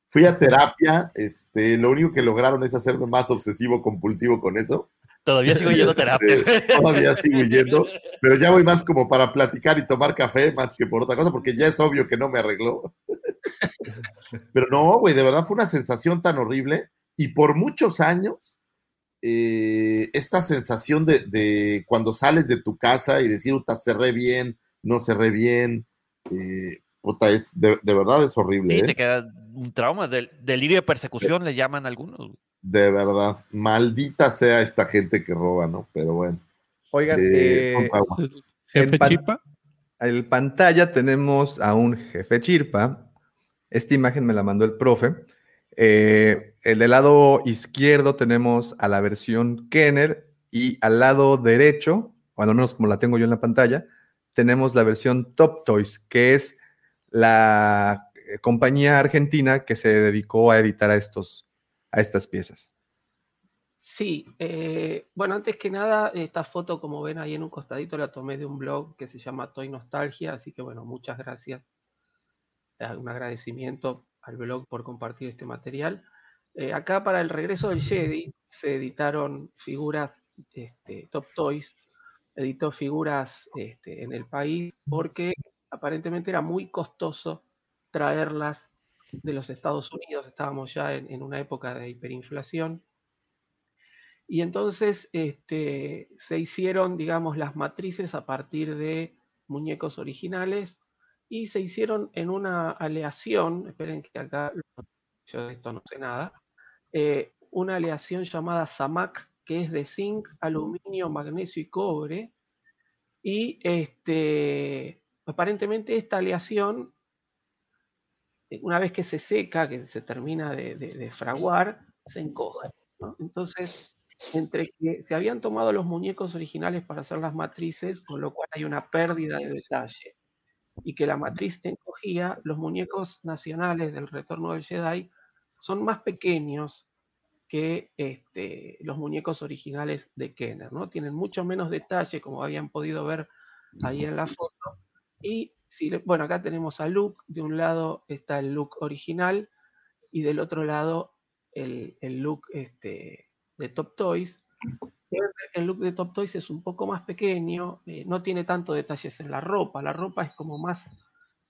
Fui a terapia, este, lo único que lograron es hacerme más obsesivo compulsivo con eso.
Todavía sigo yendo a *laughs* terapia.
Este, todavía sigo yendo, pero ya voy más como para platicar y tomar café más que por otra cosa, porque ya es obvio que no me arregló. Pero no, güey, de verdad fue una sensación tan horrible y por muchos años, eh, esta sensación de, cuando sales de tu casa y decir, puta, cerré bien, no cerré bien, eh, puta, es, de, verdad es horrible.
Sí, te ¿eh? queda un trauma, del, delirio de persecución le llaman algunos
de verdad, maldita sea esta gente que roba, ¿no? Pero bueno.
Oigan, eh, jefe Chirpa. En pantalla tenemos a un jefe Chirpa. Esta imagen me la mandó el profe. Eh, el del lado izquierdo tenemos a la versión Kenner y al lado derecho, o al menos como la tengo yo en la pantalla, tenemos la versión Top Toys, que es la eh, compañía argentina que se dedicó a editar a estos, a estas piezas.
Sí, eh, bueno, antes que nada, esta foto, como ven ahí en un costadito, la tomé de un blog que se llama Toy Nostalgia, así que bueno, muchas gracias. Un agradecimiento al blog por compartir este material. Eh, acá para el regreso del Jedi se editaron figuras, este, Top Toys editó figuras este, en el país porque aparentemente era muy costoso traerlas de los Estados Unidos, estábamos ya en, una época de hiperinflación. Y entonces este, se hicieron, digamos, las matrices a partir de muñecos originales y se hicieron en una aleación, esperen que acá yo de esto no sé nada, eh, una aleación llamada SAMAC, que es de zinc, aluminio, magnesio y cobre. Y este, aparentemente esta aleación eh, una vez que se seca, que se termina de, fraguar, se encoge. Entonces, entre que se habían tomado los muñecos originales para hacer las matrices, con lo cual hay una pérdida de detalle, y que la matriz encogía, los muñecos nacionales del retorno del Jedi son más pequeños que este, los muñecos originales de Kenner, ¿no? Tienen mucho menos detalle, como habían podido ver ahí en la foto, y bueno, acá tenemos a Luke, de un lado está el look original y del otro lado el, look este, de Top Toys. El look de Top Toys es un poco más pequeño, eh, no tiene tantos detalles en la ropa, la ropa es como más,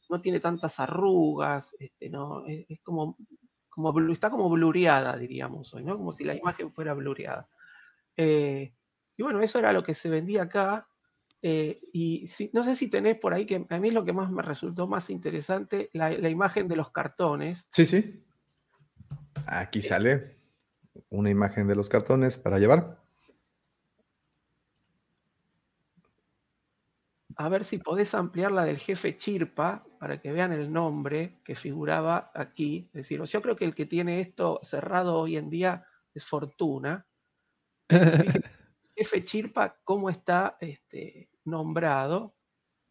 no tiene tantas arrugas, este, no, es, como, como, está como blureada, diríamos hoy, ¿no? Como si la imagen fuera blureada. Eh, y bueno, eso era lo que se vendía acá. Eh, y no sé si tenés por ahí, que a mí es lo que más me resultó más interesante, la, imagen de los cartones.
Sí, sí. Aquí sale una imagen de los cartones para llevar.
A ver si podés ampliar la del jefe Chirpa para que vean el nombre que figuraba aquí. Es decir, yo creo que el que tiene esto cerrado hoy en día es Fortuna. *laughs* jefe Chirpa, ¿cómo está este, nombrado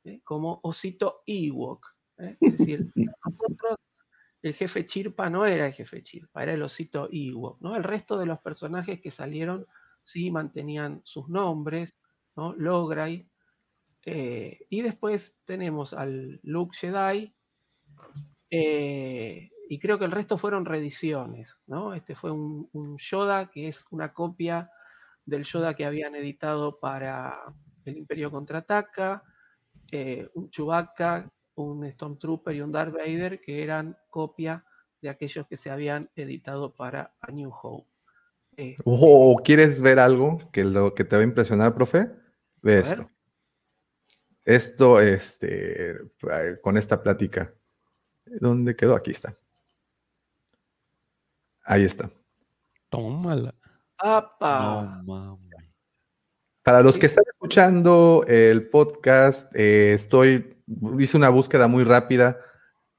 ¿eh? como Osito Ewok. ¿eh? Es decir, nosotros, el jefe Chirpa no era el jefe Chirpa, era el Osito Ewok. ¿no? El resto de los personajes que salieron sí mantenían sus nombres, ¿no? Logray. Eh, y después tenemos al Luke Jedi. y creo que el resto fueron reediciones. ¿no? Este fue un, un Yoda que es una copia del Yoda que habían editado para el Imperio contraataca, eh, un Chewbacca, un Stormtrooper y un Darth Vader que eran copia de aquellos que se habían editado para A New Hope.
Eh, oh, ¿Quieres ver algo que, lo, que te va a impresionar, profe? Ve esto. Esto, este, con esta plática. ¿Dónde quedó? Aquí está. Ahí está.
Tómala.
¡Apa!
Para los que están escuchando el podcast, eh, estoy, hice una búsqueda muy rápida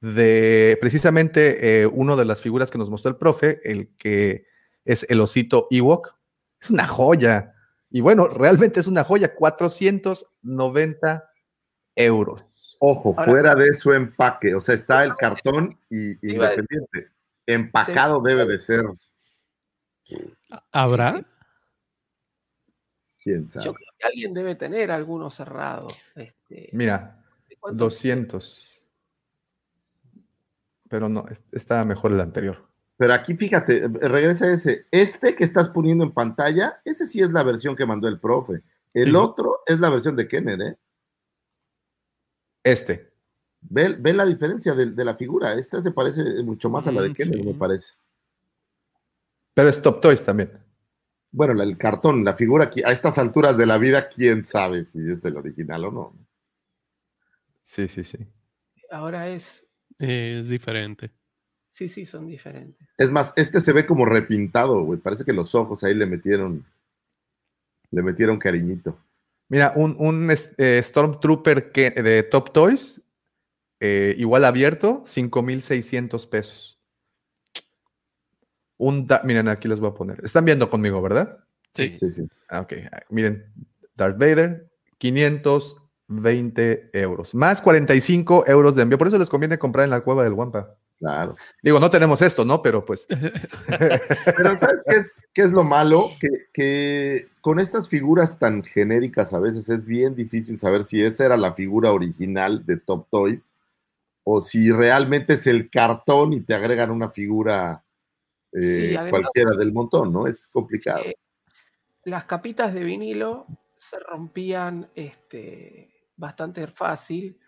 de precisamente eh, una de las figuras que nos mostró el profe, el que es el osito Ewok. Es una joya. Y bueno, realmente es una joya, 490 euros.
Ojo,
Ahora-
fuera de su empaque, o sea, está el cartón y independiente. Empacado debe de ser,
¿Habrá?
quién sabe.
Yo creo que alguien debe tener alguno cerrado. Este,
Mira,
¿de cuánto?
200. Pero no, es- está mejor el anterior.
Pero aquí fíjate, regresa ese. Este que estás poniendo en pantalla, ese sí es la versión que mandó el profe. El
Sí.
otro es la versión de Kenner, ¿eh?
Este.
Ve, ve la diferencia de, de la figura. Esta se parece mucho más a la de
Mm,
Kenner,
sí.
me parece.
Pero es Top Toys también.
Bueno, el cartón, la figura aquí, a estas alturas de la vida, quién sabe si es el original o no.
Sí, sí, sí.
Ahora es.
Eh, es diferente.
Sí, sí, son diferentes.
Es más, este se ve como repintado, güey. Parece que los ojos ahí le metieron, le metieron cariñito.
Mira, un, un es- eh, Stormtrooper que, de Top Toys, eh, igual abierto, 5,600 pesos. Un da- miren, aquí les voy a poner. Están viendo conmigo, ¿verdad?
Sí.
Sí, sí.
Ah, ok, miren, Darth Vader, 520 euros, más 45 euros de envío. Por eso les conviene comprar en la cueva del Wampa.
Claro.
Digo, no tenemos esto, ¿no? Pero pues, *laughs*
Pero ¿sabes qué es, qué es lo malo? Que, que con estas figuras tan genéricas a veces es bien difícil saber si esa era la figura original de Top Toys o si realmente es el cartón y te agregan una figura eh,
Sí, además-
cualquiera del montón, ¿no? Es complicado.
Eh, las capitas de vinilo se rompían este, bastante fácil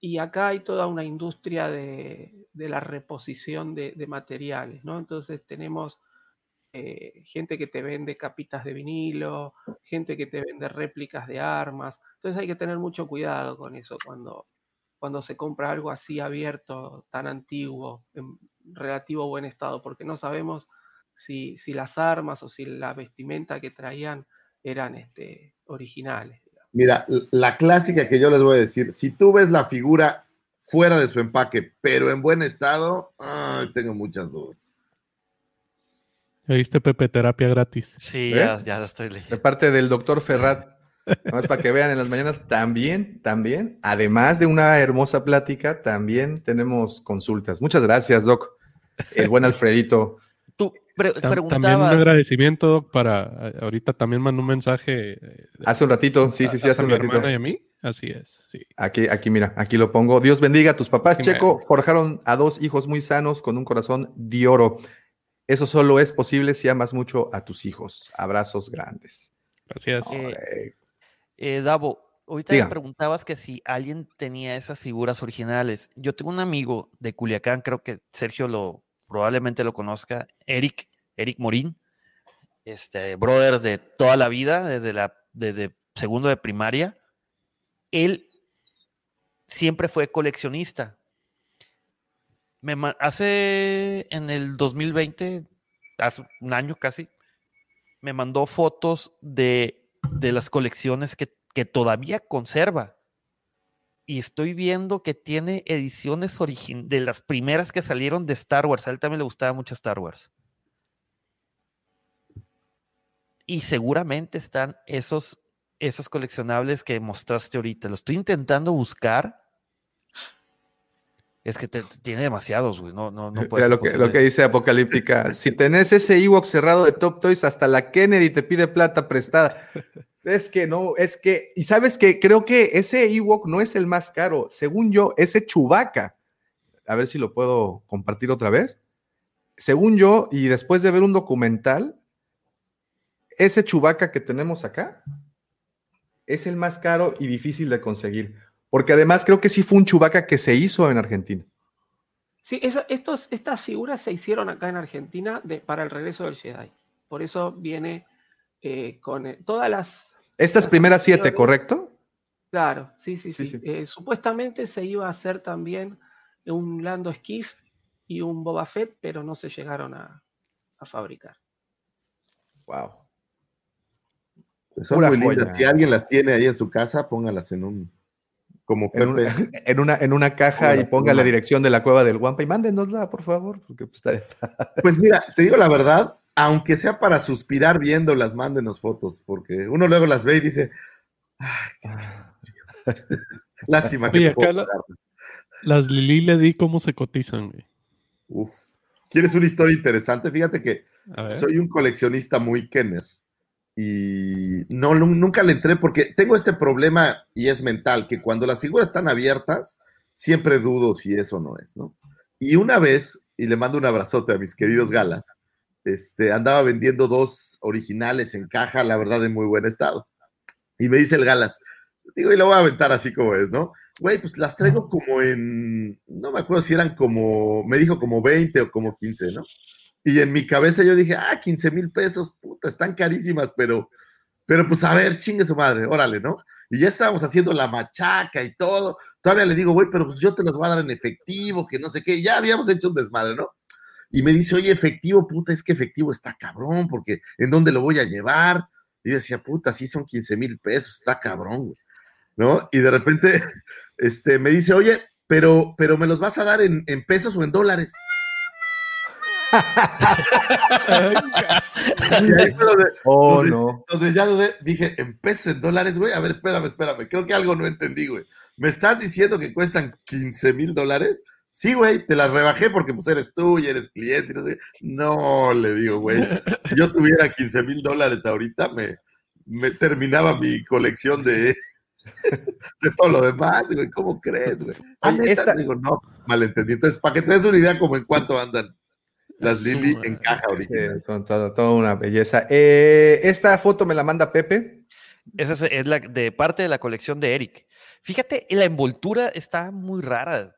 y acá hay toda una industria de, de la reposición de, materiales, ¿no? Entonces tenemos eh, gente que te vende capitas de vinilo, gente que te vende réplicas de armas, entonces hay que tener mucho cuidado con eso cuando, cuando se compra algo así abierto, tan antiguo, en relativo buen estado, porque no sabemos si, si las armas o si la vestimenta que traían eran este, originales.
Mira, la clásica que yo les voy a decir, si tú ves la figura fuera de su empaque, pero en buen estado, ay, tengo muchas dudas.
¿Ya viste Pepe Terapia gratis?
Sí,
¿Eh?
ya, ya la estoy leyendo.
de parte del doctor Ferrat, más para que vean en las mañanas, también, también, además de una hermosa plática, también tenemos consultas. Muchas gracias, Doc. El buen Alfredito.
Tú pre-
Tam- También un
preguntabas.
agradecimiento Doc, para. Ahorita también mandó un mensaje. eh,
Hace un ratito, sí, sí, sí, hace
a
un
mi
ratito.
y a mí. Así es, sí.
Aquí, aquí, mira, aquí lo pongo. Dios bendiga a tus papás,
Sí,
Checo.
me-
Forjaron a dos hijos muy sanos con un corazón de oro. Eso solo es posible si amas mucho a tus hijos. Abrazos grandes.
Gracias.
Eh,
Eh,
Eh, Davo, ahorita
Diga.
me preguntabas que si alguien tenía esas figuras originales. Yo tengo un amigo de Culiacán, creo que Sergio lo probablemente lo conozca, Eric, Eric Morín, este brother de toda la vida, desde la desde segundo de primaria. Él siempre fue coleccionista. Me hace en el 2020, hace un año casi, me mandó fotos de, de las colecciones que, que todavía conserva. Y estoy viendo que tiene ediciones origin de las primeras que salieron de Star Wars. A él también le gustaba mucho Star Wars. Y seguramente están esos, esos coleccionables que mostraste ahorita. Lo estoy intentando buscar. Es que te- tiene demasiados, güey. No, no, no puede
Mira
ser
lo que, lo que dice Apocalíptica. Si tenés ese Ewok cerrado de Top Toys, hasta la Kennedy te pide plata prestada. Es que no, es que, y sabes que creo que ese Ewok no es el más caro. Según yo, ese Chubaca, a ver si lo puedo compartir otra vez. Según yo, y después de ver un documental, ese Chubaca que tenemos acá es el más caro y difícil de conseguir. Porque además creo que sí fue un Chubaca que se hizo en Argentina.
Sí, estas figuras se hicieron acá en Argentina para el regreso del Jedi. Por eso viene eh, con eh, todas las...
Estas primeras siete. ¿correcto?
Claro, sí, sí,
Sí,
sí.
sí.
Eh, supuestamente se iba a hacer también un Lando Skiff y un Boba Fett, pero no se llegaron a, a fabricar.
Wow.
Son
Pura
muy lindas. Si alguien las tiene ahí en su casa, póngalas en un. Como
En, un-
Pepe. *laughs*
en una, en una caja y ponga la dirección de la cueva del Guampa y mándenosla, por favor. Porque pues, está- *laughs*
Pues mira, te digo la verdad, aunque sea para suspirar viéndolas, mándenos fotos, porque uno luego las ve y dice, "Ay, qué chido". *laughs* lástima que
Oye, acá la-. Las Lili le di cómo se cotizan, güey.
Uf. ¿Quieres una historia interesante? Fíjate que soy un coleccionista muy Kenner y no, nu- nunca le entré porque tengo este problema y es mental, que cuando las figuras están abiertas, siempre dudo si eso no es, ¿no? Y una vez, y le mando un abrazote a mis queridos galas, este, andaba vendiendo dos originales en caja, la verdad, en muy buen estado. Y me dice el galas, digo, y lo voy a aventar así como es, ¿no? Güey, pues las traigo como en, no me acuerdo si eran como, me dijo como 20 o como 15, ¿no? Y en mi cabeza yo dije, ah, 15 mil pesos, puta, están carísimas, pero, pero pues a ver, chingue su madre, órale, ¿no? Y ya estábamos haciendo la machaca y todo. Todavía le digo, güey, pero pues yo te los voy a dar en efectivo, que no sé qué. Ya habíamos hecho un desmadre, ¿no? Y me dice, oye, efectivo, puta, es que efectivo está cabrón, porque ¿en dónde lo voy a llevar? Y yo decía, puta, sí son 15 mil pesos, está cabrón, güey. ¿No? Y de repente, *laughs* este, me dice, oye, pero, pero me los vas a dar en, en pesos o en dólares. Y ahí
Oh,
donde-
no.
donde ya dije, en pesos, en dólares, güey. A ver, espérame, espérame. Creo que algo no entendí, güey. ¿Me estás diciendo que cuestan 15 mil dólares? Sí, güey, te las rebajé porque pues eres tú y eres cliente y no sé. No, le digo, güey. Si *laughs* yo tuviera 15 mil dólares ahorita, me, me terminaba mi colección de, *laughs* de todo lo demás, güey. ¿Cómo crees, güey? Ah,
esta-
Digo, no, malentendí. Entonces, para que te des una idea como en cuánto andan las Lili en caja
Sí,
original.
son todo- toda una belleza. Eh, esta foto me la manda Pepe.
Esa es, es la de parte de la colección de Eric. Fíjate, la envoltura está muy rara.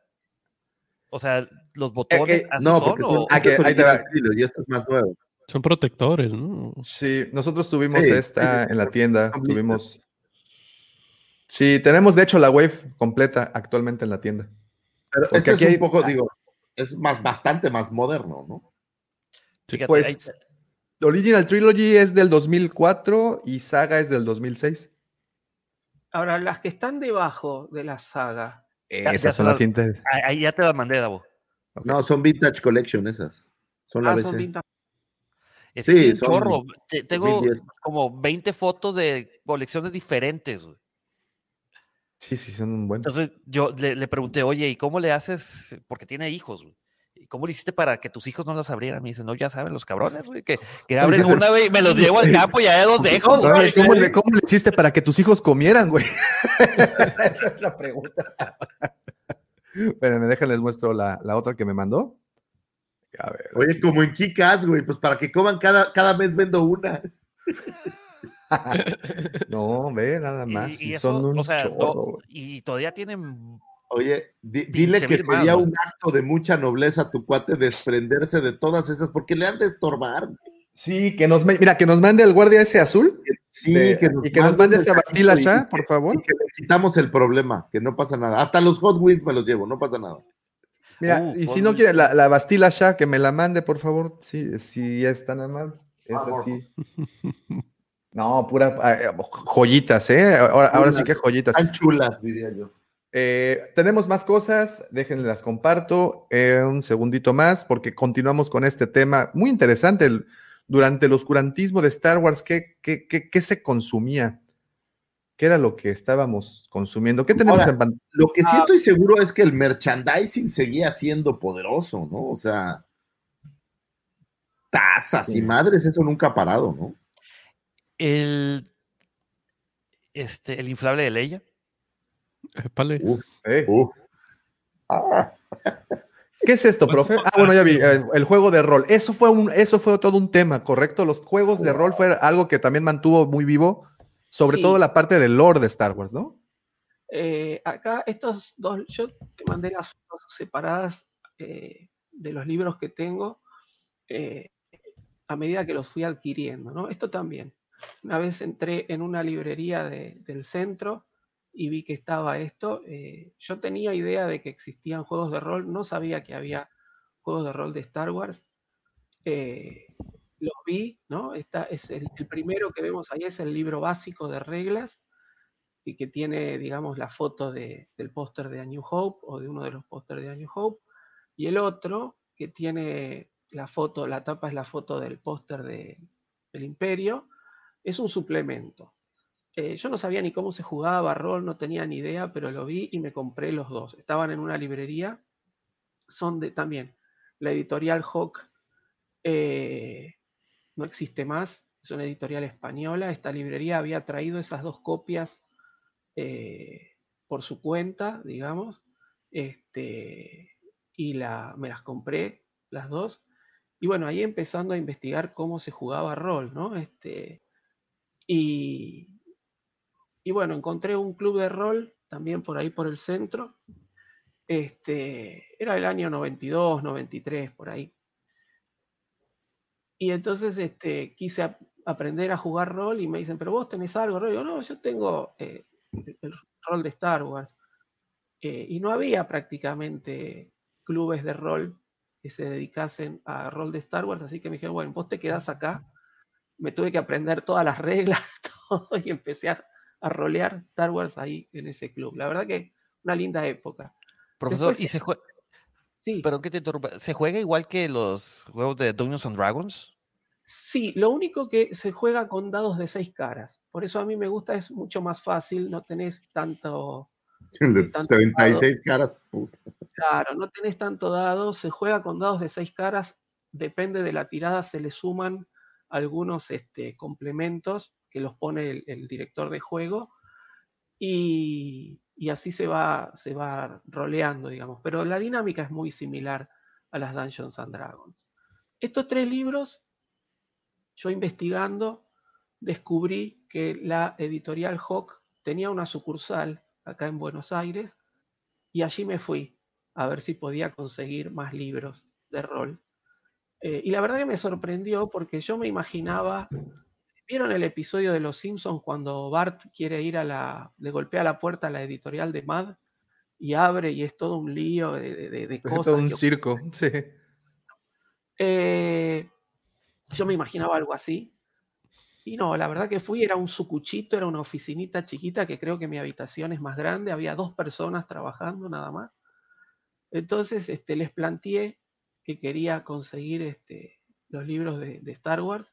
O sea, los botones
eh,
así
No, porque son,
o-
Ah, que ahí te va.
y esto es más nuevo.
Son protectores, ¿no?
Sí, nosotros tuvimos
Sí,
esta
sí,
en la tienda. Tuvimos. Sí, tenemos de hecho la wave completa actualmente en la tienda.
Pero
Porque
este
aquí
es
hay-
un poco, digo, es más, bastante más moderno, ¿no?
fíjate,
Pues Original Trilogy es del 2004 y Saga es del 2006.
Ahora, las que están debajo de la saga,
Ya-
Esas
ya
son las cintas.
ahí- ya te las mandé, Davo.
No, son Vintage Collection esas. Son la
ah,
BC.
son vintage.
Es
Sí,
un
son
chorro. Te- Tengo
2010.
como 20 fotos de colecciones diferentes. güey.
Sí, sí, son un buen.
Entonces yo le, le pregunté, oye, ¿y cómo le haces? Porque tiene hijos. güey. ¿Y cómo le hiciste para que tus hijos no las abrieran? Me dice, no, ya saben los cabrones, güey, que, *laughs* que abren una vez y me los *laughs* llevo al campo y ya los dejo.
Ver,
güey.
¿Cómo le, cómo le hiciste para que tus hijos comieran, güey? *laughs* Esa es la pregunta. Espérenme, déjenles muestro la, la otra que me mandó. A ver.
Oye, como en Kikas, güey, pues para que coman cada, cada mes vendo una.
No, ve, nada más.
y,
son
eso,
un
o sea, no-
güey.
y todavía tienen
Oye, di- dile
15
que sería un acto de mucha nobleza a tu cuate desprenderse de todas esas, porque le han de estorbar.
Sí, que nos, mira, que nos mande el guardia ese azul
Sí,
de-
que
y que nos mande ese Bastila
y-
Shah, por favor.
Y que le quitamos el problema, que no pasa nada. Hasta los Hot Wheels me los llevo, no pasa nada.
Mira,
Uh,
y si no quiere la, la Bastila Shah, que me la mande, por favor. Sí, si es tan amable. Es así. No, pura ah, eh, joyitas, ¿eh? Ahora, ahora sí que joyitas.
Están chulas, diría yo.
Eh, tenemos más cosas, déjenme las comparto eh, un segundito más porque continuamos con este tema muy interesante. El- durante el oscurantismo de Star Wars, ¿qué, qué, qué- qué se consumía? ¿Qué era lo que estábamos consumiendo? ¿Qué tenemos
Ahora,
en pantalla?
Lo que
Ah.
sí estoy seguro es que el merchandising seguía siendo poderoso, ¿no? O sea, tazas y madres, eso nunca ha parado, ¿no?
el, este, el inflable de Leia.
Uf,
Eh,
uf. Ah, *laughs*
¿Qué es esto, profe? Ah, bueno, ya vi, eh, el juego de rol. Eso fue, un, eso fue todo un tema, ¿correcto? Los juegos de rol fue algo que también mantuvo muy vivo, sobre
Sí.
todo la parte del lore de Star Wars, ¿no?
Eh, acá estos dos, yo te mandé las fotos separadas eh, de los libros que tengo eh, a medida que los fui adquiriendo, ¿no? Esto también. Una vez entré en una librería de- del centro y vi que estaba esto. eh, yo tenía idea de que existían juegos de rol, no sabía que había juegos de rol de Star Wars. Eh, los vi, ¿no? Esta es el, el primero que vemos ahí es el libro básico de reglas y que tiene, digamos, la foto de- del póster de A New Hope o de uno de los pósters de A New Hope, y el otro que tiene la foto, la tapa es la foto del póster de, del Imperio, es un suplemento. Eh, yo no sabía ni cómo se jugaba rol, no tenía ni idea, pero lo vi y me compré los dos. Estaban en una librería, son de también la editorial Hawk, eh, no existe más, es una editorial española. Esta librería había traído esas dos copias eh, por su cuenta, digamos, este, y la, me las compré las dos. Y bueno, ahí empezando a investigar cómo se jugaba rol, ¿no? Este, y, y bueno, encontré un club de rol también por ahí por el centro. Este, era el año 92, 93, por ahí. Y entonces este, quise aprender a jugar rol y me dicen, pero vos tenés algo, rol. Yo, no, yo tengo eh, el rol de Star Wars. Eh, y no había prácticamente clubes de rol que se dedicasen a rol de Star Wars, así que me dijeron, bueno, vos te quedás acá. Me tuve que aprender todas las reglas *laughs* y empecé a, a rolear Star Wars ahí en ese club. La verdad que una linda época.
Profesor,
Después-
¿y se juega?
Sí.
Pero ¿qué te interrumpa? ¿Se juega igual que los juegos de Dungeons and Dragons?
Sí, lo único que se juega con dados de seis caras. Por eso a mí me gusta, es mucho más fácil, no tenés tanto, tanto
36 caras. puta.
Claro, no tenés tanto dado, se juega con dados de seis caras, depende de la tirada, se le suman algunos este, complementos que los pone el, director de juego y, y así se va, se va roleando, digamos. Pero la dinámica es muy similar a las Dungeons and Dragons. Estos tres libros, yo investigando, descubrí que la editorial Hawk tenía una sucursal acá en Buenos Aires y allí me fui a ver si podía conseguir más libros de rol. Eh, y la verdad que me sorprendió porque yo me imaginaba, ¿vieron el episodio de Los Simpsons cuando Bart quiere ir a la, le golpea la puerta a la editorial de Mad y abre y es todo un lío de, de- de- de *laughs*
Es
cosas?
todo un circo, *laughs* sí.
Eh, yo me imaginaba algo así. Y no, la verdad que fui, era un sucuchito, era una oficinita chiquita que creo que mi habitación es más grande, había dos personas trabajando nada más. Entonces este, les planteé que quería conseguir este, los libros de, de Star Wars.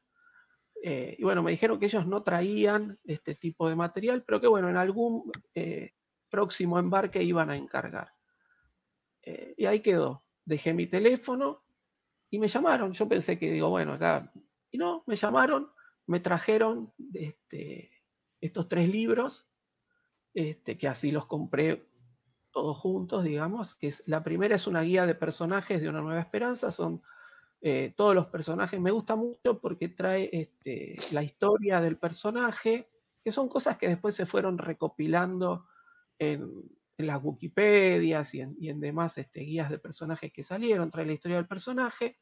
Eh, y bueno, me dijeron que ellos no traían este tipo de material, pero que bueno, en algún eh, próximo embarque iban a encargar. Eh, y ahí quedó. Dejé mi teléfono y me llamaron. Yo pensé que digo, bueno, acá. Y no, me llamaron, me trajeron este, estos tres libros, este, que así los compré todos juntos, digamos. Que la primera es una guía de personajes de una nueva esperanza. Son eh, todos los personajes. Me gusta mucho porque trae este, la historia del personaje, que son cosas que después se fueron recopilando en, en las Wikipedias y en, y en demás este, guías de personajes que salieron. Trae la historia del personaje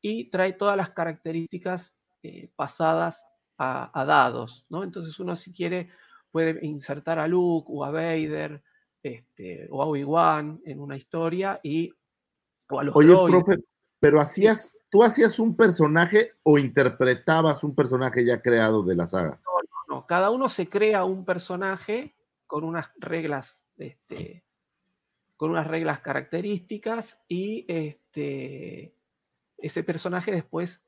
y trae todas las características eh, pasadas a, a dados, ¿no? Entonces uno si quiere puede insertar a Luke o a Vader este, o a Obi-Wan en una historia y o a los
Oye,
droides.
profe, pero hacías, ¿tú hacías un personaje o interpretabas un personaje ya creado de la saga?
No, no, cada uno se crea un personaje con unas reglas, este, con unas reglas características y este, ese personaje después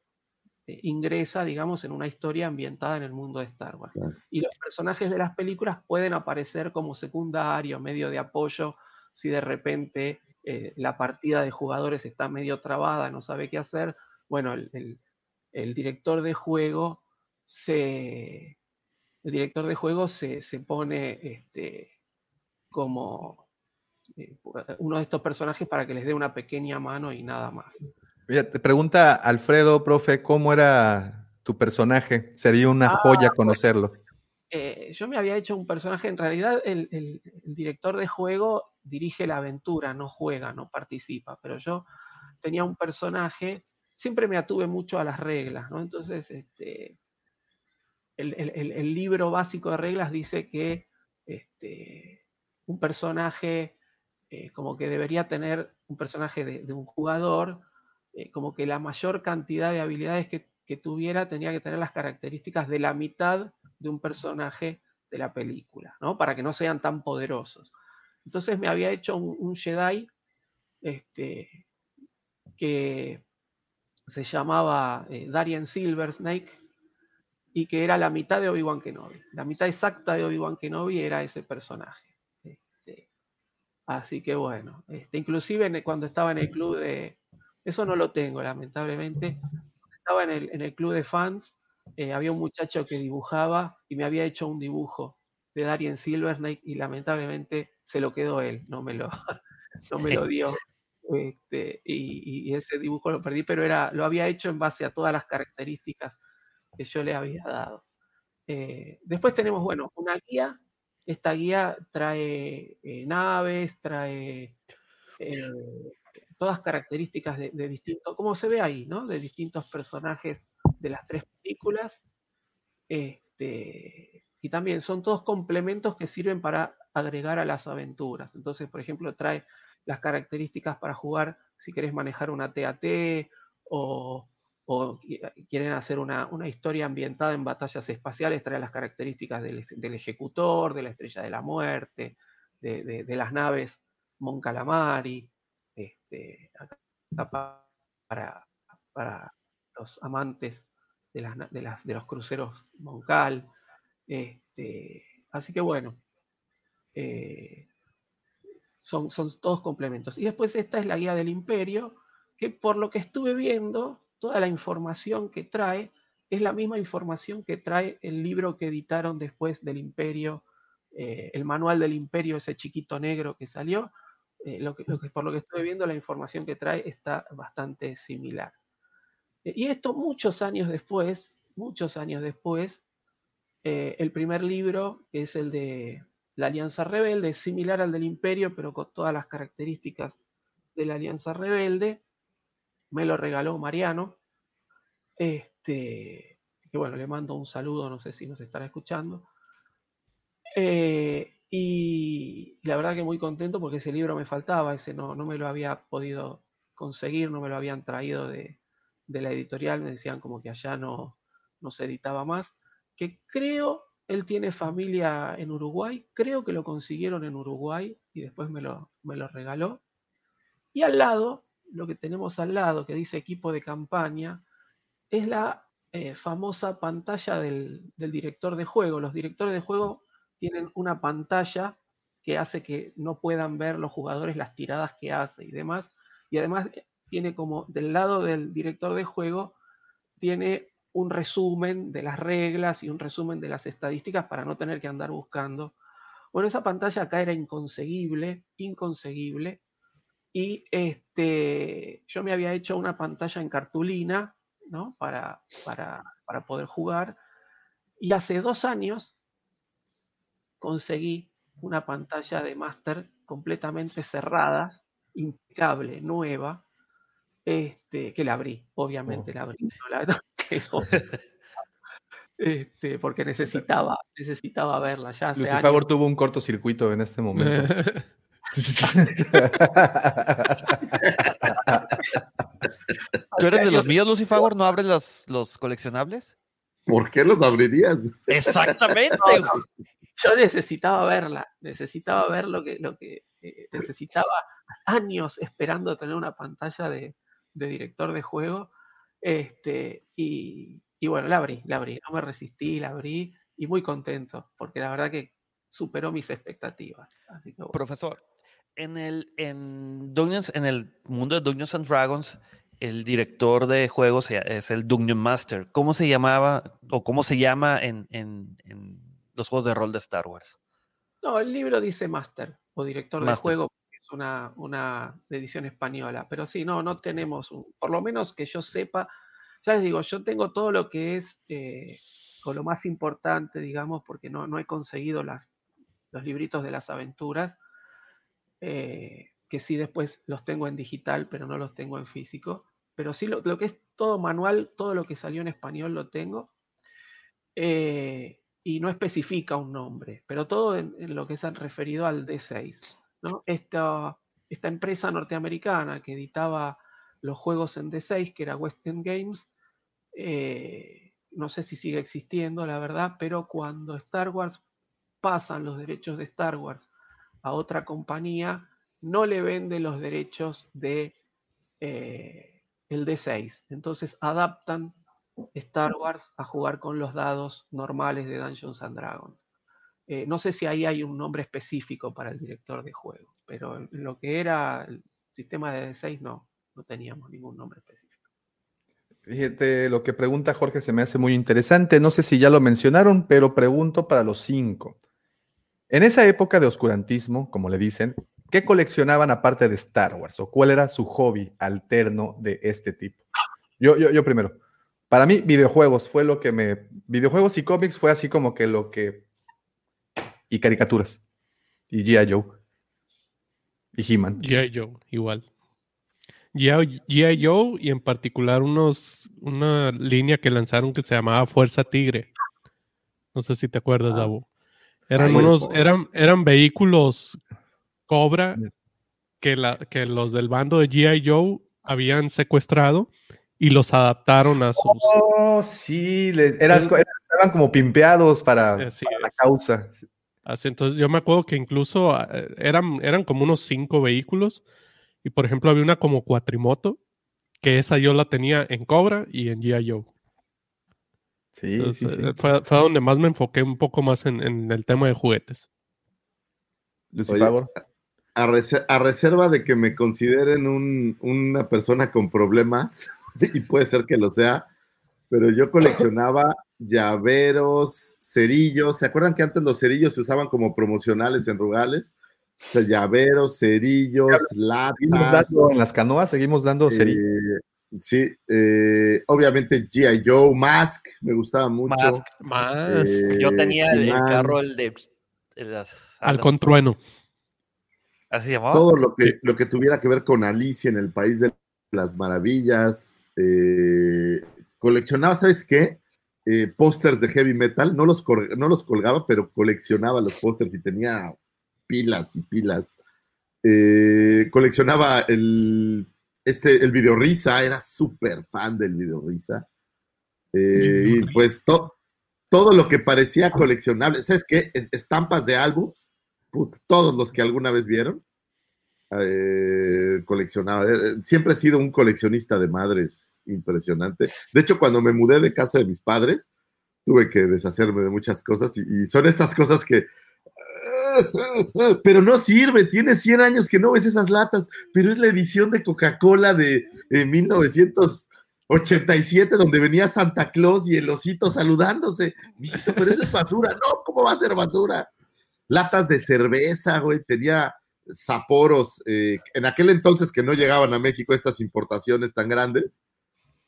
eh, ingresa, digamos, en una historia ambientada en el mundo de Star Wars.
Claro.
Y los personajes de las películas pueden aparecer como secundario, medio de apoyo, si de repente eh, la partida de jugadores está medio trabada, no sabe qué hacer. Bueno, el, el- el director de juego se, el director de juego se, se pone este, como eh, uno de estos personajes para que les dé una pequeña mano y nada más.
Mira, te pregunta Alfredo, profe, ¿cómo era tu personaje? Sería una
Ah,
joya conocerlo.
Eh, yo me había hecho un personaje, en realidad el, director de juego dirige la aventura, no juega, no participa, pero yo tenía un personaje, siempre me atuve mucho a las reglas, ¿no? Entonces, este, el, libro básico de reglas dice que este, un personaje eh, como que debería tener un personaje de, de un jugador, eh, como que la mayor cantidad de habilidades que, que tuviera tenía que tener las características de la mitad de un personaje de la película, ¿no? Para que no sean tan poderosos. Entonces me había hecho un, Jedi este, que se llamaba eh, Darien Silver Snake y que era la mitad de Obi-Wan Kenobi. La mitad exacta de Obi-Wan Kenobi era ese personaje. Este, así que bueno, este, inclusive cuando estaba en el club de... Eso no lo tengo, lamentablemente. Estaba en el, en el club de fans, eh, había un muchacho que dibujaba y me había hecho un dibujo de Darien Silver Snake y lamentablemente se lo quedó él, no me lo, *laughs* no me lo *laughs* dio. Este, y, ese dibujo lo perdí, pero era, lo había hecho en base a todas las características que yo le había dado. Eh, después tenemos, bueno, una guía. Esta guía trae eh, naves, trae eh, todas características de, de distintos, como se ve ahí, ¿no? De distintos personajes de las tres películas. Este, y también son todos complementos que sirven para agregar a las aventuras. Entonces, por ejemplo, trae las características para jugar si querés manejar una TAT o, quieren hacer una, historia ambientada en batallas espaciales, trae las características del, ejecutor, de la estrella de la muerte, de, las naves Mon Calamari, este, para, para, los amantes de, los cruceros Moncal. Este, así que bueno, eh, son, todos complementos. Y después esta es la guía del imperio, que por lo que estuve viendo, toda la información que trae es la misma información que trae el libro que editaron después del imperio, eh, el manual del imperio, ese chiquito negro que salió. Eh, lo que, por lo que estuve viendo, la información que trae está bastante similar. Eh, y esto muchos años después, muchos años después, el primer libro, que es el de la Alianza Rebelde similar al del Imperio, pero con todas las características de la Alianza Rebelde. Me lo regaló Mariano. Este, que bueno, le mando un saludo, no sé si nos estará escuchando. Eh, y la verdad que muy contento porque ese libro me faltaba, ese no, no me lo había podido conseguir, no me lo habían traído de, de la editorial, me decían como que allá no, no se editaba más, que creo él tiene familia en Uruguay, creo que lo consiguieron en Uruguay y después me lo, me lo regaló. Y al lado, lo que tenemos al lado, que dice equipo de campaña, es la eh, famosa pantalla del, director de juego. Los directores de juego tienen una pantalla que hace que no puedan ver los jugadores las tiradas que hace y demás. Y además eh, tiene como del lado del director de juego, tiene un resumen de las reglas y un resumen de las estadísticas para no tener que andar buscando. Bueno, esa pantalla acá era inconseguible, inconseguible. Y este, yo me había hecho una pantalla en cartulina, ¿no? Para, para, para poder jugar. Y hace dos años conseguí una pantalla de máster completamente cerrada, impecable, nueva, este, que la abrí, obviamente oh. la abrí. la, *laughs* este, porque necesitaba, necesitaba verla ya.
Hace Lucifer tuvo un cortocircuito en este momento. *laughs*
¿Tú eres de los míos, Lucifer? ¿No abres los, los coleccionables?
¿Por qué los abrirías?
Exactamente.
Yo necesitaba verla, necesitaba ver lo que, lo que eh, necesitaba años esperando tener una pantalla de, de director de juego este, y, bueno, la abrí, la abrí, no me resistí, la abrí y muy contento, porque la verdad que superó mis expectativas.
Profesor, en el, en, en el mundo de Dungeons and Dragons, el director de juegos es el Dungeon Master. ¿Cómo se llamaba o cómo se llama en, en, los juegos de rol de Star Wars?
No, el libro dice Master o director de juego una, una edición española. Pero sí, no, no tenemos, por lo menos que yo sepa, ya les digo, yo tengo todo lo que es, eh, o lo más importante, digamos, porque no, no he conseguido las, los libritos de las aventuras, eh, que sí después los tengo en digital, pero no los tengo en físico. Pero sí lo, que es todo manual, todo lo que salió en español lo tengo. Eh, y no especifica un nombre, pero todo en, en, lo que es referido al D6. Esta, empresa norteamericana que editaba los juegos en D6, que era Western Games, eh, no sé si sigue existiendo, la verdad, pero cuando Star Wars pasan los derechos de Star Wars a otra compañía, no le vende los derechos de eh, el D6. Entonces adaptan Star Wars a jugar con los dados normales de Dungeons and Dragons. Eh, no sé si ahí hay un nombre específico para el director de juego, pero lo que era el sistema de D6 no, no teníamos ningún nombre específico.
Fíjate, lo que pregunta Jorge se me hace muy interesante. No sé si ya lo mencionaron, pero pregunto para los cinco. En esa época de oscurantismo, como le dicen, ¿qué coleccionaban aparte de Star Wars? ¿O cuál era su hobby alterno de este tipo? Yo, yo, yo primero. Para mí, videojuegos fue lo que me. Videojuegos y cómics fue así como que lo que. Y caricaturas. Y G.I. Joe. Y He-Man.
G.I. Joe, igual. G.I. Joe y en particular unos, una línea que lanzaron que se llamaba Fuerza Tigre. No sé si te acuerdas,
Ah.
Davo. Eran unos, eran, eran vehículos Cobra que, la, que los del bando de G.I. Joe habían secuestrado y los adaptaron a sus.
Oh, sí, le- eras- eran- estaban como pimpeados para, la causa.
Así, entonces yo me acuerdo que incluso eh, eran, eran como unos cinco vehículos y por ejemplo había una como cuatrimoto que esa yo la tenía en Cobra y en G.I. Joe.
Sí,
Entonces,
sí, sí.
eh, Fue, fue donde más me enfoqué un poco más en, en el tema de juguetes.
Lucifago.
A, rese- a reserva de que me consideren un- una persona con problemas, *laughs* y puede ser que lo sea, pero yo coleccionaba llaveros, cerillos. ¿Se acuerdan que antes los cerillos se usaban como promocionales en Rugales? O sea, llaveros, cerillos,
Seguimos
latas.
dando en las canoas, seguimos dando cerillo.
eh, sí, eh, obviamente G.I. Joe, Mask, me gustaba mucho.
Mask.
Más
Eh,
Yo tenía el, carro, el de las
al contrueno.
Así llamaba.
todo lo que, lo que tuviera que ver con Alicia en el País de las Maravillas. eh, coleccionaba, ¿sabes qué? Eh, pósters de heavy metal. No los, cor- no los colgaba, pero coleccionaba los pósters y tenía pilas y pilas. Eh, coleccionaba el, este, el video risa, era súper fan del video risa. Eh, y pues to- todo lo que parecía coleccionable. ¿Sabes qué? Es- Estampas de álbums put, todos los que alguna vez vieron, eh, coleccionaba. Siempre he sido un coleccionista de madres impresionante. De hecho, cuando me mudé de casa de mis padres, tuve que deshacerme de muchas cosas y, son estas cosas que... Pero no sirve, tiene 100 años que no ves esas latas, pero es la edición de Coca-Cola de eh, 1987 donde venía Santa Claus y el osito saludándose. Pero eso es basura. No, ¿cómo va a ser basura? latas de cerveza, güey, tenía Saporos, eh, en aquel entonces que no llegaban a México estas importaciones tan grandes,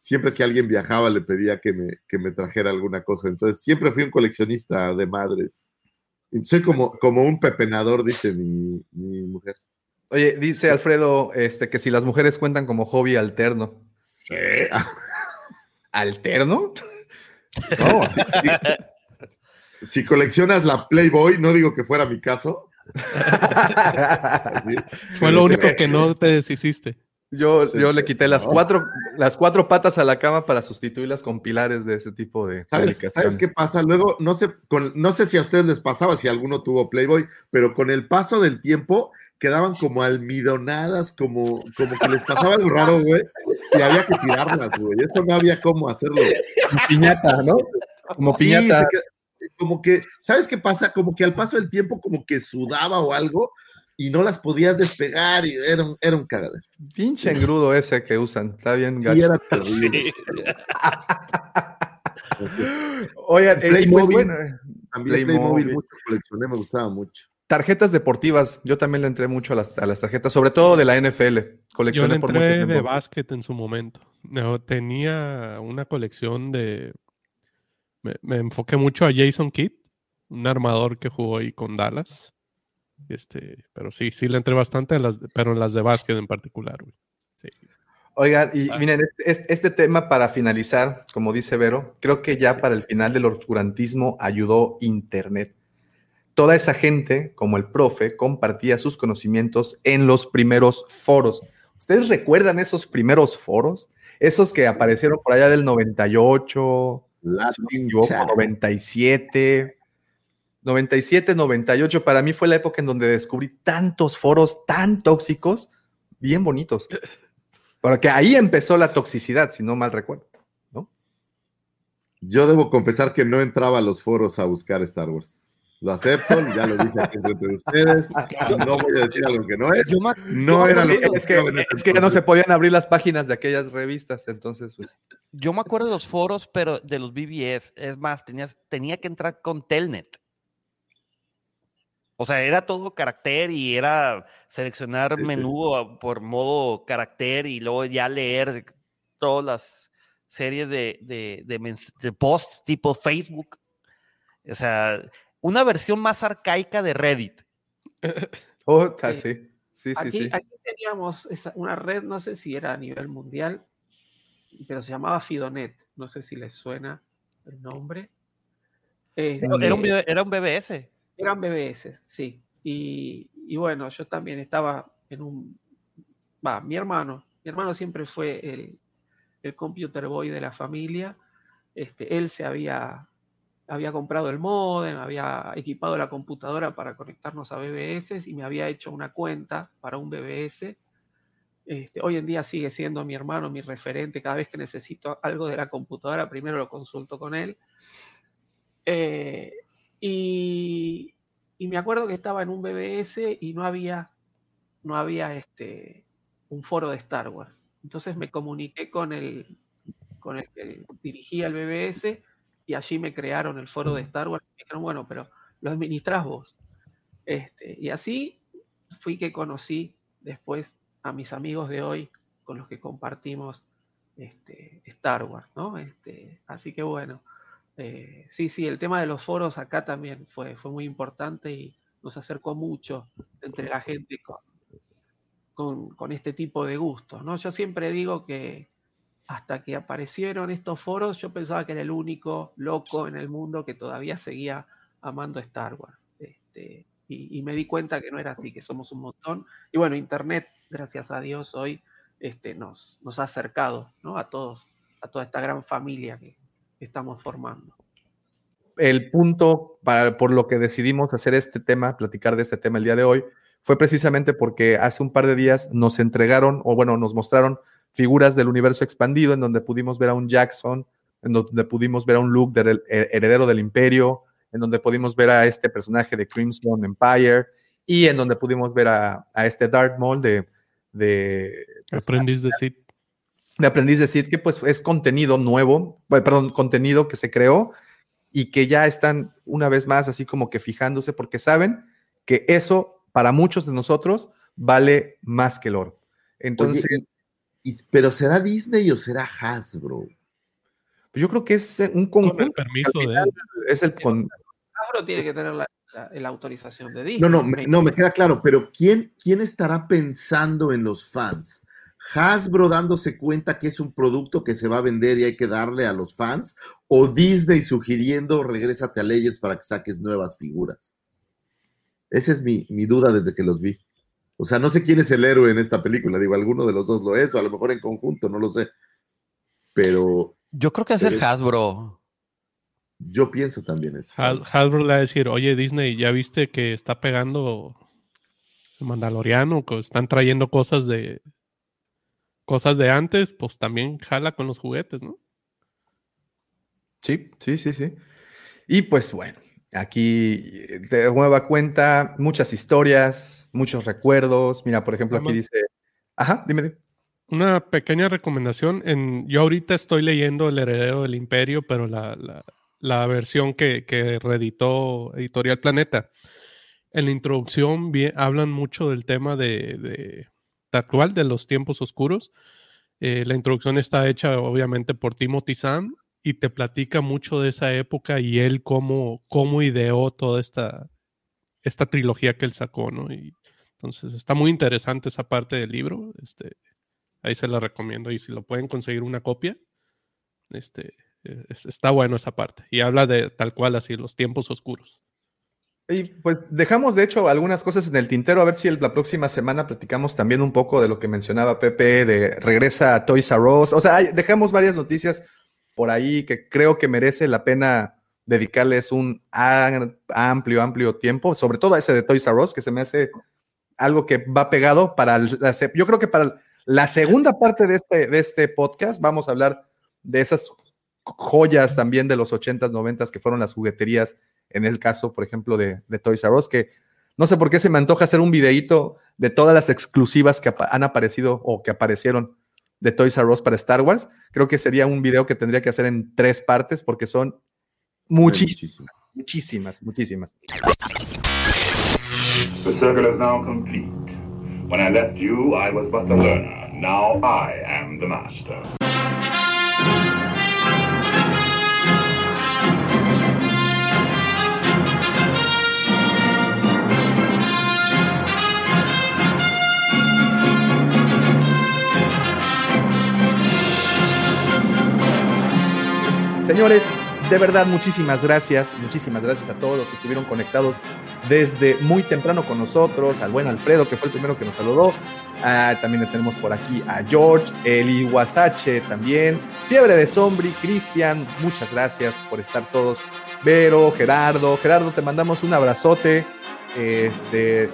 siempre que alguien viajaba le pedía que me, que me trajera alguna cosa, entonces siempre fui un coleccionista de madres. Soy como, como un pepenador, dice mi, mi mujer.
Oye, dice Alfredo este, que si las mujeres cuentan como hobby alterno. *laughs* ¿Alterno?
No, si, si- si coleccionas la Playboy, no digo que fuera mi caso. *laughs* Sí,
Fue lo único que no te deshiciste.
Yo, yo le quité las cuatro, las cuatro patas a la cama para sustituirlas con pilares de ese tipo de
¿Sabes,
publicaciones.
¿Sabes qué pasa? Luego, no sé, con- no sé si a ustedes les pasaba, si alguno tuvo Playboy, pero con el paso del tiempo quedaban como almidonadas, como, como que les pasaba algo raro, güey, y había que tirarlas, güey. Eso no había cómo hacerlo.
Como piñata, ¿no? Como piñata.
como que, ¿sabes qué pasa? Como que al paso del tiempo, como que sudaba o algo, y no las podías despegar, y era un, era un cagadero.
Pinche engrudo ese que usan. Está bien
Sí,
gacho.
era *laughs* terrible.
Oigan, eh, pues
Playmobil,
bueno, eh,
También
Playmobil.
Playmobil mucho coleccioné, me gustaba mucho.
tarjetas deportivas. Yo también le entré mucho a las, a las tarjetas, sobre todo de la NFL.
Yo
Coleccioné
le
por mucho
entré de básquet en su momento. No, tenía una colección de... Me, me enfoqué mucho a Jason Kidd, un armador que jugó ahí con Dallas. Este, pero sí, sí le entré bastante, a las, pero en las de básquet en particular. güey. Sí.
Oigan, y miren, este, este- tema para finalizar, como dice Vero, creo que ya para el final del oscurantismo ayudó Internet. Toda esa gente, como el profe, compartía sus conocimientos en los primeros foros. ¿Ustedes recuerdan esos primeros foros? Esos que aparecieron por allá del 98, si no me
Latin
equivoco,
Chat.
97. 97, 98, para mí fue la época en donde descubrí tantos foros tan tóxicos, bien bonitos. Porque ahí empezó la toxicidad, si no mal recuerdo. ¿no?
Yo debo confesar que no entraba a los foros a buscar Star Wars. Lo acepto, ya lo dije aquí frente de ustedes. No voy a decir algo que no es. No era lo que
es que, es que ya no se podían abrir las páginas de aquellas revistas, entonces pues.
Yo me acuerdo de los foros, pero de los BBS, es más, tenías, tenía que entrar con Telnet. O sea, era todo carácter y era seleccionar menú por modo carácter y luego ya leer todas las series de, de, de posts tipo Facebook. O sea, una versión más arcaica de Reddit. *laughs*
oh, sí. Sí,
aquí, sí, aquí teníamos una red, no sé si era a nivel mundial, pero se llamaba Fidonet. No sé si les suena el nombre.
era, un, era un BBS.
Eran BBS, sí. Y, bueno, yo también estaba en un... Va, mi hermano. Mi hermano siempre fue el, el computer boy de la familia. Este, él se había había comprado el modem, había equipado la computadora para conectarnos a BBS y me había hecho una cuenta para un BBS. Este, hoy en día sigue siendo mi hermano, mi referente. Cada vez que necesito algo de la computadora, primero lo consulto con él. Eh, y, me acuerdo que estaba en un BBS y no había, no había este, un foro de Star Wars. Entonces me comuniqué con el, con el que dirigía el BBS y allí me crearon el foro de Star Wars y me dijeron, bueno, pero lo administras vos. Este, y así fui que conocí después a mis amigos de hoy con los que compartimos este, Star Wars, ¿no? Este, así que bueno, eh, sí, sí, el tema de los foros acá también fue, fue muy importante y nos acercó mucho entre la gente con, con, este tipo de gustos, ¿no? Yo siempre digo que hasta que aparecieron estos foros, yo pensaba que era el único loco en el mundo que todavía seguía amando Star Wars. Este, y, me di cuenta que no era así, que somos un montón. Y bueno, Internet, gracias a Dios, hoy este, nos, nos ha acercado ¿no? a todos, a toda esta gran familia que, estamos formando.
El punto para, por lo que decidimos hacer este tema, platicar de este tema el día de hoy, fue precisamente porque hace un par de días nos entregaron, o bueno, nos mostraron figuras del universo expandido, en donde pudimos ver a un Jackson, en donde pudimos ver a un Luke del heredero del imperio, en donde pudimos ver a este personaje de Crimson Empire, y en donde pudimos ver a, este Darth Maul de... de
aprendiz de Sith.
De aprendiz de Sith, que pues es contenido nuevo, perdón, contenido que se creó y que ya están una vez más así como que fijándose porque saben que eso para muchos de nosotros vale más que el oro. Entonces,
pero ¿será Disney o será Hasbro?
Pues yo creo que es un conjunto. Con el
permiso de
Es el con...
Hasbro tiene que tener la, autorización de Disney.
No, no, me, no, me queda claro, pero ¿quién, ¿quién estará pensando en los fans? Hasbro dándose cuenta que es un producto que se va a vender y hay que darle a los fans, o Disney sugiriendo regrésate a leyes para que saques nuevas figuras. Esa es mi, mi duda desde que los vi. O sea, no sé quién es el héroe en esta película. Digo, alguno de los dos lo es, o a lo mejor en conjunto, no lo sé. Pero.
Yo creo que es el Hasbro.
Yo pienso también eso.
Hasbro le va a decir, oye Disney, ¿ya viste que está pegando el Mandaloriano? Que están trayendo cosas de cosas de antes, pues también jala con los juguetes, ¿no?
Sí, sí, sí, sí. Y pues bueno, aquí de nueva cuenta, muchas historias, muchos recuerdos. Mira, por ejemplo, aquí dice, ajá, dime.
Una pequeña recomendación. En, yo ahorita estoy leyendo El heredero del imperio, pero la, la, versión que, que, reeditó Editorial Planeta. En la introducción hablan mucho del tema de, de, actual, de los tiempos oscuros. Eh, la introducción está hecha obviamente por Timothy Zahn y te platica mucho de esa época y él cómo, cómo ideó toda esta, esta trilogía que él sacó, ¿no? Y entonces está muy interesante esa parte del libro. Este, ahí se la recomiendo. Y si lo pueden conseguir una copia, este, está bueno esa parte. Y habla de tal cual así, los tiempos oscuros.
Y pues dejamos de hecho algunas cosas en el tintero, a ver si la próxima semana platicamos también un poco de lo que mencionaba Pepe, de regresa a Toys R Us. O sea, dejamos varias noticias por ahí que creo que merece la pena dedicarles un amplio, amplio tiempo, sobre todo a ese de Toys R Us, que se me hace algo que va pegado para, yo creo que para La segunda parte de este, de este podcast vamos a hablar de esas joyas también de los 80s, 90s que fueron las jugueterías, en el caso, por ejemplo, de, de Toys R Us, que no sé por qué se me antoja hacer un videíto de todas las exclusivas que han aparecido o que aparecieron de Toys R Us para Star Wars. Creo que sería un video que tendría que hacer en tres partes porque son muchísimas, muchísimas, muchísimas.
The circle is now complete. When I left you, I was but the learner. Now I am the master.
Señores, de verdad, muchísimas gracias. Muchísimas gracias a todos los que estuvieron conectados desde muy temprano con nosotros. Al buen Alfredo, que fue el primero que nos saludó. Ah, también tenemos por aquí a George, Eli Wasache también. Fiebre de Sombri, Cristian, muchas gracias por estar todos. Vero, Gerardo. Gerardo, te mandamos un abrazote. Este.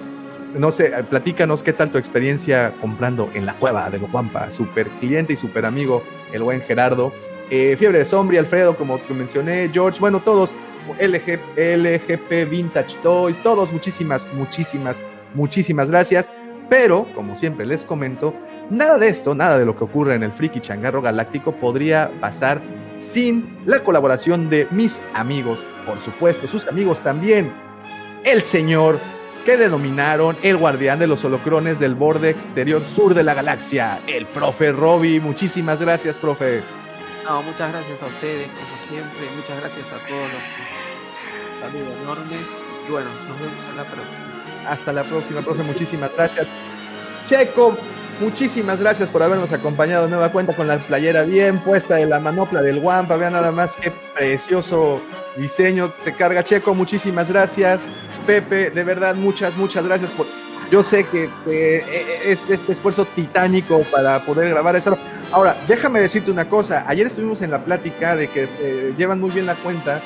No sé, platícanos qué tal tu experiencia comprando en la cueva de Locuampa. Super cliente y super amigo, el buen Gerardo. Eh, Fiebre de Sombri, Alfredo, como te mencioné, George, bueno, todos, LG, LGP Vintage Toys, todos, muchísimas, muchísimas, muchísimas gracias. Pero, como siempre les comento, nada de esto, nada de lo que ocurre en el Friki Changarro Galáctico podría pasar sin la colaboración de mis amigos, por supuesto, sus amigos también. El señor que denominaron el guardián de los holocrones del borde exterior sur de la galaxia, el profe Robbie. Muchísimas gracias, profe.
No, muchas gracias a ustedes, como siempre. Muchas gracias a todos. Los... Saludo enorme. Y bueno, nos vemos en la próxima.
Hasta la próxima, profe. Muchísimas gracias. Checo, muchísimas gracias por habernos acompañado nueva cuenta con la playera bien puesta de la manopla del Wampa. Vean nada más qué precioso diseño se carga Checo. Muchísimas gracias. Pepe, de verdad, muchas, muchas gracias por. Yo sé que, es este esfuerzo titánico para poder grabar esto. Ahora, déjame decirte una cosa. Ayer estuvimos en la plática de que eh, llevan muy bien la cuenta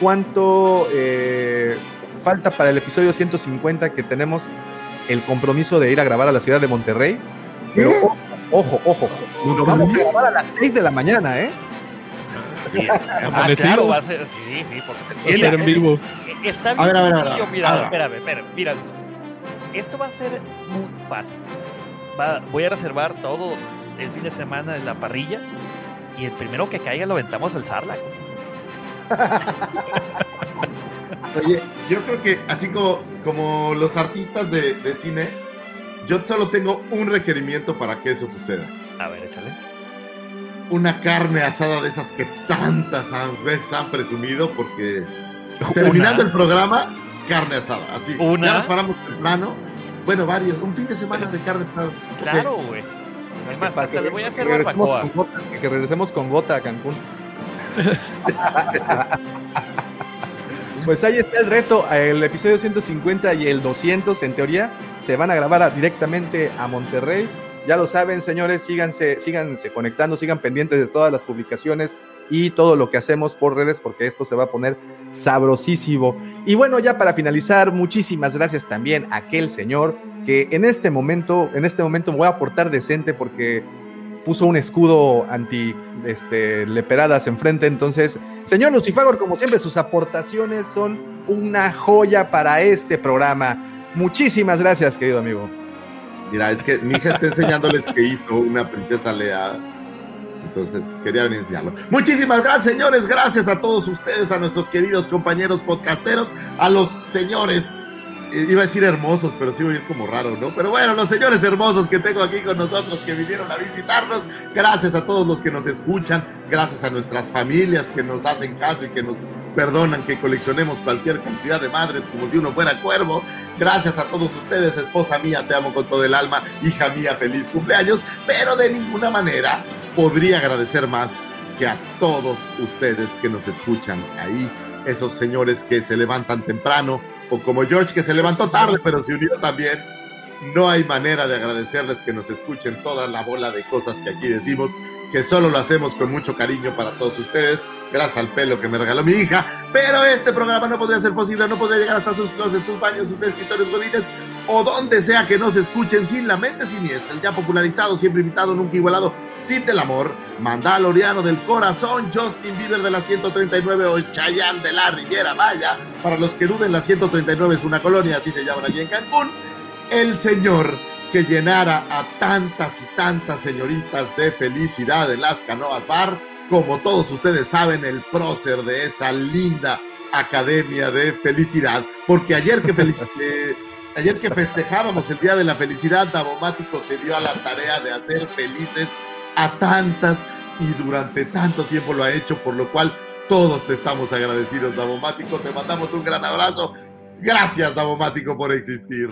cuánto eh, falta para el episodio 150 que tenemos el compromiso de ir a grabar a la ciudad de Monterrey. Pero ojo, ojo, ojo. Lo vamos a grabar a las 6 de la mañana, ¿eh?
Sí, *laughs* ah, claro, va a ser, sí, sí, por supuesto.
En vivo.
Está bien
A ver, a ver, a ver,
sencillo,
a ver.
mira,
A ver.
espérame, espérame, mira. Esto va a ser muy fácil. Va- voy a reservar todo el fin de semana en la parrilla y el primero que caiga lo aventamos al Sarlac. *laughs*
Oye, yo creo que así como, como los artistas de, de cine, yo solo tengo un requerimiento para que eso suceda.
A ver, échale.
Una carne asada de esas que tantas veces han presumido, porque terminando el programa, carne asada. Así,
Una.
ya nos paramos temprano. Bueno, varios. Un fin de semana de carne asada.
Claro, güey. Es más, hasta le voy a hacer
que regresemos
barbacoa.
con gota, que regresemos con gota a Cancún. *laughs* Pues ahí está el reto. El episodio 150 y el 200, en teoría, se van a grabar a- directamente a Monterrey. Ya lo saben, señores, síganse, síganse conectando, sigan pendientes de todas las publicaciones y todo lo que hacemos por redes, porque esto se va a poner sabrosísimo. Y bueno, ya para finalizar, muchísimas gracias también a aquel señor que en este momento, en este momento me voy a portar decente porque puso un escudo anti este, leperadas enfrente. Entonces, señor Lucifagor, como siempre, sus aportaciones son una joya para este programa. Muchísimas gracias, querido amigo.
Mira, es que mi hija está enseñándoles que hizo una princesa Lea. Entonces, quería venir a enseñarlo. Muchísimas gracias, señores. Gracias a todos ustedes, a nuestros queridos compañeros podcasteros, a los señores, iba a decir hermosos, pero sí voy a ir como raro, ¿no? Pero bueno, los señores hermosos que tengo aquí con nosotros, que vinieron a visitarnos. Gracias a todos los que nos escuchan. Gracias a nuestras familias que nos hacen caso y que nos perdonan que coleccionemos cualquier cantidad de madres como si uno fuera cuervo. Gracias a todos ustedes, esposa mía, te amo con todo el alma, hija mía, feliz cumpleaños, pero de ninguna manera podría agradecer más que a todos ustedes que nos escuchan ahí, esos señores que se levantan temprano, o como George que se levantó tarde, pero se unió también. No hay manera de agradecerles que nos escuchen toda la bola de cosas que aquí decimos, que solo lo hacemos con mucho cariño para todos ustedes, gracias al pelo que me regaló mi hija. Pero este programa no podría ser posible, no podría llegar hasta sus closets, sus baños, sus escritorios godines, o donde sea que nos escuchen sin la mente siniestra, el ya popularizado, siempre invitado, nunca igualado, Cid del Amor, Mandaloriano del Corazón, Justin Bieber de la 139 o Chayanne de la Riviera Maya. Para los que duden, la 139 es una colonia, así se llaman allí en Cancún. El señor que llenara a tantas y tantas señoristas de felicidad en las canoas bar, como todos ustedes saben, el prócer de esa linda academia de felicidad, porque ayer que, *laughs* eh, ayer que festejábamos el Día de la Felicidad, Davomático se dio a la tarea de hacer felices a tantas y durante tanto tiempo lo ha hecho, por lo cual todos estamos agradecidos, Davomático. Te mandamos un gran abrazo. Gracias, Davomático, por existir.